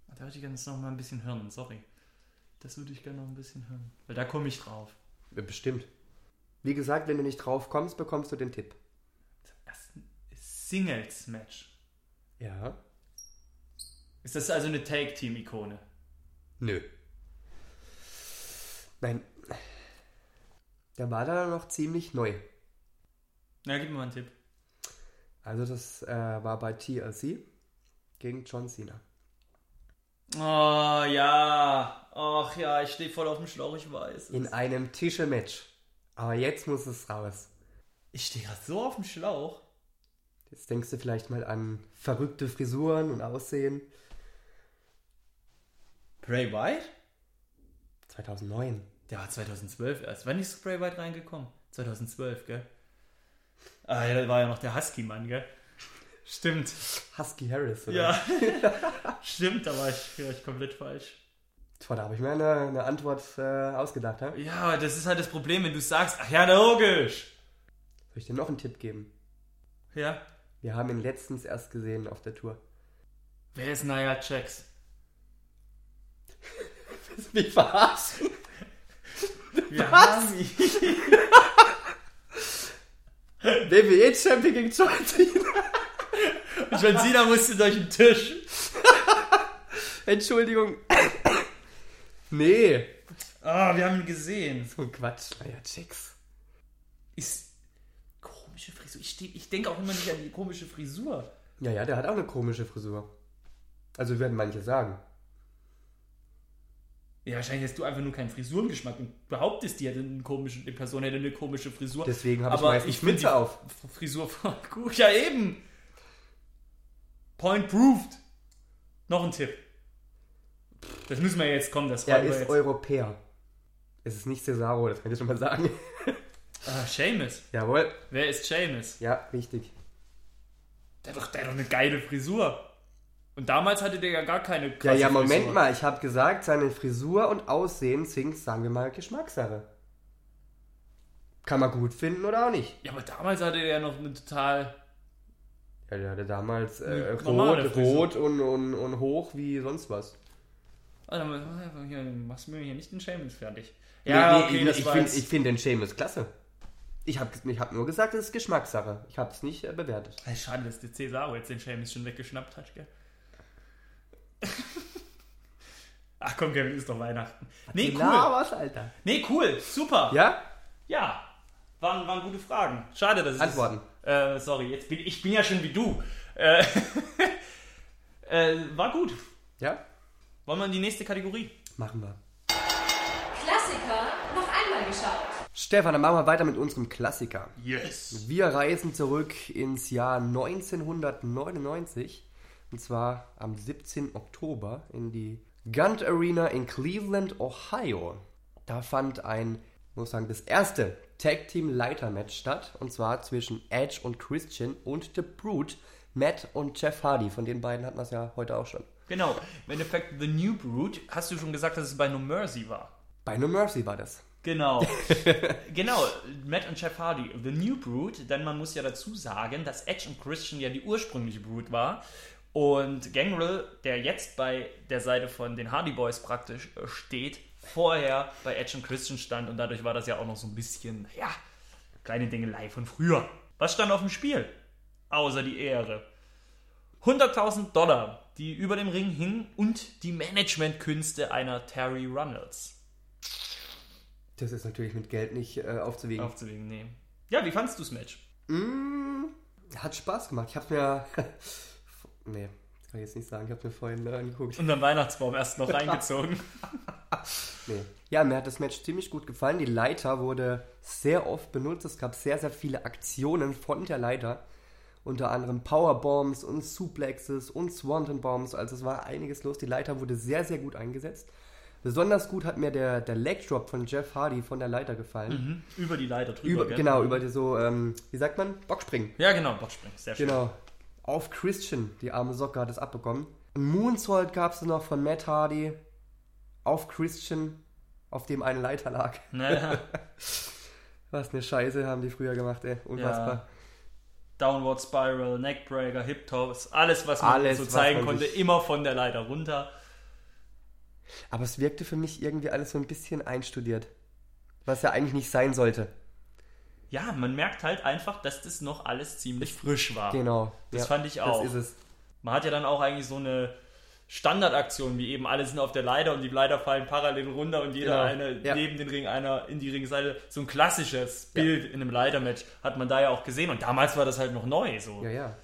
[SPEAKER 1] Da würde ich gerne noch mal ein bisschen hören, sorry. Das würde ich gerne noch ein bisschen hören. Weil da komme ich drauf.
[SPEAKER 2] Bestimmt. Wie gesagt, wenn du nicht drauf kommst, bekommst du den Tipp.
[SPEAKER 1] Ersten Singles-Match.
[SPEAKER 2] Ja.
[SPEAKER 1] Ist das also eine Take-Team-Ikone?
[SPEAKER 2] Nö. Nein. Der war da noch ziemlich neu.
[SPEAKER 1] Na, gib mir mal einen Tipp.
[SPEAKER 2] Also das äh, war bei TLC gegen John Cena.
[SPEAKER 1] Oh, ja. Ach ja, ich stehe voll auf dem Schlauch, ich weiß.
[SPEAKER 2] In einem Tische-Match. Aber jetzt muss es raus.
[SPEAKER 1] Ich stehe gerade so auf dem Schlauch.
[SPEAKER 2] Jetzt denkst du vielleicht mal an verrückte Frisuren und Aussehen.
[SPEAKER 1] Bray White?
[SPEAKER 2] 2009.
[SPEAKER 1] Der war 2012 erst. Wann ist Bray White reingekommen? 2012, gell? Ah, ja, da war ja noch der Husky-Mann, gell? Stimmt.
[SPEAKER 2] Husky Harris, oder?
[SPEAKER 1] Ja. Stimmt, da war ich vielleicht komplett falsch.
[SPEAKER 2] Boah, da habe ich mir eine, eine Antwort äh, ausgedacht. Ha?
[SPEAKER 1] Ja, das ist halt das Problem, wenn du sagst, ach ja, logisch.
[SPEAKER 2] Soll ich dir noch einen Tipp geben?
[SPEAKER 1] Ja.
[SPEAKER 2] Wir haben ihn letztens erst gesehen auf der Tour.
[SPEAKER 1] Wer ist Nia Jax?
[SPEAKER 2] Mich verarschen?
[SPEAKER 1] Wir
[SPEAKER 2] Was?
[SPEAKER 1] haben ihn.
[SPEAKER 2] WWE Champion gegen John Cena.
[SPEAKER 1] Und John Cena musste durch den Tisch.
[SPEAKER 2] Entschuldigung. nee.
[SPEAKER 1] Ah, wir haben ihn gesehen.
[SPEAKER 2] So ein Quatsch. Naja, Chicks.
[SPEAKER 1] Ist komische Frisur. Ich, ich denke auch immer nicht an die komische Frisur.
[SPEAKER 2] Ja, ja, der hat auch eine komische Frisur. Also werden manche sagen.
[SPEAKER 1] Ja, wahrscheinlich hast du einfach nur keinen Frisurengeschmack und behauptest, die, hätte eine komische, die Person hätte eine komische Frisur.
[SPEAKER 2] Deswegen habe ich meistens Mütze auf.
[SPEAKER 1] Frisur voll gut. Ja, eben. Point proved. Noch ein Tipp. Das müssen wir jetzt kommen, das
[SPEAKER 2] Er ist
[SPEAKER 1] jetzt.
[SPEAKER 2] Europäer. Es ist nicht Cesaro, das kann ich schon mal sagen.
[SPEAKER 1] Ah, Seamus.
[SPEAKER 2] Jawohl.
[SPEAKER 1] Wer ist Seamus?
[SPEAKER 2] Ja, richtig.
[SPEAKER 1] Der hat doch, der hat doch eine geile Frisur. Und damals hatte der ja gar keine
[SPEAKER 2] Ja,
[SPEAKER 1] krasse
[SPEAKER 2] ja, Moment
[SPEAKER 1] Frisur.
[SPEAKER 2] mal. Ich habe gesagt, seine Frisur und Aussehen sind, sagen wir mal, Geschmackssache. Kann man gut finden oder auch nicht.
[SPEAKER 1] Ja, aber damals hatte der ja noch eine total...
[SPEAKER 2] Ja, der hatte damals äh, rot, rot und, und, und hoch wie sonst was.
[SPEAKER 1] Dann hier, machst du mir hier nicht den Seamus fertig.
[SPEAKER 2] Nee,
[SPEAKER 1] Ja,
[SPEAKER 2] nee,
[SPEAKER 1] okay,
[SPEAKER 2] ich,
[SPEAKER 1] das
[SPEAKER 2] ich finde find den Seamus klasse. Ich habe ich hab nur gesagt, es ist Geschmackssache. Ich habe es nicht äh, bewertet.
[SPEAKER 1] Schade, dass der Cesaro jetzt den Seamus schon weggeschnappt hat, gell? Ach komm, Kevin, ist doch Weihnachten. Nee,
[SPEAKER 2] Na,
[SPEAKER 1] cool.
[SPEAKER 2] was, Alter.
[SPEAKER 1] Nee, cool. Super.
[SPEAKER 2] Ja?
[SPEAKER 1] Ja. Waren, waren gute Fragen. Schade, dass es...
[SPEAKER 2] Antworten.
[SPEAKER 1] Äh, sorry, jetzt bin ich bin ja schon wie du. Äh, äh, war gut.
[SPEAKER 2] Ja?
[SPEAKER 1] Wollen wir in die nächste Kategorie?
[SPEAKER 2] Machen wir.
[SPEAKER 3] Klassiker noch einmal geschaut.
[SPEAKER 2] Stefan, dann machen wir weiter mit unserem Klassiker.
[SPEAKER 1] Yes.
[SPEAKER 2] Wir reisen zurück ins Jahr 1999 und zwar am 17. Oktober in die Gant Arena in Cleveland, Ohio. Da fand ein, muss sagen, das erste Tag Team Leiter Match statt und zwar zwischen Edge und Christian und The Brute, Matt und Jeff Hardy. Von den beiden hatten wir es ja heute auch schon.
[SPEAKER 1] Genau. Im Endeffekt, The New Brood, hast du schon gesagt, dass es bei No Mercy war.
[SPEAKER 2] Bei No Mercy war das.
[SPEAKER 1] Genau. genau, Matt und Jeff Hardy. The New Brood, denn man muss ja dazu sagen, dass Edge und Christian ja die ursprüngliche Brood war. Und Gangrel, der jetzt bei der Seite von den Hardy Boys praktisch äh, steht, vorher bei Edge und Christian stand. Und dadurch war das ja auch noch so ein bisschen, ja, kleine Dingelei von früher. Was stand auf dem Spiel? Außer die Ehre. 100.000 Dollar, die über dem Ring hingen und die Managementkünste einer Terry Runnels.
[SPEAKER 2] Das ist natürlich mit Geld nicht äh, aufzuwiegen.
[SPEAKER 1] aufzuwiegen. Nee. Ja, wie fandst du das Match?
[SPEAKER 2] Mm, hat Spaß gemacht. Ich hab's mir. nee, das kann ich jetzt nicht sagen. Ich hab's mir vorhin angeguckt.
[SPEAKER 1] Und am Weihnachtsbaum erst noch reingezogen.
[SPEAKER 2] Nee. Ja, mir hat das Match ziemlich gut gefallen. Die Leiter wurde sehr oft benutzt. Es gab sehr, sehr viele Aktionen von der Leiter. Unter anderem Powerbombs und Suplexes und Swanton Bombs. Also es war einiges los. Die Leiter wurde sehr, sehr gut eingesetzt. Besonders gut hat mir der, der Leg Drop von Jeff Hardy von der Leiter gefallen.
[SPEAKER 1] Mhm. Über die Leiter drüber.
[SPEAKER 2] Über, genau, über die so, ähm, wie sagt man? Bockspringen.
[SPEAKER 1] Ja, genau, Boxspring. Sehr schön.
[SPEAKER 2] Genau. Auf Christian, die arme Socke hat es abbekommen. Ein Moonsault gab es noch von Matt Hardy. Auf Christian, auf dem eine Leiter lag.
[SPEAKER 1] Naja,
[SPEAKER 2] Was eine Scheiße haben die früher gemacht, ey. Unfassbar.
[SPEAKER 1] Downward Spiral, Neckbreaker, Hip Toss, alles, was man
[SPEAKER 2] Alles,
[SPEAKER 1] so zeigen konnte, immer von der Leiter runter.
[SPEAKER 2] Aber es wirkte für mich irgendwie alles so ein bisschen einstudiert. Was ja eigentlich nicht sein sollte.
[SPEAKER 1] Ja, man merkt halt einfach, dass das noch alles ziemlich frisch war.
[SPEAKER 2] Genau.
[SPEAKER 1] Das
[SPEAKER 2] ja,
[SPEAKER 1] fand ich auch.
[SPEAKER 2] Das ist es.
[SPEAKER 1] Man hat ja dann auch eigentlich so eine Standardaktion, wie eben alle sind auf der Leiter und die Leiter fallen parallel runter und jeder
[SPEAKER 2] Genau,
[SPEAKER 1] eine
[SPEAKER 2] ja.
[SPEAKER 1] neben den Ring, einer in die Ringseite. So ein klassisches Bild in einem Leitermatch hat man da ja auch gesehen und damals war das halt noch neu. So.
[SPEAKER 2] Ja, ja.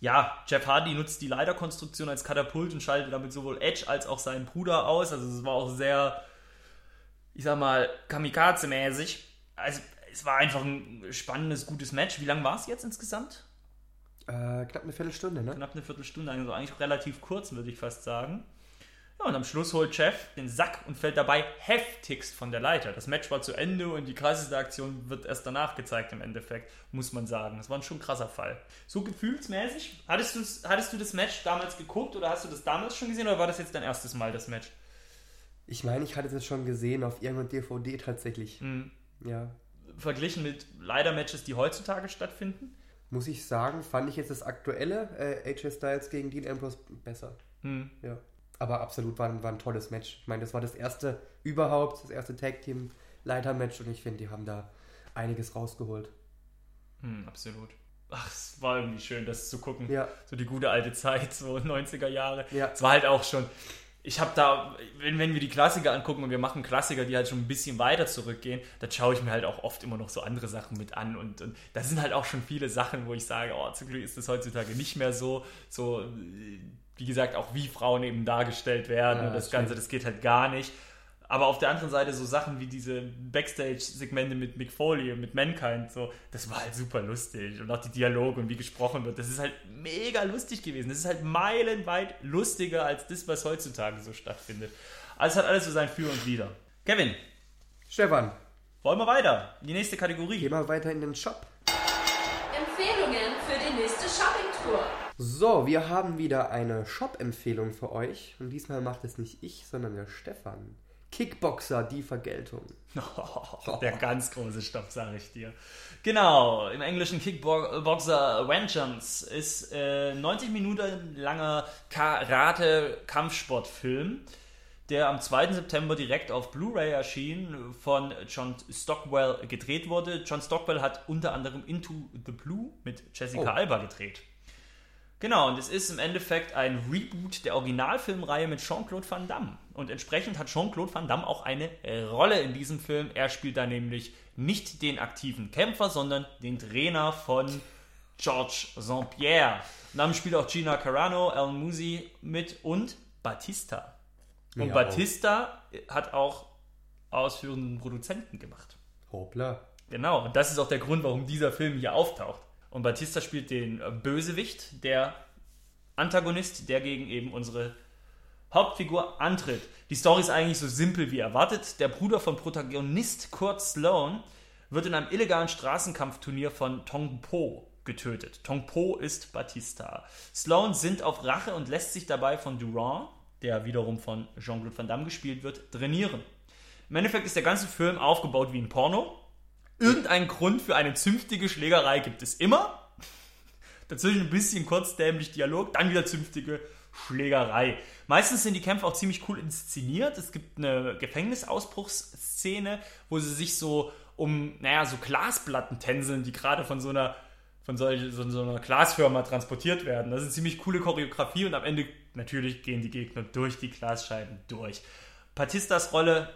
[SPEAKER 1] Ja, Jeff Hardy nutzt die Leiterkonstruktion als Katapult und schaltet damit sowohl Edge als auch seinen Bruder aus. Also es war auch sehr, ich sag mal, Kamikaze-mäßig. Also es war einfach ein spannendes, gutes Match. Wie lang war es jetzt insgesamt?
[SPEAKER 2] Äh, knapp eine Viertelstunde, ne?
[SPEAKER 1] knapp eine Viertelstunde, also eigentlich relativ kurz, würde ich fast sagen. Ja, und am Schluss holt Jeff den Sack und fällt dabei heftigst von der Leiter. Das Match war zu Ende und die krasseste Aktion wird erst danach gezeigt im Endeffekt, muss man sagen. Das war ein schon krasser Fall. So gefühlsmäßig, hattest, hattest du das Match damals geguckt oder hast du das damals schon gesehen oder war das jetzt dein erstes Mal, das Match?
[SPEAKER 2] Ich meine, ich hatte das schon gesehen auf irgendeiner DVD tatsächlich.
[SPEAKER 1] Mhm.
[SPEAKER 2] Ja.
[SPEAKER 1] Verglichen mit Leiter-Matches, die heutzutage stattfinden?
[SPEAKER 2] Muss ich sagen, fand ich jetzt das aktuelle äh, AJ Styles gegen Dean Ambrose besser.
[SPEAKER 1] Hm.
[SPEAKER 2] Ja. Aber absolut war, ein- war ein tolles Match. Ich meine, das war das erste überhaupt, das erste Tag Team Leiter Match und ich finde, die haben da einiges rausgeholt.
[SPEAKER 1] Hm, absolut. Ach, es war irgendwie schön, das zu gucken.
[SPEAKER 2] Ja.
[SPEAKER 1] So die gute alte Zeit, so 90er Jahre.
[SPEAKER 2] Ja.
[SPEAKER 1] Es war halt auch schon. Ich habe da, wenn, wenn wir die Klassiker angucken und wir machen Klassiker, die halt schon ein bisschen weiter zurückgehen, dann schaue ich mir halt auch oft immer noch so andere Sachen mit an. Und, und da sind halt auch schon viele Sachen, wo ich sage, oh, zum Glück ist das heutzutage nicht mehr so. So, äh, wie gesagt, auch wie Frauen eben dargestellt werden
[SPEAKER 2] Ja,
[SPEAKER 1] und das
[SPEAKER 2] das
[SPEAKER 1] Ganze,
[SPEAKER 2] stimmt.
[SPEAKER 1] das geht halt gar nicht. Aber auf der anderen Seite so Sachen wie diese Backstage-Segmente mit Mick Foley und mit Mankind, so, das war halt super lustig. Und auch die Dialoge und wie gesprochen wird, das ist halt mega lustig gewesen. Das ist halt meilenweit lustiger als das, was heutzutage so stattfindet. Also es hat alles so sein Für und Wider. Kevin,
[SPEAKER 2] Stefan,
[SPEAKER 1] wollen wir weiter? Die nächste Kategorie.
[SPEAKER 2] geh mal weiter in den Shop.
[SPEAKER 3] Empfehlungen für die nächste Shoppingtour.
[SPEAKER 2] So, wir haben wieder eine Shop-Empfehlung für euch. Und diesmal macht es nicht ich, sondern der Stefan. Kickboxer, die Vergeltung.
[SPEAKER 1] Der ganz große Stopp, sage ich dir. Genau, im englischen Kickboxer Vengeance ist äh, 90 Minuten langer Karate-Kampfsportfilm, der am 2. September direkt auf Blu-ray erschien, von John Stockwell gedreht wurde. John Stockwell hat unter anderem Into the Blue mit Jessica
[SPEAKER 2] Oh.
[SPEAKER 1] Alba gedreht. Genau, und es ist im Endeffekt ein Reboot der Originalfilmreihe mit Jean-Claude Van Damme. Und entsprechend hat Jean-Claude Van Damme auch eine äh, Rolle in diesem Film. Er spielt da nämlich nicht den aktiven Kämpfer, sondern den Trainer von George St. Pierre. Und dann spielt auch Gina Carano, Alan Musi mit und Batista. Und
[SPEAKER 2] Ja.
[SPEAKER 1] Batista hat auch ausführenden Produzenten gemacht.
[SPEAKER 2] Hoppla.
[SPEAKER 1] Genau, und das ist auch der Grund, warum dieser Film hier auftaucht. Und Batista spielt den äh, Bösewicht, der Antagonist, der gegen eben unsere Hauptfigur antritt. Die Story ist eigentlich so simpel wie erwartet. Der Bruder von Protagonist Kurt Sloan wird in einem illegalen Straßenkampfturnier von Tong Po getötet. Tong Po ist Batista. Sloan sinnt auf Rache und lässt sich dabei von Durand, der wiederum von Jean-Claude Van Damme gespielt wird, trainieren. Im Endeffekt ist der ganze Film aufgebaut wie ein Porno. Irgendeinen Grund für eine zünftige Schlägerei gibt es immer. Dazwischen ein bisschen kurz dämlich Dialog, dann wieder zünftige Schlägerei. Meistens sind die Kämpfe auch ziemlich cool inszeniert. Es gibt eine Gefängnisausbruchsszene, wo sie sich so um, naja, so Glasplatten tänzeln, die gerade von so einer von solch, so, so einer Glasfirma transportiert werden. Das ist eine ziemlich coole Choreografie und am Ende natürlich gehen die Gegner durch die Glasscheiben durch. Batistas Rolle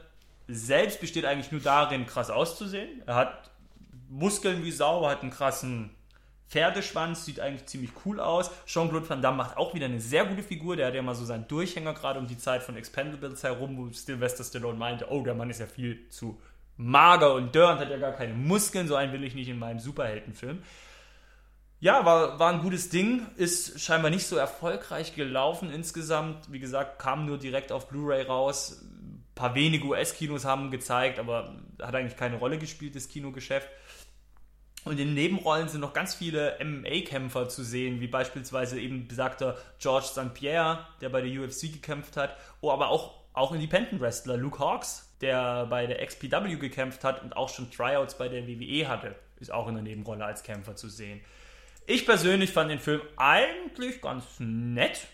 [SPEAKER 1] selbst besteht eigentlich nur darin, krass auszusehen. Er hat Muskeln wie Sau, hat einen krassen Pferdeschwanz, sieht eigentlich ziemlich cool aus. Jean-Claude Van Damme macht auch wieder eine sehr gute Figur. Der hat ja mal so seinen Durchhänger gerade um die Zeit von Expendables herum, wo Sylvester Stallone meinte, oh, der Mann ist ja viel zu mager und dörr und hat ja gar keine Muskeln. So einen will ich nicht in meinem Superheldenfilm. Ja, war, war ein gutes Ding, ist scheinbar nicht so erfolgreich gelaufen insgesamt. Wie gesagt, kam nur direkt auf Blu-ray raus. Ein paar wenige US-Kinos haben gezeigt, aber hat eigentlich keine Rolle gespielt, das Kinogeschäft. Und in Nebenrollen sind noch ganz viele MMA-Kämpfer zu sehen, wie beispielsweise eben besagter George St. Pierre, der bei der UFC gekämpft hat, oh, aber auch, auch Independent-Wrestler Luke Hawks, der bei der XPW gekämpft hat und auch schon Tryouts bei der WWE hatte, ist auch in der Nebenrolle als Kämpfer zu sehen. Ich persönlich fand den Film eigentlich ganz nett.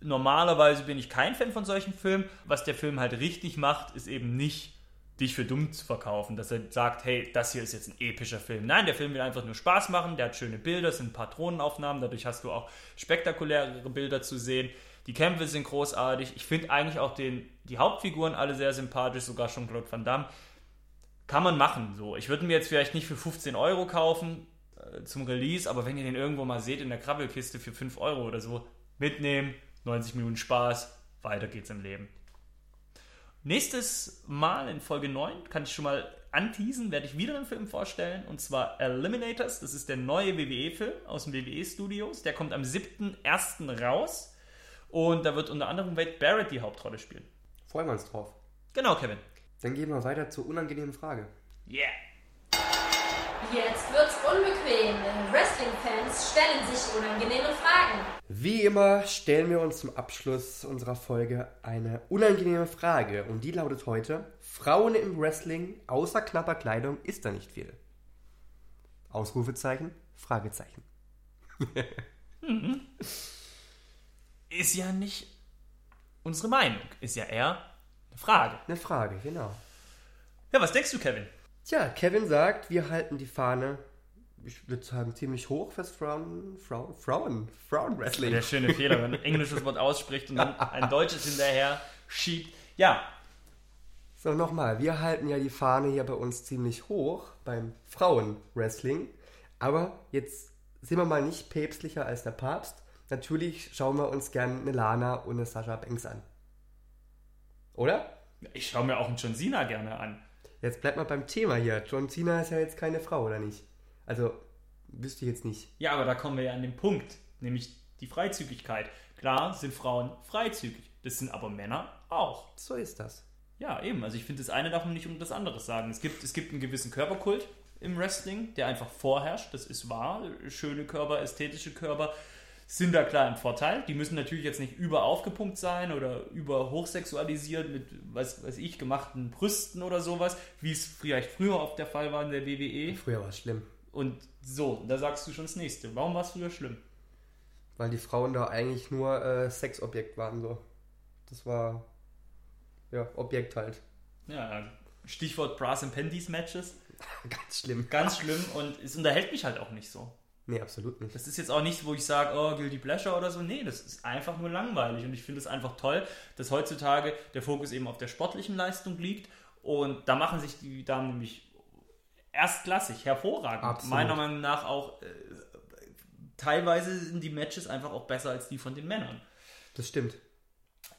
[SPEAKER 1] Normalerweise bin ich kein Fan von solchen Filmen. Was der Film halt richtig macht, ist eben nicht dich für dumm zu verkaufen, dass er sagt, hey, das hier ist jetzt ein epischer Film. Nein, der Film will einfach nur Spaß machen, der hat schöne Bilder, es sind Patronenaufnahmen, dadurch hast du auch spektakulärere Bilder zu sehen. Die Kämpfe sind großartig. Ich finde eigentlich auch den, die Hauptfiguren alle sehr sympathisch, sogar schon Claude Van Damme. Kann man machen, so. Ich würde mir jetzt vielleicht nicht für 15 Euro kaufen äh, zum Release, aber wenn ihr den irgendwo mal seht in der Krabbelkiste für 5 Euro oder so, mitnehmen, 90 Minuten Spaß, weiter geht's im Leben. Nächstes Mal in Folge 9 kann ich schon mal anteasen, werde ich wieder einen Film vorstellen und zwar Eliminators. Das ist der neue WWE-Film aus den WWE-Studios. Der kommt am 7.1. raus und da wird unter anderem Wade Barrett die Hauptrolle spielen.
[SPEAKER 2] Freuen wir uns drauf.
[SPEAKER 1] Genau, Kevin.
[SPEAKER 2] Dann gehen wir weiter zur unangenehmen Frage.
[SPEAKER 1] Yeah.
[SPEAKER 3] Jetzt wird's unbequem. Wrestling-Fans stellen sich unangenehme Fragen.
[SPEAKER 2] Wie immer stellen wir uns zum Abschluss unserer Folge eine unangenehme Frage und die lautet heute: Frauen im Wrestling außer knapper Kleidung ist da nicht viel. Ausrufezeichen, Fragezeichen.
[SPEAKER 1] Ist ja nicht unsere Meinung, ist ja eher eine Frage.
[SPEAKER 2] Eine Frage, genau.
[SPEAKER 1] Ja, was denkst du, Kevin?
[SPEAKER 2] Tja, Kevin sagt, wir halten die Fahne, ich würde sagen, ziemlich hoch fürs Frauen, Frauen, Frauen, Frauenwrestling.
[SPEAKER 1] Der schöne Fehler, wenn man ein englisches Wort ausspricht und dann ein deutsches hinterher schiebt. Ja,
[SPEAKER 2] So, nochmal, wir halten ja die Fahne hier bei uns ziemlich hoch beim Frauenwrestling. Aber jetzt sind wir mal nicht päpstlicher als der Papst. Natürlich schauen wir uns gern eine Lana und eine Sascha Banks an. Oder?
[SPEAKER 1] ich schaue mir auch einen John Cena gerne an.
[SPEAKER 2] Jetzt bleibt mal beim Thema hier. John Cena ist ja jetzt keine Frau, oder nicht? Also, wüsste ich jetzt nicht.
[SPEAKER 1] Ja, aber da kommen wir ja an den Punkt, nämlich die Freizügigkeit. Klar sind Frauen freizügig, das sind aber Männer auch.
[SPEAKER 2] So ist das.
[SPEAKER 1] Ja, eben. Also ich finde, das eine darf man nicht um das andere sagen. Es gibt, es gibt einen gewissen Körperkult im Wrestling, der einfach vorherrscht. Das ist wahr. Schöne Körper, ästhetische Körper sind da klar im Vorteil. Die müssen natürlich jetzt nicht über aufgepumpt sein oder über hochsexualisiert mit, was weiß ich, gemachten Brüsten oder sowas, wie es vielleicht früher oft der Fall war in der WWE.
[SPEAKER 2] Früher war es schlimm.
[SPEAKER 1] Und so, da sagst du schon das nächste. Warum war es früher schlimm?
[SPEAKER 2] Weil die Frauen da eigentlich nur äh, Sexobjekt waren, so. Das war, ja, Objekt halt.
[SPEAKER 1] Ja, Stichwort Brass and Panties Matches.
[SPEAKER 2] Ganz schlimm.
[SPEAKER 1] Ganz schlimm und es unterhält mich halt auch nicht so.
[SPEAKER 2] Nee, absolut nicht.
[SPEAKER 1] Das ist jetzt auch nicht, wo ich sage, oh, Guilty Pleasure oder so. Nee, das ist einfach nur langweilig. Und ich finde es einfach toll, dass heutzutage der Fokus eben auf der sportlichen Leistung liegt. Und da machen sich die Damen nämlich erstklassig, hervorragend.
[SPEAKER 2] Absolut.
[SPEAKER 1] Meiner Meinung nach auch äh, teilweise sind die Matches einfach auch besser als die von den Männern.
[SPEAKER 2] Das stimmt.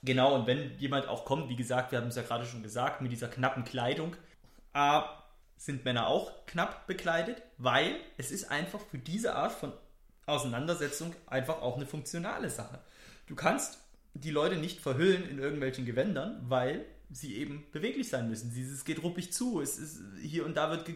[SPEAKER 1] Genau, und wenn jemand auch kommt, wie gesagt, wir haben es ja gerade schon gesagt, mit dieser knappen Kleidung, A, sind Männer auch knapp bekleidet, weil es ist einfach für diese Art von Auseinandersetzung einfach auch eine funktionale Sache. Du kannst die Leute nicht verhüllen in irgendwelchen Gewändern, weil sie eben beweglich sein müssen. Es geht ruppig zu, es ist hier und da wird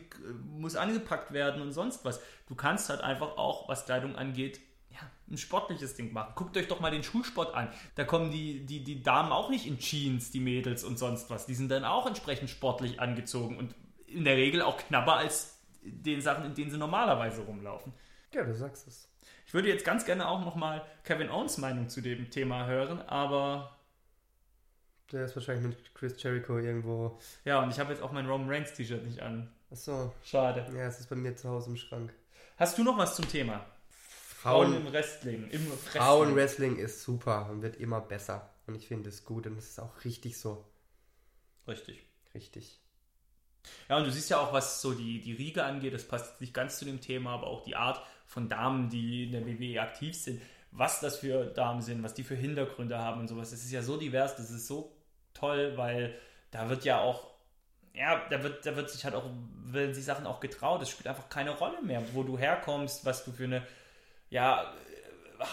[SPEAKER 1] muss angepackt werden und sonst was. Du kannst halt einfach auch, was Kleidung angeht, ja, ein sportliches Ding machen. Guckt euch doch mal den Schulsport an. Da kommen die, die, die Damen auch nicht in Jeans, die Mädels und sonst was. Die sind dann auch entsprechend sportlich angezogen und in der Regel auch knapper als den Sachen, in denen sie normalerweise rumlaufen.
[SPEAKER 2] Ja, du sagst es.
[SPEAKER 1] Ich würde jetzt ganz gerne auch nochmal Kevin Owens Meinung zu dem Thema hören, aber
[SPEAKER 2] Der ist wahrscheinlich mit Chris Jericho irgendwo.
[SPEAKER 1] ja, und ich habe jetzt auch mein Roman Reigns T-Shirt nicht an.
[SPEAKER 2] Achso.
[SPEAKER 1] Schade.
[SPEAKER 2] Ja, es ist bei mir zu Hause im Schrank.
[SPEAKER 1] Hast du noch was zum Thema? Frauen im Wrestling. Im Wrestling.
[SPEAKER 2] Frauenwrestling ist super und wird immer besser. Und ich finde es gut und es ist auch richtig so.
[SPEAKER 1] Richtig.
[SPEAKER 2] Richtig.
[SPEAKER 1] Ja, und du siehst ja auch, was so die, die Riege angeht, das passt nicht ganz zu dem Thema, aber auch die Art von Damen, die in der WWE aktiv sind, was das für Damen sind, was die für Hintergründe haben und sowas. Das ist ja so divers, das ist so toll, weil da wird ja auch, ja, da wird, da wird sich halt auch, werden sich Sachen auch getraut. Es spielt einfach keine Rolle mehr, wo du herkommst, was du für eine, ja,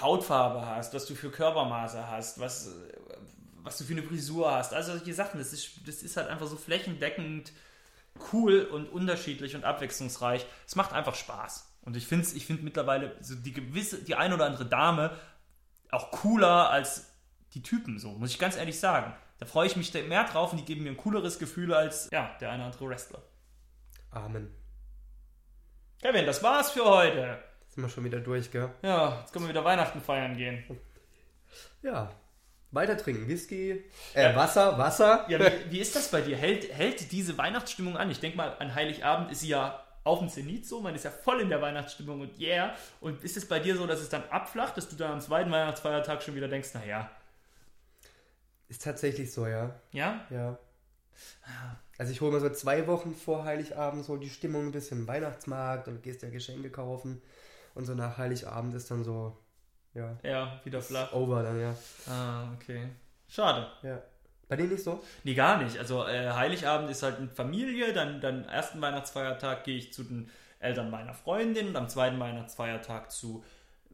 [SPEAKER 1] Hautfarbe hast, was du für Körpermaße hast, was, was du für eine Frisur hast. Also solche Sachen, das ist, das ist halt einfach so flächendeckend cool und unterschiedlich und abwechslungsreich. Es macht einfach Spaß. Und ich finde ich find mittlerweile so die gewisse, die ein oder andere Dame auch cooler als die Typen, so, muss ich ganz ehrlich sagen. Da freue ich mich mehr drauf und die geben mir ein cooleres Gefühl als ja, der eine oder andere Wrestler.
[SPEAKER 2] Amen.
[SPEAKER 1] Kevin, das war's für heute.
[SPEAKER 2] Sind wir schon wieder durch, gell?
[SPEAKER 1] Ja, jetzt können wir wieder Weihnachten feiern gehen.
[SPEAKER 2] Ja. Weiter trinken. Whisky, äh, Wasser, Wasser.
[SPEAKER 1] Ja, wie, wie ist das bei dir? Hält, hält diese Weihnachtsstimmung an? Ich denke mal, an Heiligabend ist sie ja auf dem Zenit so, man ist ja voll in der Weihnachtsstimmung und yeah. Und ist es bei dir so, dass es dann abflacht, dass du dann am zweiten Weihnachtsfeiertag schon wieder denkst, naja.
[SPEAKER 2] Ist tatsächlich so, ja.
[SPEAKER 1] Ja?
[SPEAKER 2] Ja. Also ich hole mir so zwei Wochen vor Heiligabend so die Stimmung ein bisschen im Weihnachtsmarkt und gehst ja Geschenke kaufen. Und so nach Heiligabend ist dann so, ja.
[SPEAKER 1] Ja, wieder flach.
[SPEAKER 2] Over dann, ja.
[SPEAKER 1] Ah, okay. Schade.
[SPEAKER 2] Ja. Bei dir nicht so?
[SPEAKER 1] Nee, gar nicht. Also äh, Heiligabend ist halt eine Familie, dann, dann ersten Weihnachtsfeiertag gehe ich zu den Eltern meiner Freundin und am zweiten Weihnachtsfeiertag zu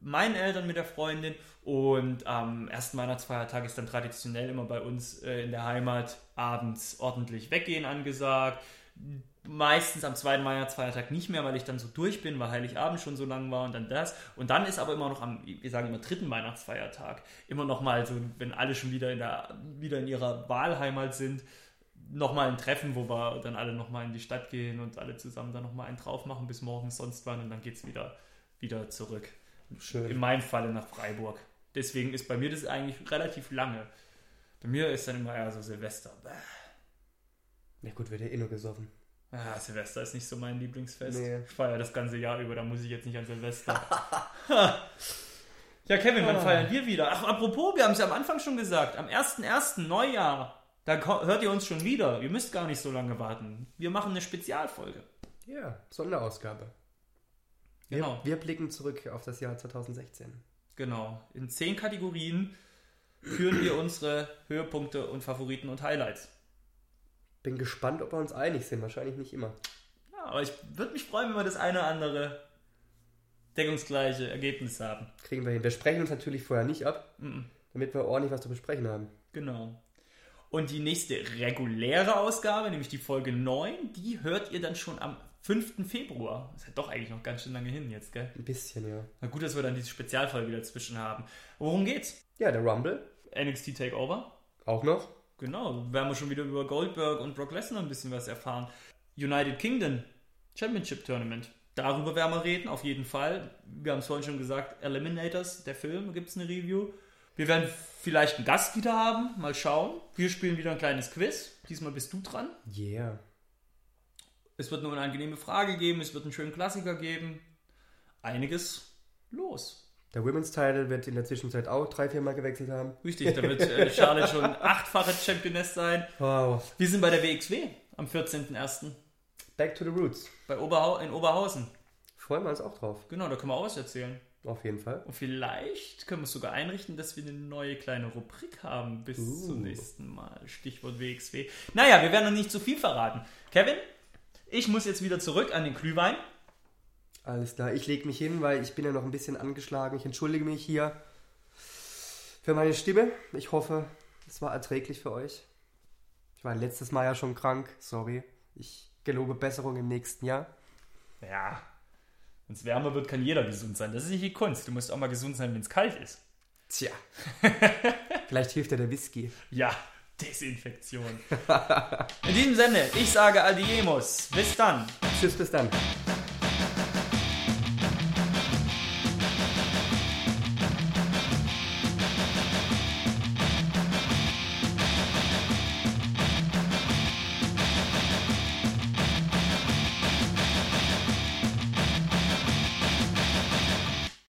[SPEAKER 1] meinen Eltern mit der Freundin und am ersten Weihnachtsfeiertag ist dann traditionell immer bei uns äh, in der Heimat abends ordentlich weggehen angesagt meistens am zweiten Weihnachtsfeiertag nicht mehr, weil ich dann so durch bin, weil Heiligabend schon so lang war und dann das. Und dann ist aber immer noch am, wir sagen immer dritten Weihnachtsfeiertag, immer noch mal so, wenn alle schon wieder in, der, wieder in ihrer Wahlheimat sind, nochmal ein Treffen, wo wir dann alle nochmal in die Stadt gehen und alle zusammen dann nochmal einen drauf machen bis morgens sonst wann und dann geht es wieder, wieder zurück.
[SPEAKER 2] Schön.
[SPEAKER 1] In meinem Falle nach Freiburg. Deswegen ist bei mir das eigentlich relativ lange. Bei mir ist dann immer eher so Silvester.
[SPEAKER 2] Ja gut, wird ja eh nur gesoffen.
[SPEAKER 1] Ah, Silvester ist nicht so mein Lieblingsfest.
[SPEAKER 2] Nee.
[SPEAKER 1] Ich feiere das ganze Jahr über, da muss ich jetzt nicht an Silvester. ja, Kevin, wann
[SPEAKER 2] Ah.
[SPEAKER 1] feiern wir wieder? Ach, apropos, wir haben es ja am Anfang schon gesagt. Am 1.1. Neujahr, da hört ihr uns schon wieder. Ihr müsst gar nicht so lange warten. Wir machen eine Spezialfolge.
[SPEAKER 2] Ja, Sonderausgabe. Wir,
[SPEAKER 1] Genau.
[SPEAKER 2] wir blicken zurück auf das Jahr 2016.
[SPEAKER 1] Genau. In zehn Kategorien führen wir unsere Höhepunkte und Favoriten und Highlights.
[SPEAKER 2] Bin gespannt, ob wir uns einig sind. Wahrscheinlich nicht immer.
[SPEAKER 1] Ja, aber ich würde mich freuen, wenn wir das eine oder andere deckungsgleiche Ergebnis haben.
[SPEAKER 2] Kriegen wir hin. Wir sprechen uns natürlich vorher nicht ab,
[SPEAKER 1] Mhm.
[SPEAKER 2] damit wir ordentlich was zu besprechen haben.
[SPEAKER 1] Genau. Und die nächste reguläre Ausgabe, nämlich die Folge 9, die hört ihr dann schon am 5. Februar. Das ist ja doch eigentlich noch ganz schön lange hin jetzt, gell?
[SPEAKER 2] Ein bisschen, ja.
[SPEAKER 1] Na gut, dass wir dann diese Spezialfolge dazwischen haben. Worum geht's?
[SPEAKER 2] Ja, der Rumble
[SPEAKER 1] NXT Takeover.
[SPEAKER 2] auch noch.
[SPEAKER 1] Genau, werden wir schon wieder über Goldberg und Brock Lesnar ein bisschen was erfahren. United Kingdom Championship Tournament. Darüber werden wir reden, auf jeden Fall. Wir haben es vorhin schon gesagt, Eliminators, der Film, gibt es eine Review. Wir werden vielleicht einen Gast wieder haben, mal schauen. Wir spielen wieder ein kleines Quiz. Diesmal bist du dran.
[SPEAKER 2] Yeah.
[SPEAKER 1] Es wird nur eine angenehme Frage geben, es wird einen schönen Klassiker geben. Einiges los.
[SPEAKER 2] Der Women's Title wird in der Zwischenzeit auch drei, vier Mal gewechselt haben.
[SPEAKER 1] Richtig, da wird äh, Charlotte schon achtfache Championess sein.
[SPEAKER 2] Wow.
[SPEAKER 1] Wir sind bei der WXW am 14.01.
[SPEAKER 2] Back to the Roots.
[SPEAKER 1] Bei Oberhau in Oberhausen.
[SPEAKER 2] Freuen wir uns auch drauf.
[SPEAKER 1] Genau, da können wir auch was erzählen.
[SPEAKER 2] Auf jeden Fall.
[SPEAKER 1] Und vielleicht können wir es sogar einrichten, dass wir eine neue kleine Rubrik haben bis
[SPEAKER 2] Uh.
[SPEAKER 1] zum nächsten Mal. Stichwort WXW. Naja, wir werden noch nicht zu viel verraten. Kevin, ich muss jetzt wieder zurück an den Glühwein.
[SPEAKER 2] Alles klar. Ich lege mich hin, weil ich bin ja noch ein bisschen angeschlagen. Ich entschuldige mich hier für meine Stimme. Ich hoffe, es war erträglich für euch. Ich war letztes Mal ja schon krank. Sorry. Ich gelobe Besserung im nächsten Jahr.
[SPEAKER 1] Ja, wenn es wärmer wird, kann jeder gesund sein. Das ist nicht die Kunst. Du musst auch mal gesund sein, wenn es kalt ist.
[SPEAKER 2] Tja. Vielleicht hilft ja der Whisky.
[SPEAKER 1] Ja, Desinfektion. In diesem Sinne, ich sage Adiemos. Bis dann.
[SPEAKER 2] Tschüss, bis dann.